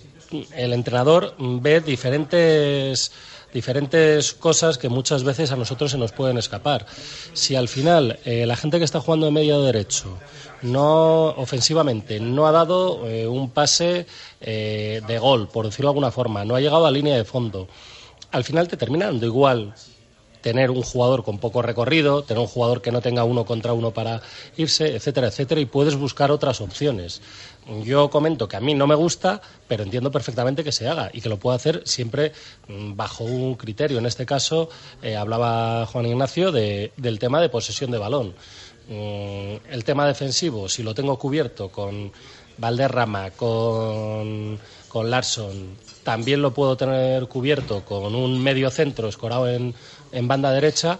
entrenador ve diferentes diferentes cosas que muchas veces a nosotros se nos pueden escapar. Si al final eh, la gente que está jugando de medio derecho no ofensivamente no ha dado eh, un pase eh, de gol, por decirlo de alguna forma, no ha llegado a línea de fondo, al final te termina dando igual tener un jugador con poco recorrido, tener un jugador que no tenga uno contra uno para irse, etcétera, etcétera, y puedes buscar otras opciones. Yo comento que a mí no me gusta, pero entiendo perfectamente que se haga y que lo puedo hacer siempre mm, bajo un criterio. En este caso, eh, hablaba Juan Ignacio de- del tema de posesión de balón. Mm, el tema defensivo, si lo tengo cubierto con Valderrama, con, con Larson, también lo puedo tener cubierto con un medio centro escorado en, en banda derecha,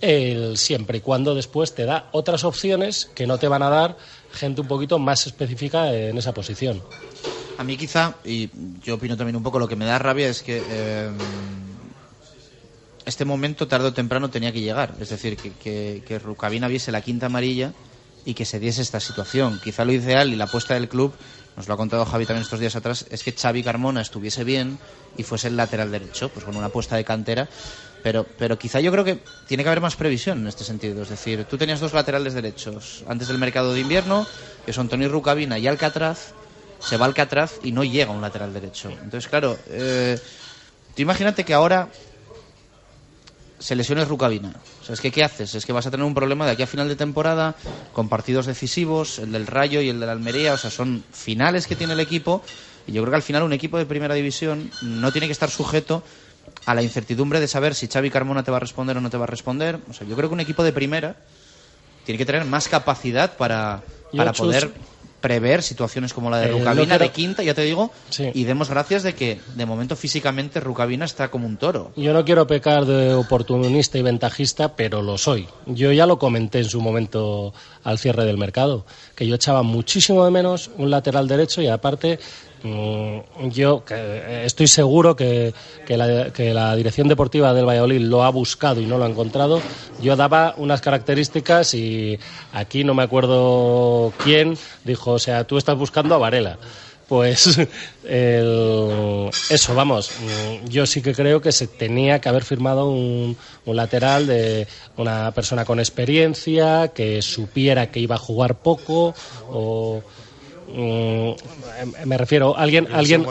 el, siempre y cuando después te da otras opciones que no te van a dar gente un poquito más específica en esa posición. A mí quizá, y yo opino también un poco, lo que me da rabia es que eh, este momento tarde o temprano tenía que llegar. Es decir, que, que, que viese la quinta amarilla y que se diese esta situación. Quizá lo ideal y la apuesta del club, nos lo ha contado Javi también estos días atrás, es que Xavi Carmona estuviese bien y fuese el lateral derecho, pues con una apuesta de cantera. Pero, pero quizá yo creo que tiene que haber más previsión en este sentido. Es decir, tú tenías dos laterales derechos antes del mercado de invierno, que son Tony Rukavina y Alcatraz. Se va Alcatraz y no llega un lateral derecho. Entonces, claro, eh, tú imagínate que ahora se lesione Rukavina. O sea, es que ¿qué haces? Es que vas a tener un problema de aquí a final de temporada con partidos decisivos, el del Rayo y el del Almería. O sea, son finales que tiene el equipo. Y yo creo que al final un equipo de primera división no tiene que estar sujeto a la incertidumbre de saber si Xavi Carmona te va a responder o no te va a responder. O sea, yo creo que un equipo de primera tiene que tener más capacidad para, para Chus, poder prever situaciones como la de Eh, quiero- de quinta, ya te digo, y demos gracias de que de momento físicamente Rukavina está como un toro. Yo no quiero pecar de oportunista y ventajista, pero lo soy. Yo ya lo comenté en su momento al cierre del mercado, que yo echaba muchísimo de menos un lateral derecho y aparte yo que, eh, estoy seguro que, que la, que la dirección deportiva del Valladolid lo ha buscado y no lo ha encontrado. Yo daba unas características y aquí no me acuerdo quién dijo, o sea, tú estás buscando a Varela. Pues (laughs) eso, vamos, mm, yo sí que creo que se tenía que haber firmado un, un lateral de una persona con experiencia, que supiera que iba a jugar poco, o mm, me refiero, alguien, alguien,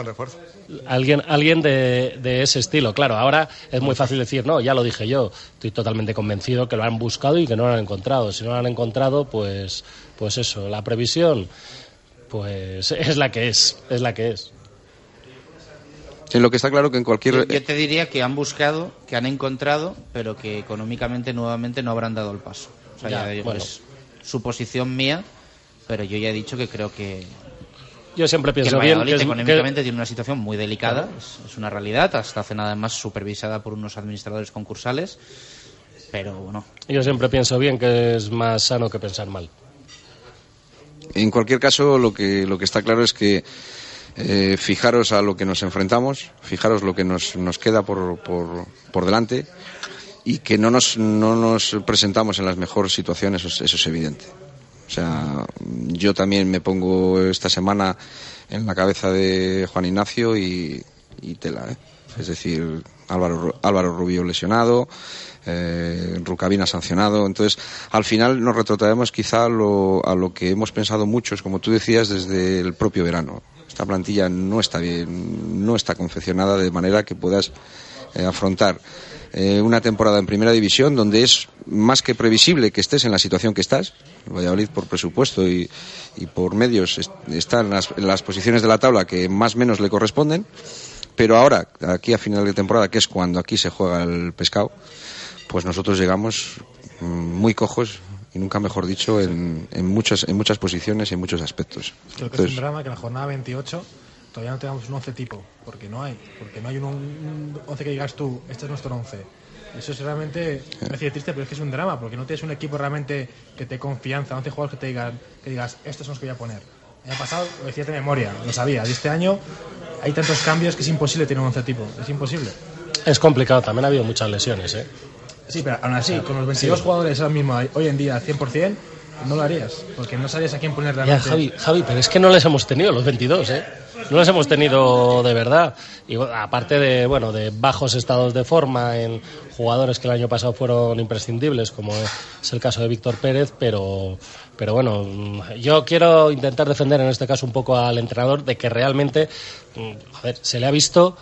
alguien, alguien de, de ese estilo. Claro, ahora es muy fácil decir, no, ya lo dije yo, estoy totalmente convencido que lo han buscado y que no lo han encontrado. Si no lo han encontrado, pues, pues eso, la previsión, pues (laughs) es la que es, es la que es. Sí, lo que está claro que en cualquier... Yo, yo te diría que han buscado, que han encontrado, pero que económicamente nuevamente no habrán dado el paso. O sea, Ya, ya digo, bueno. es suposición mía, pero yo ya he dicho que creo que, Yo siempre que el pienso bien Valladolid que es- económicamente que- tiene una situación muy delicada, es, es una realidad, hasta hace nada más supervisada por unos administradores concursales, pero bueno, Yo siempre pienso bien que es más sano que pensar mal. En cualquier caso, lo que, lo que está claro es que eh, fijaros a lo que nos enfrentamos, fijaros lo que nos, nos queda por, por, por delante y que no nos, no nos presentamos en las mejores situaciones, eso, es- eso es evidente. O sea, yo también me pongo esta semana en la cabeza de Juan Ignacio y, tela, ¿eh? Es decir, Álvaro, Álvaro Rubio lesionado, eh, Rucabina sancionado. Entonces, al final nos retrotraemos quizá a lo, a lo que hemos pensado muchos, como tú decías, desde el propio verano. Esta plantilla no está bien, no está confeccionada de manera que puedas eh, afrontar eh, una temporada en primera división donde es más que previsible que estés en la situación que estás. Valladolid, por presupuesto y, y por medios, es- está en las, en las posiciones de la tabla que más o menos le corresponden. Pero ahora, aquí a final de temporada, que es cuando aquí se juega el pescado, pues nosotros llegamos mm, muy cojos y nunca mejor dicho en, en muchas en muchas posiciones y en muchos aspectos. Creo que es un drama que la jornada 28 todavía no tengamos un 11 tipo, porque no hay, porque no hay un, un 11 que digas tú, este es nuestro 11. Eso es realmente, me parece triste, pero es que es un drama, porque no tienes un equipo realmente que te confianza, 11 jugadores que te digan, que digas, estos son los que voy a poner. El año pasado lo decías de memoria, lo sabías, y este año hay tantos cambios que es imposible tener un 11 tipo, es imposible. Es complicado, también ha habido muchas lesiones, ¿eh? Sí, pero aún así, con los 22 Sí. jugadores ahora mismo, hoy en día, al 100%, no lo harías, porque no sabías a quién poner Ya, realmente. Javi, Javi, pero es que no les hemos tenido los 22, ¿eh? No les hemos tenido de verdad. Y aparte de, bueno, de bajos estados de forma en jugadores que el año pasado fueron imprescindibles, como es el caso de Víctor Pérez, pero, pero bueno, mm, yo quiero intentar defender en este caso un poco al entrenador de que realmente, mm, joder, se le ha visto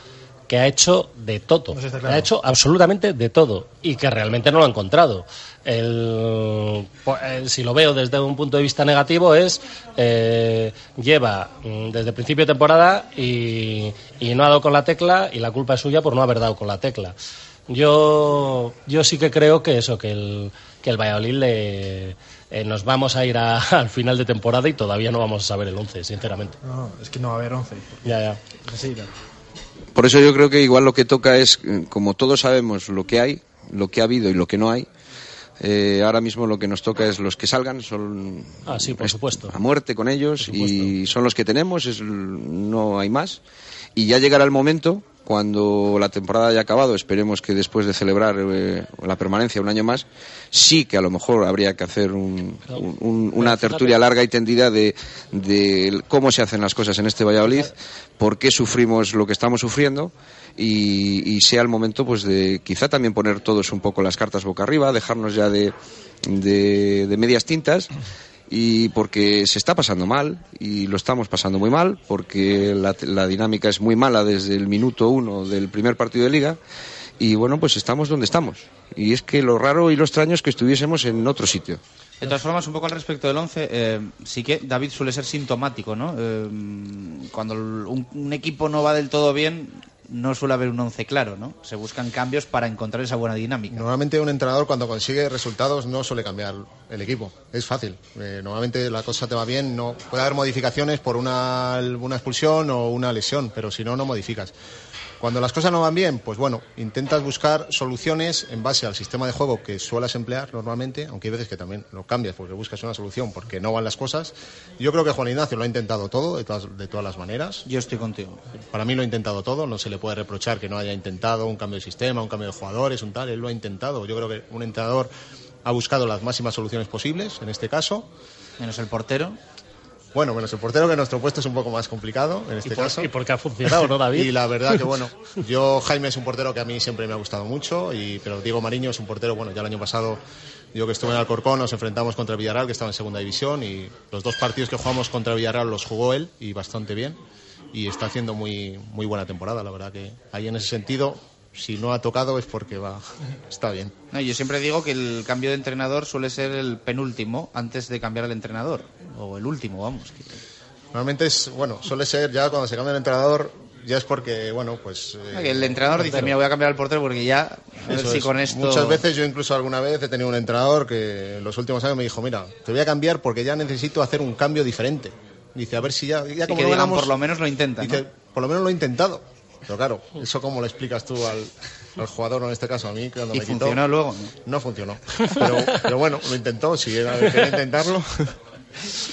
que ha hecho de todo. Pues claro. Ha hecho absolutamente de todo y que realmente no lo ha encontrado. El, po- eh, si lo veo desde un punto de vista negativo es eh, lleva mm, desde el principio de temporada y, y no ha dado con la tecla y la culpa es suya por no haber dado con la tecla. Yo, yo sí que creo que eso, que el, que el Valladolid le, eh, nos vamos a ir a- (laughs) al final de temporada y todavía no vamos a saber el 11, sinceramente. No, es que no va a haber 11. Ya, ya. Sí, claro. por eso yo creo que igual lo que toca es, eh, como todos sabemos lo que hay, lo que ha habido y lo que no hay, eh, ahora mismo lo que nos toca es los que salgan, son Ah, sí, por es supuesto. a muerte con ellos y son los que tenemos, es, no hay más. Y ya llegará el momento cuando la temporada haya acabado, esperemos que después de celebrar eh, la permanencia un año más, sí que a lo mejor habría que hacer un- un- un- una tertulia larga y tendida de, de cómo se hacen las cosas en este Valladolid, por qué sufrimos lo que estamos sufriendo y, y sea el momento pues de quizá también poner todos un poco las cartas boca arriba, dejarnos ya de, de, medias tintas y porque se está pasando mal y lo estamos pasando muy mal porque la, la dinámica es muy mala desde el minuto uno del primer partido de liga y bueno pues estamos donde estamos y es que lo raro y lo extraño es que estuviésemos en otro sitio De todas formas, un poco al respecto del 11, eh, sí que David suele ser sintomático, ¿no? Eh, cuando un, un equipo no va del todo bien, no suele haber un 11 claro, ¿no? Se buscan cambios para encontrar esa buena dinámica. Normalmente un entrenador cuando consigue resultados no suele cambiar el equipo, es fácil. Eh, normalmente la cosa te va bien, no puede haber modificaciones por una, una expulsión o una lesión, pero si no, no modificas. Cuando las cosas no van bien, pues bueno, intentas buscar soluciones en base al sistema de juego que suelas emplear normalmente, aunque hay veces que también lo cambias porque buscas una solución porque no van las cosas. Yo creo que Juan Ignacio lo ha intentado todo, de todas, de todas las maneras. Yo estoy contigo. Para mí lo ha intentado todo, no se le puede reprochar que no haya intentado un cambio de sistema, un cambio de jugadores, un tal, él lo ha intentado. Yo creo que un entrenador ha buscado las máximas soluciones posibles, en este caso. Menos el portero. Bueno, menos el portero, que nuestro puesto es un poco más complicado en este por- caso. y porque ha funcionado, ¿no, David? Y la verdad que, bueno, (laughs) yo, Jaime es un portero que a mí siempre me ha gustado mucho, y, pero Diego Mariño es un portero, bueno, ya el año pasado, yo que estuve en Alcorcón, nos enfrentamos contra el Villarreal, que estaba en segunda división, y los dos partidos que jugamos contra el Villarreal los jugó él, y bastante bien, y está haciendo muy, muy buena temporada, la verdad que ahí en ese sentido, si no ha tocado es porque va, está bien. No, yo siempre digo que el cambio de entrenador suele ser el penúltimo antes de cambiar el entrenador. O el último, vamos. Normalmente es, bueno, suele ser ya cuando se cambia el entrenador, ya es porque, bueno, pues... eh, Que el entrenador dice, mira, voy a cambiar al portero porque ya, a ver si es. con esto... Muchas veces yo incluso alguna vez he tenido un entrenador que en los últimos años me dijo, mira, te voy a cambiar porque ya necesito hacer un cambio diferente. Dice, a ver si ya, ya Y que no digan, ganamos- por lo menos lo intenta, Dice, ¿no? por lo menos lo he intentado. Pero claro, eso cómo lo explicas tú al, al jugador, o en este caso a mí, cuando Y me quitó. funcionó luego, No funcionó. Pero, pero bueno, lo intentó, si era quería intentarlo. (laughs)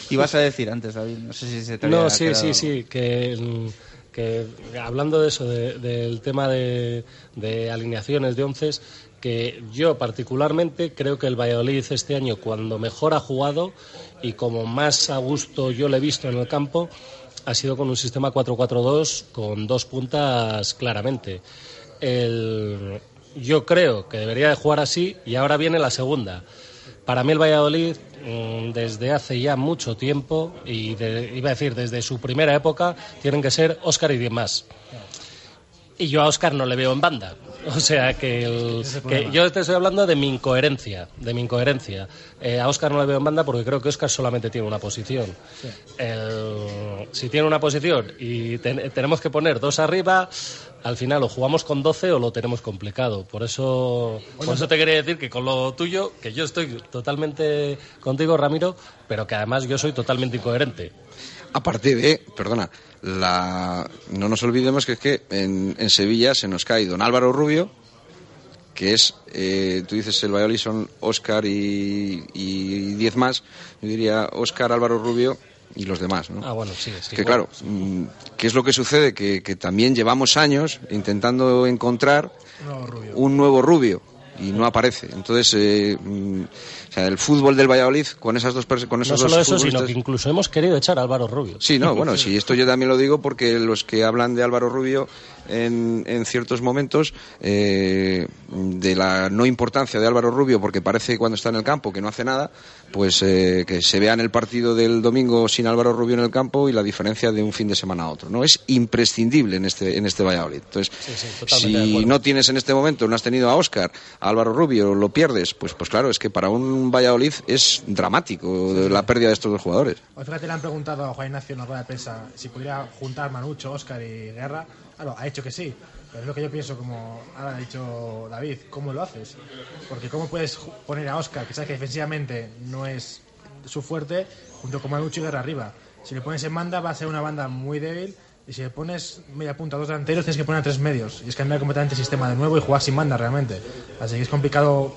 Y vas a decir antes, David, no sé si se te No, había sí, sí, algo. sí, que, que hablando de eso, de- del tema de, de alineaciones de onces, que yo particularmente creo que el Valladolid este año, cuando mejor ha jugado y como más a gusto yo le he visto en el campo, ha sido con un sistema 4-4-2 con dos puntas claramente. El, yo creo que debería de jugar así y ahora viene la segunda. Para mí el Valladolid, mm, desde hace ya mucho tiempo, y iba a decir desde su primera época, tienen que ser Óscar y demás. Y yo a Óscar no le veo en banda. O sea que, yo te estoy hablando de mi incoherencia, de mi incoherencia. Eh, a Óscar no le veo en banda porque creo que Óscar solamente tiene una posición. si tiene una posición y tenemos que poner dos arriba, al final o jugamos con 12 o lo tenemos complicado. Por eso, por eso te quería decir que con lo tuyo, que yo estoy totalmente contigo, Ramiro, pero que además yo soy totalmente incoherente. Aparte de, perdona, la, no nos olvidemos que es que en, Sevilla se nos cae don Álvaro Rubio, que es, eh, tú dices el Valladolid son Óscar y, y diez más, yo diría Óscar, Álvaro Rubio y los demás. ¿no? Ah, bueno, sí, Que claro, mm, ¿qué es lo que sucede? Que, también llevamos años intentando encontrar un nuevo rubio y no aparece. Entonces, eh, mm, o sea, el fútbol del Valladolid con esas dos con esos no solo eso, sino que incluso hemos querido echar a Álvaro Rubio. Sí, no, bueno, (laughs) sí, esto yo también lo digo porque los que hablan de Álvaro Rubio en, en ciertos momentos eh, de la no importancia de Álvaro Rubio porque parece cuando está en el campo que no hace nada, pues eh, que se vea en el partido del domingo sin Álvaro Rubio en el campo y la diferencia de un fin de semana a otro. No es imprescindible en este en este Valladolid. Entonces, si no tienes en este momento, no has tenido a Óscar, a Álvaro Rubio, lo pierdes, pues pues claro, es que para un Valladolid es dramático la pérdida de estos dos jugadores. fíjate, le han preguntado a Juan Ignacio en la rueda de prensa si pudiera juntar Manucho, Óscar y Guerra. Claro, ha dicho que sí, pero es lo que yo pienso, como ha dicho David, ¿cómo lo haces? Porque ¿cómo puedes poner a Oscar, que sabes que defensivamente no es su fuerte, junto con Manucci Guerra arriba? Si le pones en banda va a ser una banda muy débil y si le pones media punta a dos delanteros tienes que poner a tres medios y es cambiar completamente el sistema de nuevo y jugar sin banda realmente. Así que es complicado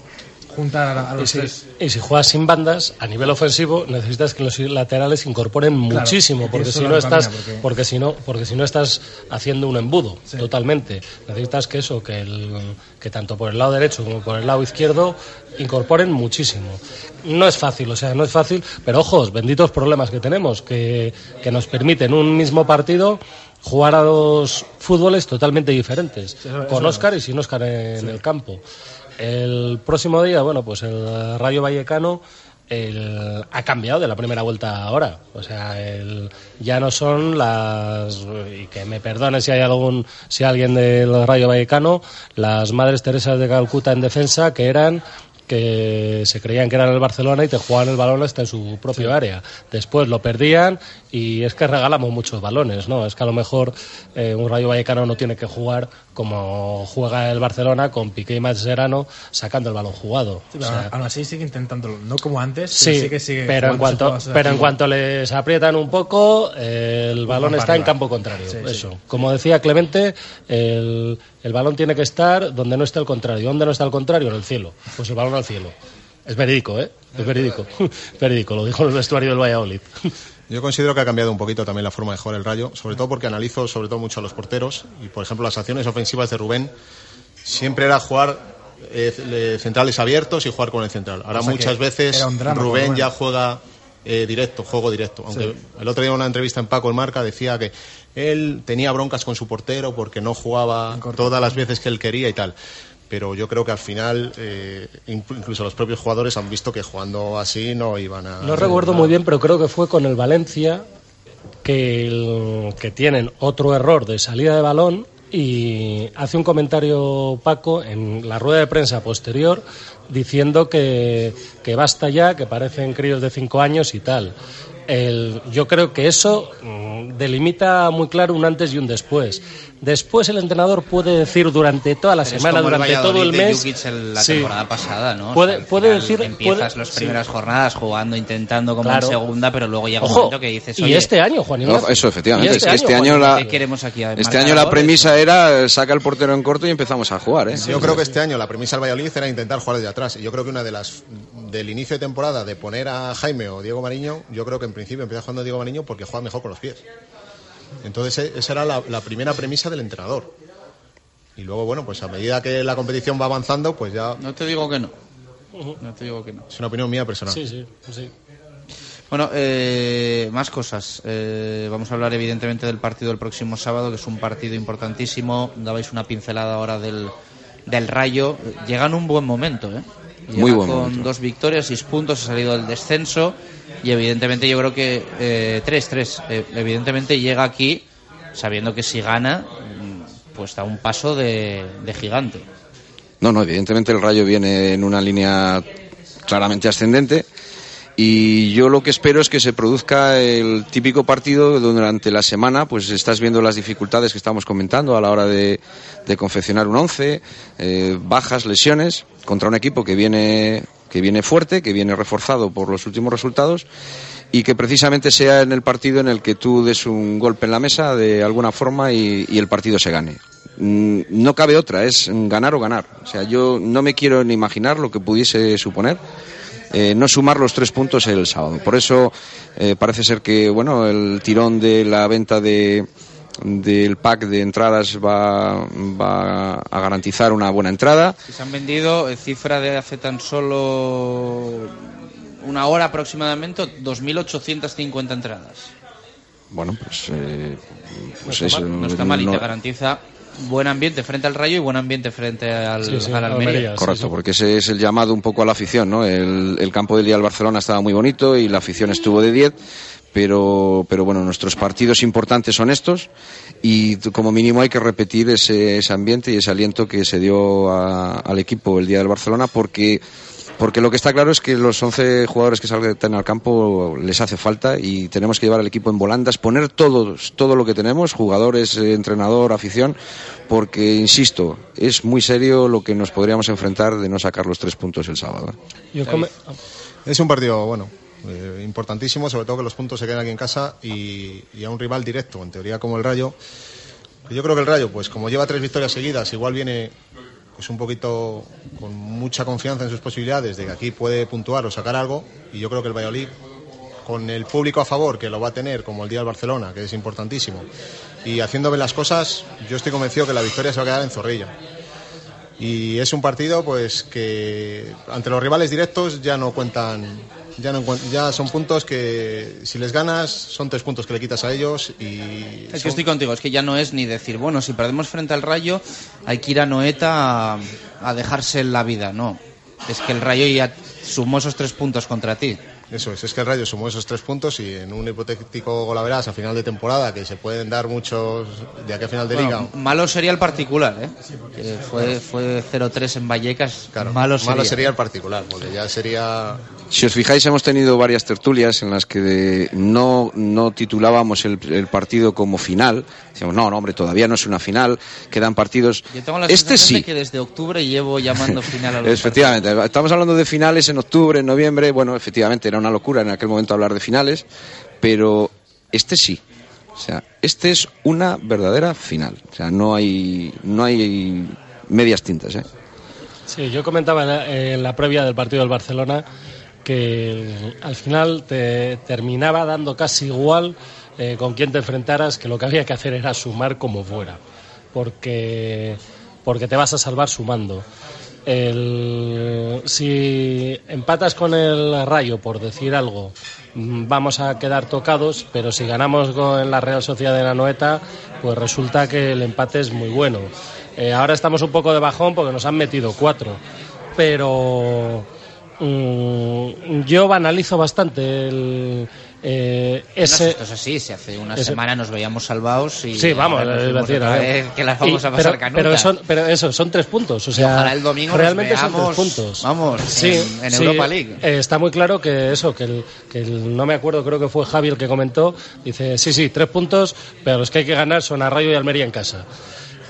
juntar a, los y si, Y si juegas sin bandas, a nivel ofensivo, necesitas que los laterales incorporen muchísimo, porque si no estás, porque... si no, porque si no estás haciendo un embudo totalmente. Necesitas que eso, que, el, que tanto por el lado derecho como por el lado izquierdo incorporen muchísimo. No es fácil, o sea, no es fácil, pero ojos, benditos problemas que tenemos, que, que nos permiten un mismo partido jugar a dos fútboles totalmente diferentes, con Óscar y sin Óscar en el campo. El próximo día, bueno, pues el Rayo Vallecano ha cambiado de la primera vuelta ahora. O sea, ya no son las y que me perdone si hay algún si alguien del Rayo Vallecano, las Madres Teresas de Calcuta en defensa que eran que se creían que eran el Barcelona y te jugaban el balón hasta en su propio área. Después lo perdían y es que regalamos muchos balones, ¿no? Es que a lo mejor eh, un Rayo Vallecano no tiene que jugar como juega el Barcelona con Piqué y Mascherano sacando el balón jugado. aún así sigue intentándolo, no como antes, sí, pero, en cuanto, pero en cuanto les aprietan un poco, el balón está en campo contrario. eso. Como decía Clemente, el, el balón tiene que estar donde no está el contrario. ¿Dónde no está el contrario? En el cielo. Pues el balón al cielo. Es verídico, ¿eh? Es verídico. (laughs) verídico, lo dijo el vestuario del Valladolid. (laughs) Yo considero que ha cambiado un poquito también la forma de jugar el Rayo, sobre todo porque analizo sobre todo mucho a los porteros y, por ejemplo, las acciones ofensivas de Rubén siempre era jugar eh, centrales abiertos y jugar con el central. Ahora muchas veces Rubén ya juega eh, directo, juego directo. Aunque el otro día en una entrevista en Paco el Marca decía que él tenía broncas con su portero porque no jugaba todas las veces que él quería y tal. Pero yo creo que al final, eh, incluso los propios jugadores han visto que jugando así no iban a. No recuerdo muy bien, pero creo que fue con el Valencia que, que tienen otro error de salida de balón y hace un comentario Paco en la rueda de prensa posterior diciendo que, que basta ya, que parecen críos de cinco años y tal yo creo que eso mm, delimita muy claro un antes y un después. Después el entrenador puede decir durante toda la semana, durante todo el mes. la temporada pasada, ¿no? Puede, puede decir. Empiezas las primeras jornadas jugando, intentando como en segunda, pero luego llega un momento que dices. y este año, Juan Eso, efectivamente. Este, este, año, la, este año la premisa era saca el portero en corto y empezamos a jugar. ¿eh? yo creo que este año la premisa del Valladolid era intentar jugar desde atrás. Y yo creo que una de las. del inicio de temporada de poner a Jaime o Diego Mariño, yo creo que en principio empieza jugando Diego Mariño porque juega mejor con los pies. Entonces e, esa era la, primera premisa del entrenador. Y luego, bueno, pues a medida que la competición va avanzando, pues ya... No te digo que no. No te digo que no. Es una opinión mía personal. Sí, sí, sí. Bueno, eh, más cosas. Eh, vamos a hablar evidentemente del partido del próximo sábado, que es un partido importantísimo. Dabais una pincelada ahora del, del Rayo. Llega en un buen momento, ¿eh? Llega Muy buen con momento. dos victorias, seis puntos, ha salido del descenso y evidentemente yo creo que eh, tres, tres. Eh, evidentemente llega aquí sabiendo que si gana, mm, pues da un paso de, de gigante. No, no, evidentemente el Rayo viene en una línea claramente ascendente y yo lo que espero es que se produzca el típico partido durante la semana pues estás viendo las dificultades que estamos comentando a la hora de, de confeccionar un once, eh, bajas, lesiones contra un equipo que viene que viene fuerte, que viene reforzado por los últimos resultados y que precisamente sea en el partido en el que tú des un golpe en la mesa de alguna forma y, y el partido se gane. Mm, No cabe otra, es ganar o ganar. O sea, yo no me quiero ni imaginar lo que pudiese suponer eh, no sumar los tres puntos el sábado. Por eso eh, parece ser que bueno el tirón de la venta de del pack de entradas va, va a garantizar una buena entrada. Se han vendido, eh, cifra de hace tan solo una hora aproximadamente, 2.850 entradas. Bueno, pues, eh, pues no, es, está mal, no está mal y no- te garantiza buen ambiente frente al Rayo y buen ambiente frente al, Sí, sí, al Almería. Correcto, porque ese es el llamado un poco a la afición, ¿no? El, el campo del día del Barcelona estaba muy bonito y la afición estuvo de 10, pero, pero bueno, nuestros partidos importantes son estos y como mínimo hay que repetir ese, ese ambiente y ese aliento que se dio a- al equipo el día del Barcelona porque porque lo que está claro es que los 11 jugadores que salgan al campo les hace falta y tenemos que llevar al equipo en volandas, poner todos, todo lo que tenemos, jugadores, eh, entrenador, afición, porque, insisto, es muy serio lo que nos podríamos enfrentar de no sacar los tres puntos el sábado. Es un partido, bueno, eh, importantísimo, sobre todo que los puntos se queden aquí en casa y, y a un rival directo, en teoría como el Rayo. Yo creo que el Rayo, pues como lleva tres victorias seguidas, igual viene pues un poquito con mucha confianza en sus posibilidades de que aquí puede puntuar o sacar algo y yo creo que el Valladolid con el público a favor que lo va a tener como el día del Barcelona que es importantísimo y haciendo bien las cosas yo estoy convencido que la victoria se va a quedar en Zorrilla. Y es un partido pues que ante los rivales directos ya no cuentan ya no ya son puntos que si les ganas son tres puntos que le quitas a ellos y Es que estoy contigo, es que ya no es ni decir, bueno, si perdemos frente al Rayo, hay que ir a Noeta a, a dejarse la vida, no. Es que el Rayo ya sumó esos tres puntos contra ti. Eso es, es que el Rayo sumó esos tres puntos y en un hipotético golaveras a final de temporada, que se pueden dar muchos de aquí a final de Bueno, liga. malo sería el particular, ¿eh? Que fue, fue 0-3 en Vallecas, malo sería. Malo sería el particular, porque ya sería. Si os fijáis, hemos tenido varias tertulias en las que de- no, no titulábamos el, el partido como final. Decíamos, no, no, hombre, todavía no es una final, quedan partidos. Yo tengo la Este sensación sí. de que desde octubre llevo llamando final a los (laughs) Efectivamente, estamos hablando de finales en octubre, en noviembre. Bueno, efectivamente, era una locura en aquel momento hablar de finales, pero este sí. O sea, este es una verdadera final. O sea, no hay, no hay medias tintas, ¿eh? Sí, yo comentaba en la, previa del partido del Barcelona que al final te terminaba dando casi igual eh, con quién te enfrentaras, que lo que había que hacer era sumar como fuera, porque, porque te vas a salvar sumando. Si empatas con el Rayo, por decir algo, mm, vamos a quedar tocados, pero si ganamos con la Real Sociedad de la Noeta, pues resulta que el empate es muy bueno. Eh, ahora estamos un poco de bajón porque nos han metido cuatro, pero mm, yo banalizo bastante el, eh, ese... Esto es así, si hace una ese- semana nos veíamos salvados y Sí, vamos, nos decir, que las vamos Y- a pasar pero, canutas. pero, son, pero eso, son tres puntos. O sea, ojalá el domingo nos realmente son veamos, tres puntos. vamos, sí, en- en sí, Europa League. eh, está muy claro que eso, que, el, que el- no me acuerdo, creo que fue Javi el que comentó, dice, sí, sí, tres puntos, pero los que hay que ganar son a Rayo y Almería en casa.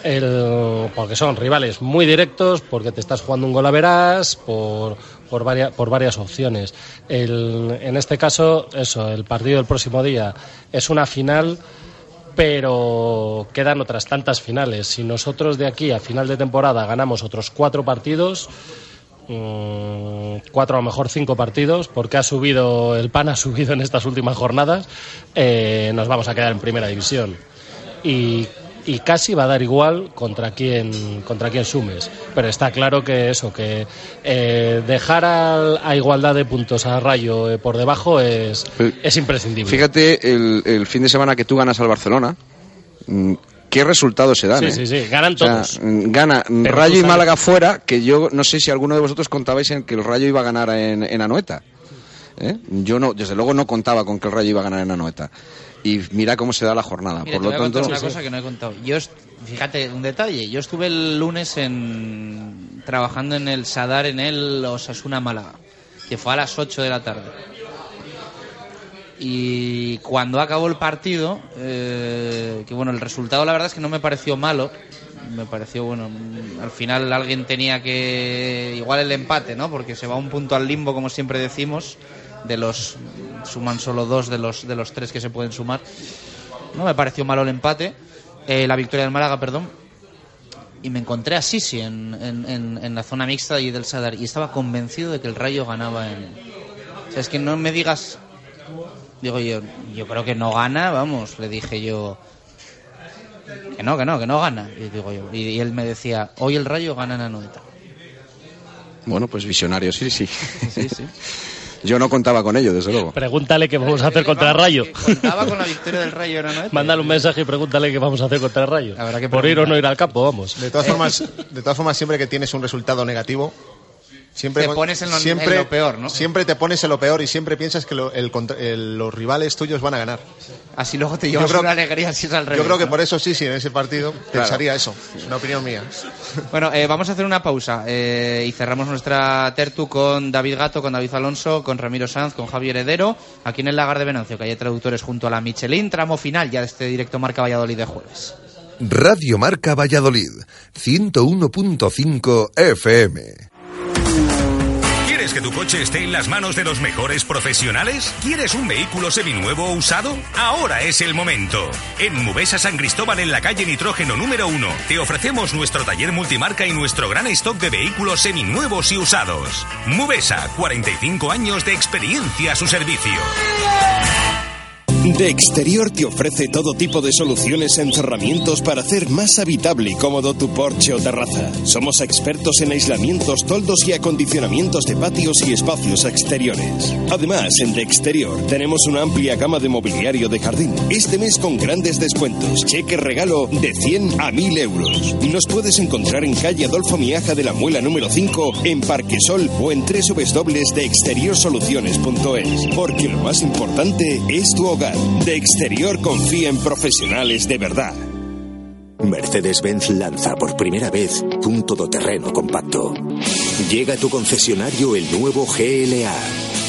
El- porque son rivales muy directos, porque te estás jugando un gol a verás, por, por, varias, por varias opciones. El- en este caso, eso, el partido del próximo día es una final pero quedan otras tantas finales. Si nosotros de aquí a final de temporada ganamos otros cuatro partidos, mm, cuatro a lo mejor cinco partidos, porque ha subido, el PAN ha subido en estas últimas jornadas, eh, nos vamos a quedar en primera división. Y, y casi va a dar igual contra quién contra quién sumes pero está claro que eso que eh, dejar a, igualdad de puntos a Rayo eh, por debajo es, es imprescindible fíjate el, el, fin de semana que tú ganas al Barcelona mm, qué resultados se dan. Sí, ¿eh? sí, sí, ganan todos. Mm, gana Rayo y Málaga fuera, que yo no sé si alguno de vosotros contabais en que el Rayo iba a ganar en, en Anoeta. ¿eh? Yo no, desde luego no contaba con que el Rayo iba a ganar en Anoeta. Y mira cómo se da la jornada. Mira, Por te lo voy a tanto, una cosa que no he contado. Yo, fíjate, un detalle. Yo estuve el lunes en, trabajando en el Sadar en el Osasuna Málaga, que fue a las 8 de la tarde. Y cuando acabó el partido, eh, que bueno, el resultado la verdad es que no me pareció malo. Me pareció, bueno, al final alguien tenía que. Igual el empate, ¿no? Porque se va un punto al limbo, como siempre decimos. De los. Suman solo dos de los, de los tres que se pueden sumar. No me pareció malo el empate. Eh, la victoria del Málaga, perdón. Y me encontré a Sisi en, en, en- en la zona mixta y del Sadar. Y estaba convencido de que el Rayo ganaba en. O sea, es que no me digas. Digo yo, yo creo que no gana, vamos, le dije yo. Que no, que no, que no gana. Y digo yo. Y, y él me decía, hoy el Rayo gana en Anoeta. bueno, pues visionario, sí, sí. Sí, sí. (laughs) Yo no contaba con ello, desde luego. Pregúntale qué vamos a hacer contra el Rayo. Contaba con la victoria del Rayo. Mándale un mensaje y pregúntale qué vamos a hacer contra el Rayo. que Por ir o no ir al campo, vamos. De todas formas, de todas formas siempre que tienes un resultado negativo, siempre Te pones en lo- siempre, en lo peor, ¿no? Siempre te pones en lo peor y siempre piensas que lo- el contra- el- los rivales tuyos van a ganar. Así luego te llevas una alegría si es al revés. Yo creo que ¿no? por eso sí, sí, en ese partido pensaría eso. Es una opinión mía. (laughs) Bueno, eh, vamos a hacer una pausa eh, y cerramos nuestra tertu con David Gato, con David Alonso, con Ramiro Sanz, con Javier Heredero, aquí en el Lagar de Venancio, que hay traductores junto a la Michelin, tramo final ya de este directo Marca Valladolid de jueves. Radio Marca Valladolid, 101.5 FM. ¿Quieres que tu coche esté en las manos de los mejores profesionales? ¿Quieres un vehículo seminuevo o usado? Ahora es el momento. En Mubesa San Cristóbal, en la calle Nitrógeno número 1, te ofrecemos nuestro taller multimarca y nuestro gran stock de vehículos seminuevos y usados. Mubesa, 45 años de experiencia a su servicio. De Exterior te ofrece todo tipo de soluciones en cerramientos para hacer más habitable y cómodo tu porche o terraza. Somos expertos en aislamientos, toldos y acondicionamientos de patios y espacios exteriores. Además, en De Exterior tenemos una amplia gama de mobiliario de jardín. Este mes con grandes descuentos. Cheque regalo de 100 a 1000 euros. Nos puedes encontrar en calle Adolfo Miaja de la Muela número 5, en Parquesol o en www.deexteriorsoluciones.es. Porque lo más importante es tu hogar. De Exterior confía en profesionales de verdad. Mercedes-Benz lanza por primera vez un todoterreno compacto. Llega a tu concesionario el nuevo GLA,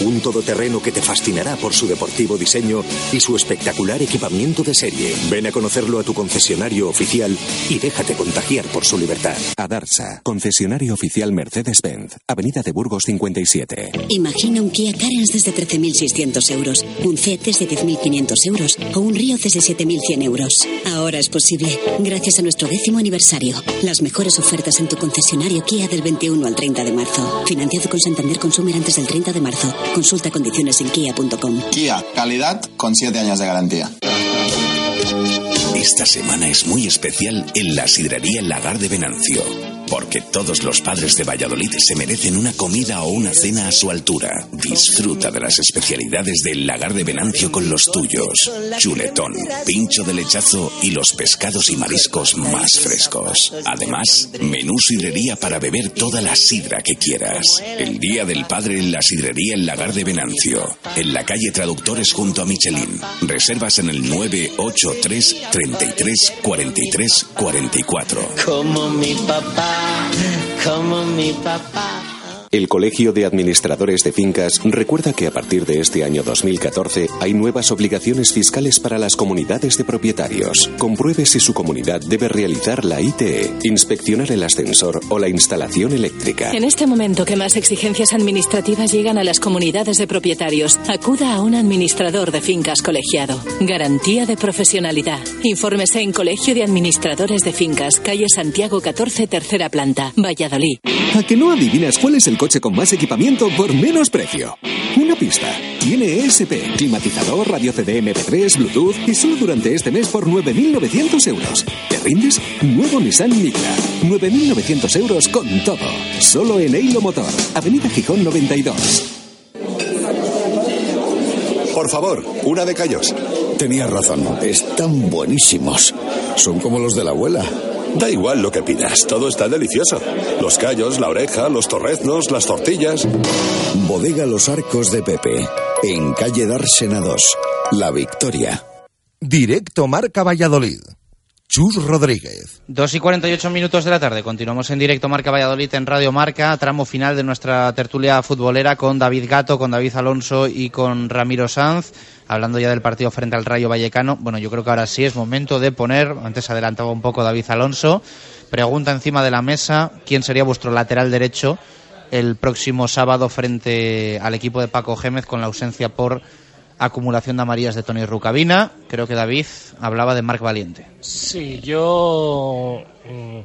un todoterreno que te fascinará por su deportivo diseño y su espectacular equipamiento de serie. Ven a conocerlo a tu concesionario oficial y déjate contagiar por su libertad. Adarsa, concesionario oficial Mercedes-Benz, Avenida de Burgos 57. Imagina un Kia Carens desde 13.600 euros, un C desde 10.500 euros o un Río desde 7.100 euros. Ahora es posible, gracias a nuestro décimo aniversario. Las mejores ofertas en tu concesionario Kia del 21 al 30 de marzo. Financiado con Santander Consumer antes del 30 de marzo. Consulta condiciones en kia.com. Kia, calidad con 7 años de garantía. Esta semana es muy especial en la sidrería El Lagar de Venancio, porque todos los padres de Valladolid se merecen una comida o una cena a su altura. Disfruta de las especialidades del Lagar de Venancio con los tuyos. Chuletón, pincho de lechazo y los pescados y mariscos más frescos. Además, menú sidrería para beber toda la sidra que quieras. El Día del Padre en la sidrería El Lagar de Venancio, en la calle Traductores junto a Michelin. Reservas en el 983 33 43 44. Como mi papá, como mi papá. El Colegio de Administradores de Fincas recuerda que a partir de este año 2014 hay nuevas obligaciones fiscales para las comunidades de propietarios. Compruebe si su comunidad debe realizar la ITE, inspeccionar el ascensor o la instalación eléctrica. En este momento que más exigencias administrativas llegan a las comunidades de propietarios, acuda a un administrador de fincas colegiado. Garantía de profesionalidad. Infórmese en Colegio de Administradores de Fincas, calle Santiago 14, tercera planta, Valladolid. ¿A que no adivinas cuál es el coche con más equipamiento por menos precio? Una pista. Tiene ESP, climatizador, radio CD MP3, Bluetooth y solo durante este mes por 9.900 euros. ¿Te rindes? Nuevo Nissan Micra. 9.900 euros con todo. Solo en Eilo Motor. Avenida Gijón 92. Por favor, una de callos. Tenía razón, están buenísimos. Son como los de la abuela. Da igual lo que pidas, todo está delicioso. Los callos, la oreja, los torreznos, las tortillas. Bodega Los Arcos de Pepe, en calle Dársena 2, La Victoria. Directo Marca Valladolid. Chus Rodríguez. 2 y 48 minutos de la tarde. Continuamos en directo Marca Valladolid en Radio Marca, tramo final de nuestra tertulia futbolera con David Gato, con David Alonso y con Ramiro Sanz. Hablando ya del partido frente al Rayo Vallecano. Bueno, yo creo que ahora sí es momento de poner, antes adelantaba un poco David Alonso, pregunta encima de la mesa, ¿quién sería vuestro lateral derecho el próximo sábado frente al equipo de Paco Gémez con la ausencia por acumulación de amarillas de Tony Rucabina. Creo que David hablaba de Marc Valiente. Sí, yo mm,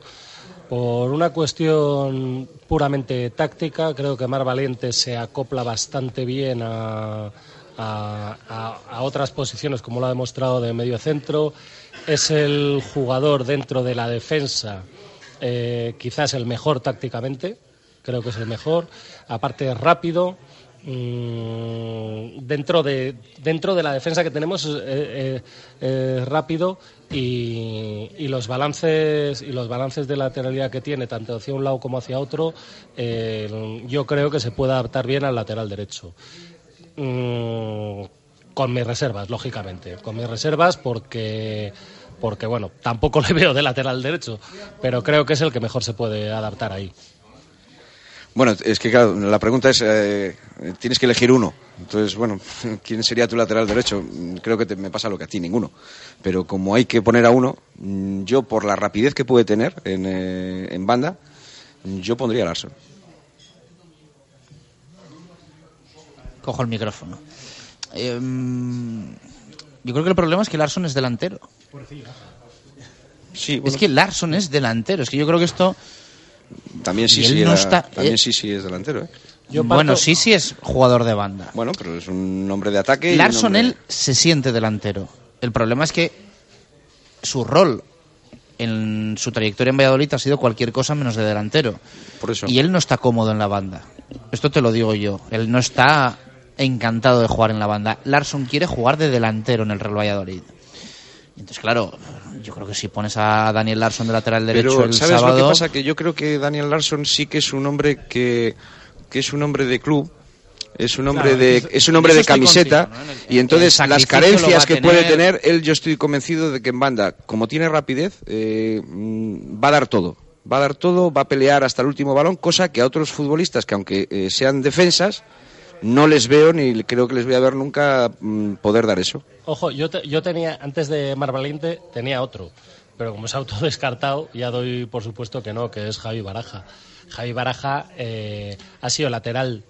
por una cuestión puramente táctica, creo que Mar Valiente se acopla bastante bien a- a otras posiciones, como lo ha demostrado de medio centro. Es el jugador dentro de la defensa, eh, quizás el mejor tácticamente, creo que es el mejor. Aparte es rápido. Mm, dentro de dentro de la defensa que tenemos eh, eh, es rápido y, y los balances y los balances de lateralidad que tiene tanto hacia un lado como hacia otro eh, yo creo que se puede adaptar bien al lateral derecho. Mm, con mis reservas lógicamente. Con mis reservas porque porque bueno tampoco (laughs) le veo de lateral derecho pero creo que es el que mejor se puede adaptar ahí Bueno, es que claro, la pregunta es, eh, tienes que elegir uno. Entonces, bueno, (laughs) ¿quién sería tu lateral derecho? Mm, Creo que te- me pasa lo que a ti, ninguno. Pero como hay que poner a uno, mm, yo por la rapidez que puede tener en, eh, en banda, yo pondría a Larson. Cojo el micrófono. Em, yo creo que el problema es que Larson es delantero. Sí, Es que Larson es delantero. Es que yo creo que esto. También sí, sí, no era- está- también eh, sí, sí es delantero. ¿eh? bueno, sí, sí es jugador de banda. Bueno, pero es un hombre de ataque. Larson, él se siente delantero. El problema es que su rol en su trayectoria en Valladolid ha sido cualquier cosa menos de delantero. Por eso. Y él no está cómodo en la banda. Esto te lo digo yo. Él no está encantado de jugar en la banda. Larson quiere jugar de delantero en el Real Valladolid. Entonces, claro, yo creo que si pones a Daniel Larson de lateral derecho Pero, el ¿sabes sábado... lo que pasa? Que yo creo que Daniel Larson sí que es un hombre que, que es un hombre de club. Es un hombre Claro, de eso- es un hombre de camiseta contigo, ¿no? En el- y entonces las carencias que puede tener. tener él yo estoy convencido de que en banda como tiene rapidez eh, mm, va a dar todo va a dar todo va a pelear hasta el último balón cosa que a otros futbolistas que aunque eh, sean defensas no les veo ni creo que les voy a ver nunca mm, poder dar eso Ojo, yo, te- yo tenía, antes de Mar Valiente, tenía otro. Pero como se ha autodescartado, ya doy por supuesto que no, que es Javi Baraja. Javi Baraja eh, ha sido lateral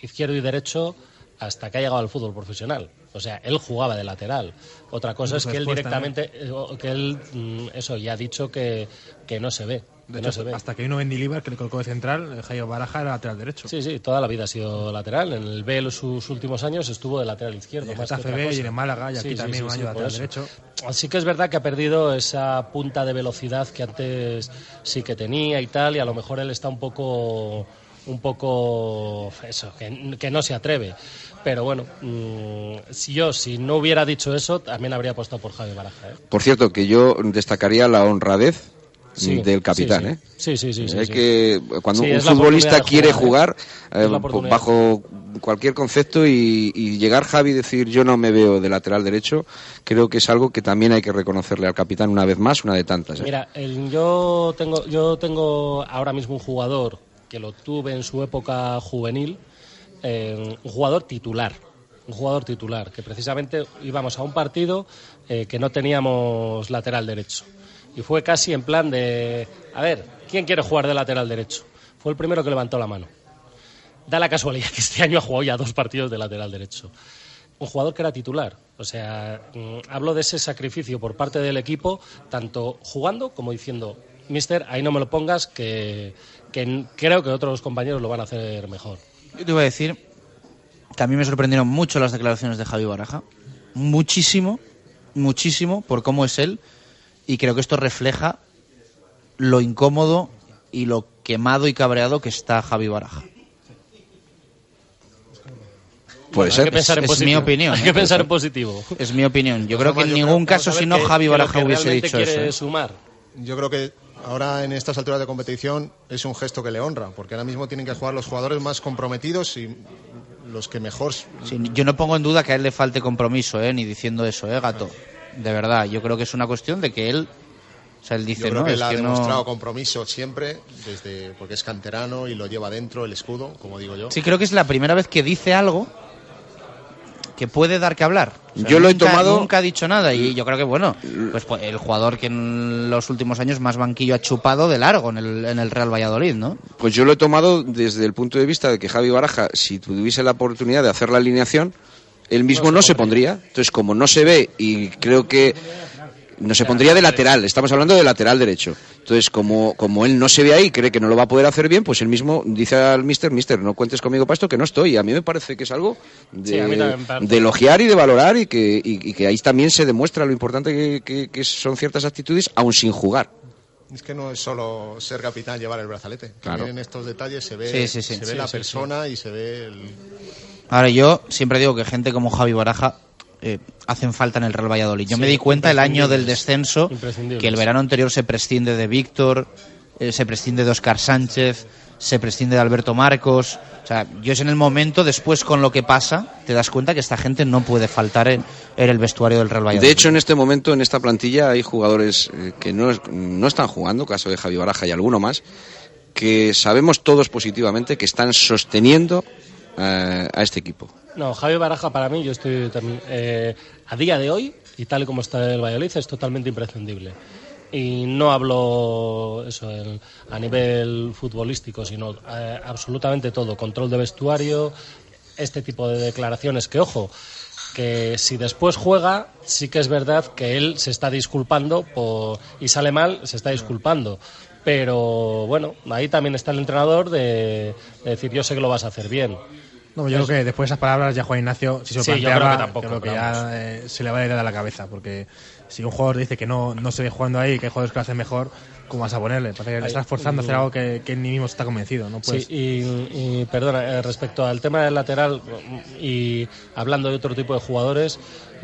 izquierdo y derecho hasta que ha llegado al fútbol profesional. O sea, él jugaba de lateral. Otra cosa es que él Después directamente, eh, que él, mm, eso, ya ha dicho que, que no se ve. De que hecho, no se ve. hasta que vino Mendilibar, que le colocó de central, Jairo Baraja era lateral derecho. Sí, sí, toda la vida ha sido lateral. En el B, los- sus últimos años, estuvo de lateral izquierdo. Y en más que otra cosa. y en Málaga, y aquí también un año lateral eso. derecho. Así que es verdad que ha perdido esa punta de velocidad que antes sí que tenía y tal, y a lo mejor él está un poco un poco eso, que, que no se atreve. Pero bueno, mm, si yo si no hubiera dicho eso, también habría apostado por Javi Baraja. ¿eh? por cierto que yo destacaría la honradez Sí, del capitán sí, sí. ¿eh? Sí, sí. que cuando un es futbolista quiere jugar, ¿eh? Es oportunidad. bajo cualquier concepto y, y llegar Javi y decir yo no me veo de lateral derecho, creo que es algo que también hay que reconocerle al capitán una vez más, una de tantas. ¿eh? Mira, el- yo tengo yo tengo ahora mismo un jugador que lo tuve en su época juvenil, eh, un jugador titular, un jugador titular que precisamente íbamos a un partido eh, que no teníamos lateral derecho y fue casi en plan de a ver quién quiere jugar de lateral derecho. Fue el primero que levantó la mano. Da la casualidad que este año ha jugado ya dos partidos de lateral derecho un jugador que era titular. O sea, mm, hablo de ese sacrificio por parte del equipo, tanto jugando como diciendo, Mister, ahí no me lo pongas, que, creo que otros compañeros lo van a hacer mejor. Yo te iba a decir que a mí me sorprendieron mucho las declaraciones de Javi Baraja. Muchísimo, muchísimo por cómo es él. Y creo que esto refleja lo incómodo y lo quemado y cabreado que está Javi Baraja. Puede Hay ser. que pensar en Es positivo. mi opinión. Hay ¿eh? que pensar en positivo. Es mi opinión. Yo creo que en ningún caso, si no, Javi Baraja hubiese dicho eso. ¿eh? sumar. Yo creo que ahora en estas alturas de competición es un gesto que le honra, porque ahora mismo tienen que jugar los jugadores más comprometidos y los que mejor. Sí, yo no pongo en duda que a él le falte compromiso, ¿eh? ni diciendo eso, ¿eh, gato? De verdad, yo creo que es una cuestión de que él. O sea, él dice, Yo creo no, que es él ha que demostrado no. compromiso siempre, desde porque es canterano y lo lleva dentro el escudo, como digo yo. Sí, creo que es la primera vez que dice algo que puede dar que hablar. O sea, Yo lo he nunca- tomado- Nunca ha dicho nada y yo creo que, bueno, pues pues, el jugador que en los últimos años más banquillo ha chupado de largo en el, en el Real Valladolid, ¿no? Pues yo lo he tomado desde el punto de vista de que Javi Baraja, si tuviese la oportunidad de hacer la alineación, él mismo no, se pondría. Entonces, como no se ve y creo que no se pondría de lateral, estamos hablando de lateral derecho. Entonces, como, como él no se ve ahí, cree que no lo va a poder hacer bien, pues él mismo dice al mister, mister, no cuentes conmigo para esto, que no estoy. Y a mí me parece que es algo de, Sí, elogiar y de valorar y que, y, y que ahí también se demuestra lo importante que, que- que son ciertas actitudes, aún sin jugar. Es que no es solo ser capitán, llevar el brazalete. Claro. También en estos detalles se ve, Sí, sí, sí. se ve Sí, la sí, persona y se ve el... Ahora, yo siempre digo que gente como Javi Baraja eh, hacen falta en el Real Valladolid. Yo Sí, me di cuenta el año del descenso que el verano anterior se prescinde de Víctor, eh, se prescinde de Oscar Sánchez, se prescinde de Alberto Marcos. O sea, yo es en el momento, después con lo que pasa, te das cuenta que esta gente no puede faltar en, en el vestuario del Real Valladolid. De hecho, en este momento, en esta plantilla, hay jugadores eh, que no, no están jugando, caso de Javi Baraja y alguno más, que sabemos todos positivamente que están sosteniendo eh, a este equipo. No, Javi Baraja para mí, yo estoy termi- eh, a día de hoy y tal y como está el Valladolid es totalmente imprescindible. Y no hablo eso el- a nivel futbolístico, sino eh, absolutamente todo, control de vestuario, este tipo de declaraciones que ojo, que si después juega, sí que es verdad que él se está disculpando por, y sale mal, se está disculpando. Pero bueno, ahí también está el entrenador de, de decir yo sé que lo vas a hacer bien. No, yo Es- creo que después de esas palabras ya Juan Ignacio, si se lo Sí, yo creo que tampoco, creo que ya eh, se le va a ir a la cabeza, porque si un jugador dice que no, no se ve jugando ahí, que hay jugadores que lo hacen mejor, ¿cómo vas a ponerle? Parece que estás forzando a hacer mm. algo que, que ni mismo está convencido, ¿no? Pues, Sí, y, y, perdona, eh, respecto al tema del lateral y hablando de otro tipo de jugadores,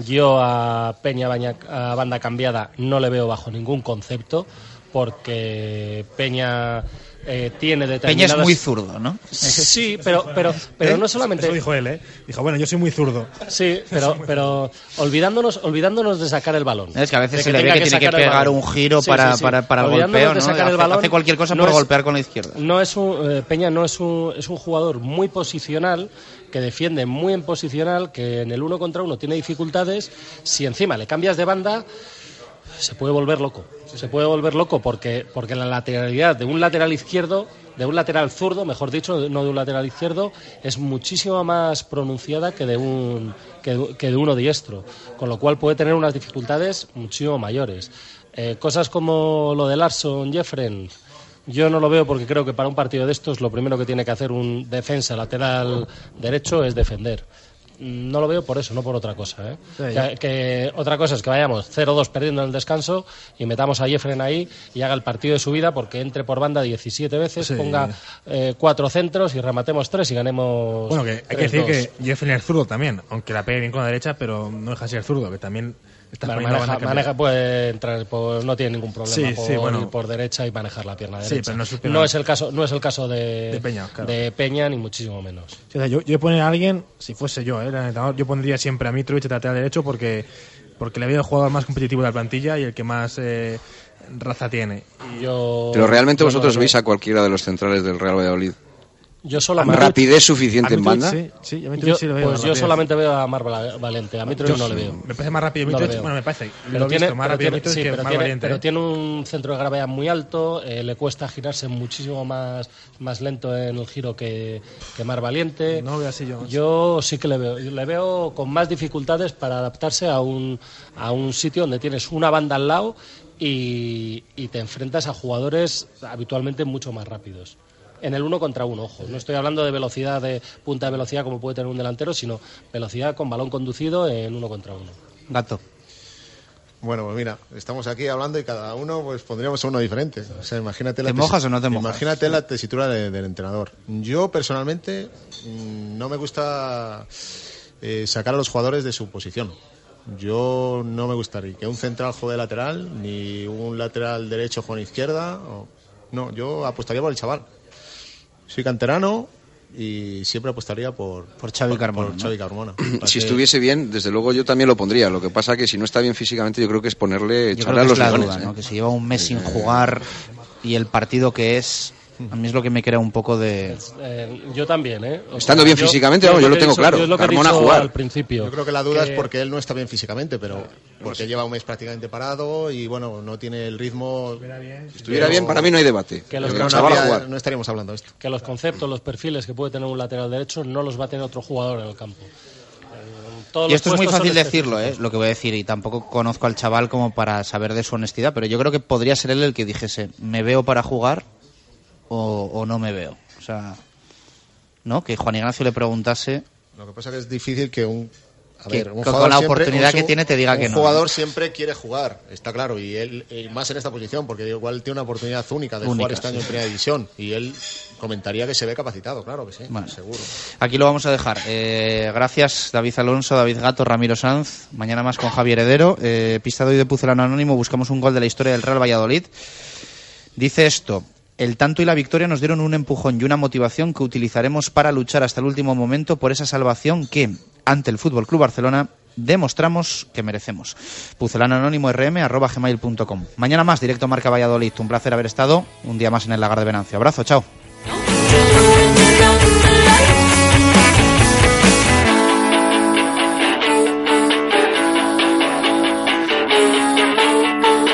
yo a Peña Baña- a banda cambiada no le veo bajo ningún concepto porque Peña eh, tiene Peña determinadas... es muy zurdo, ¿no? Sí, pero, pero, pero ¿Eh? no solamente... Eso dijo él, ¿eh? Dijo, bueno, yo soy muy zurdo. Sí, (laughs) pero, pero olvidándonos, olvidándonos de sacar el balón. Es que a veces se le ve que tiene que pegar un giro Sí, para, sí, sí. para, para el golpeo, de ¿no? sacar el Hace- balón, hace cualquier cosa no por es- golpear con la izquierda. No es un, eh, Peña no es un, es un jugador muy posicional, que defiende muy en posicional, que en el uno contra uno tiene dificultades. Si encima le cambias de banda, se puede volver loco. Se puede volver loco porque, porque la lateralidad de un lateral izquierdo, de un lateral zurdo, mejor dicho, no de un lateral izquierdo, es muchísimo más pronunciada que de un que de, uno diestro, con lo cual puede tener unas dificultades muchísimo mayores. Eh, cosas como lo de Larson, Jeffren, yo no lo veo porque creo que para un partido de estos lo primero que tiene que hacer un defensa lateral derecho es defender. No lo veo por eso, no por otra cosa. ¿eh? Sí, que, otra cosa es que vayamos 0-2 perdiendo en el descanso y metamos a Jeffren ahí y haga el partido de su vida porque entre por banda 17 veces, Sí. ponga eh, cuatro centros y rematemos tres y ganemos. Bueno, que hay que decir 3-2. que Jeffrey es zurdo también, aunque la pegue bien con la derecha, pero no deja de ser zurdo, que también Vale, maneja, maneja- puede entrar por- no tiene ningún problema Sí, por sí, bueno. ir por derecha y manejar la pierna Sí, derecha. pero no es no el caso no es el caso de, De Peña, claro. de Peña, ni muchísimo menos Sí, o sea, yo, yo poner a alguien, si fuese yo, ¿eh? yo pondría siempre a Mitrovic de lateral derecho porque, porque le veo el jugador más competitivo de la plantilla y el que más eh, raza tiene. yo Pero realmente yo vosotros no- veis a cualquiera de los centrales del Real Valladolid. Yo solamente Rapidez suficiente A en Mitrovic, banda. sí, sí, a yo, Mitrovic sí veo pues yo solamente veo a Mar Val- Valente a Mitrovic Yo no le veo Me parece más rápido Mitrovic, bueno, me parece, pero lo he tiene, visto, más pero rápido tiene- Mitrovic sí, que pero más tiene- valiente. pero tiene un centro de gravedad muy alto, eh, le cuesta girarse muchísimo más, más lento en el giro que, que Mar Valiente. No lo veo así yo. Yo sí que le veo, le veo con más dificultades para adaptarse a un, a un sitio donde tienes una banda al lado y, y te enfrentas a jugadores habitualmente mucho más rápidos. En el uno contra uno, ojo. No estoy hablando de velocidad, de punta de velocidad como puede tener un delantero, sino velocidad con balón conducido en uno contra uno. Gato. Bueno, pues mira, estamos aquí hablando y cada uno pues pondríamos a uno diferente. O sea, imagínate la ¿Te mojas o no te mojas? Imagínate la tesitura de- del entrenador. Yo personalmente mm, no me gusta eh, sacar a los jugadores de su posición. Yo no me gustaría que un central juegue lateral, ni un lateral derecho con izquierda. o- No, yo apostaría por el chaval. Soy canterano y siempre apostaría por, por Xavi Carmona. por Xavi Carmona. (clears throat) Si estuviese bien, desde luego yo también lo pondría. Lo que pasa que si no está bien físicamente, yo creo que es ponerle, Yo echarle creo a que los es la leones. duda, ¿eh? ¿no? Que si lleva un mes sin jugar y el partido que es, a mí es lo que me crea un poco de... Eh, yo también, ¿eh? O Estando bien físicamente, vamos, es yo lo tengo claro. yo es lo Carmona jugar. al principio. Yo creo que la duda Que- es porque él no está bien físicamente, pero porque lleva un mes prácticamente parado y bueno, no tiene el ritmo. Si estuviera bien, para mí no hay debate. Que los no, chaval a habría- jugar. no estaríamos hablando de esto. que los conceptos, los perfiles que puede tener un lateral derecho no los va a tener otro jugador en el campo. Eh, todos Y esto es muy fácil decirlo, ¿eh? lo que voy a decir, y tampoco conozco al chaval como para saber de su honestidad, pero yo creo que podría ser él el que dijese, ¿me veo para jugar o, o no me veo? O sea, ¿no? Que Juan Ignacio le preguntase... Lo que pasa es que es difícil que un. A Que ver, un con jugador la siempre- oportunidad un que tiene te diga un que no. jugador siempre quiere jugar, está claro, y él y más en esta posición, porque igual tiene una oportunidad única de Única, jugar este sí. año en primera división, y él comentaría que se ve capacitado, claro que sí, Bueno. seguro. Aquí lo vamos a dejar. Eh, gracias David Alonso, David Gato, Ramiro Sanz. Mañana más con Javier Heredero. Eh, pista de hoy de Pucelano Anónimo. Buscamos un gol de la historia del Real Valladolid. Dice esto. El tanto y la victoria nos dieron un empujón y una motivación que utilizaremos para luchar hasta el último momento por esa salvación que, ante el Fútbol Club Barcelona, demostramos que merecemos. Pucelano Anónimo rm. Mañana más, directo Marca Valladolid. Un placer haber estado un día más en el Lagar de Venancio. Abrazo, chao.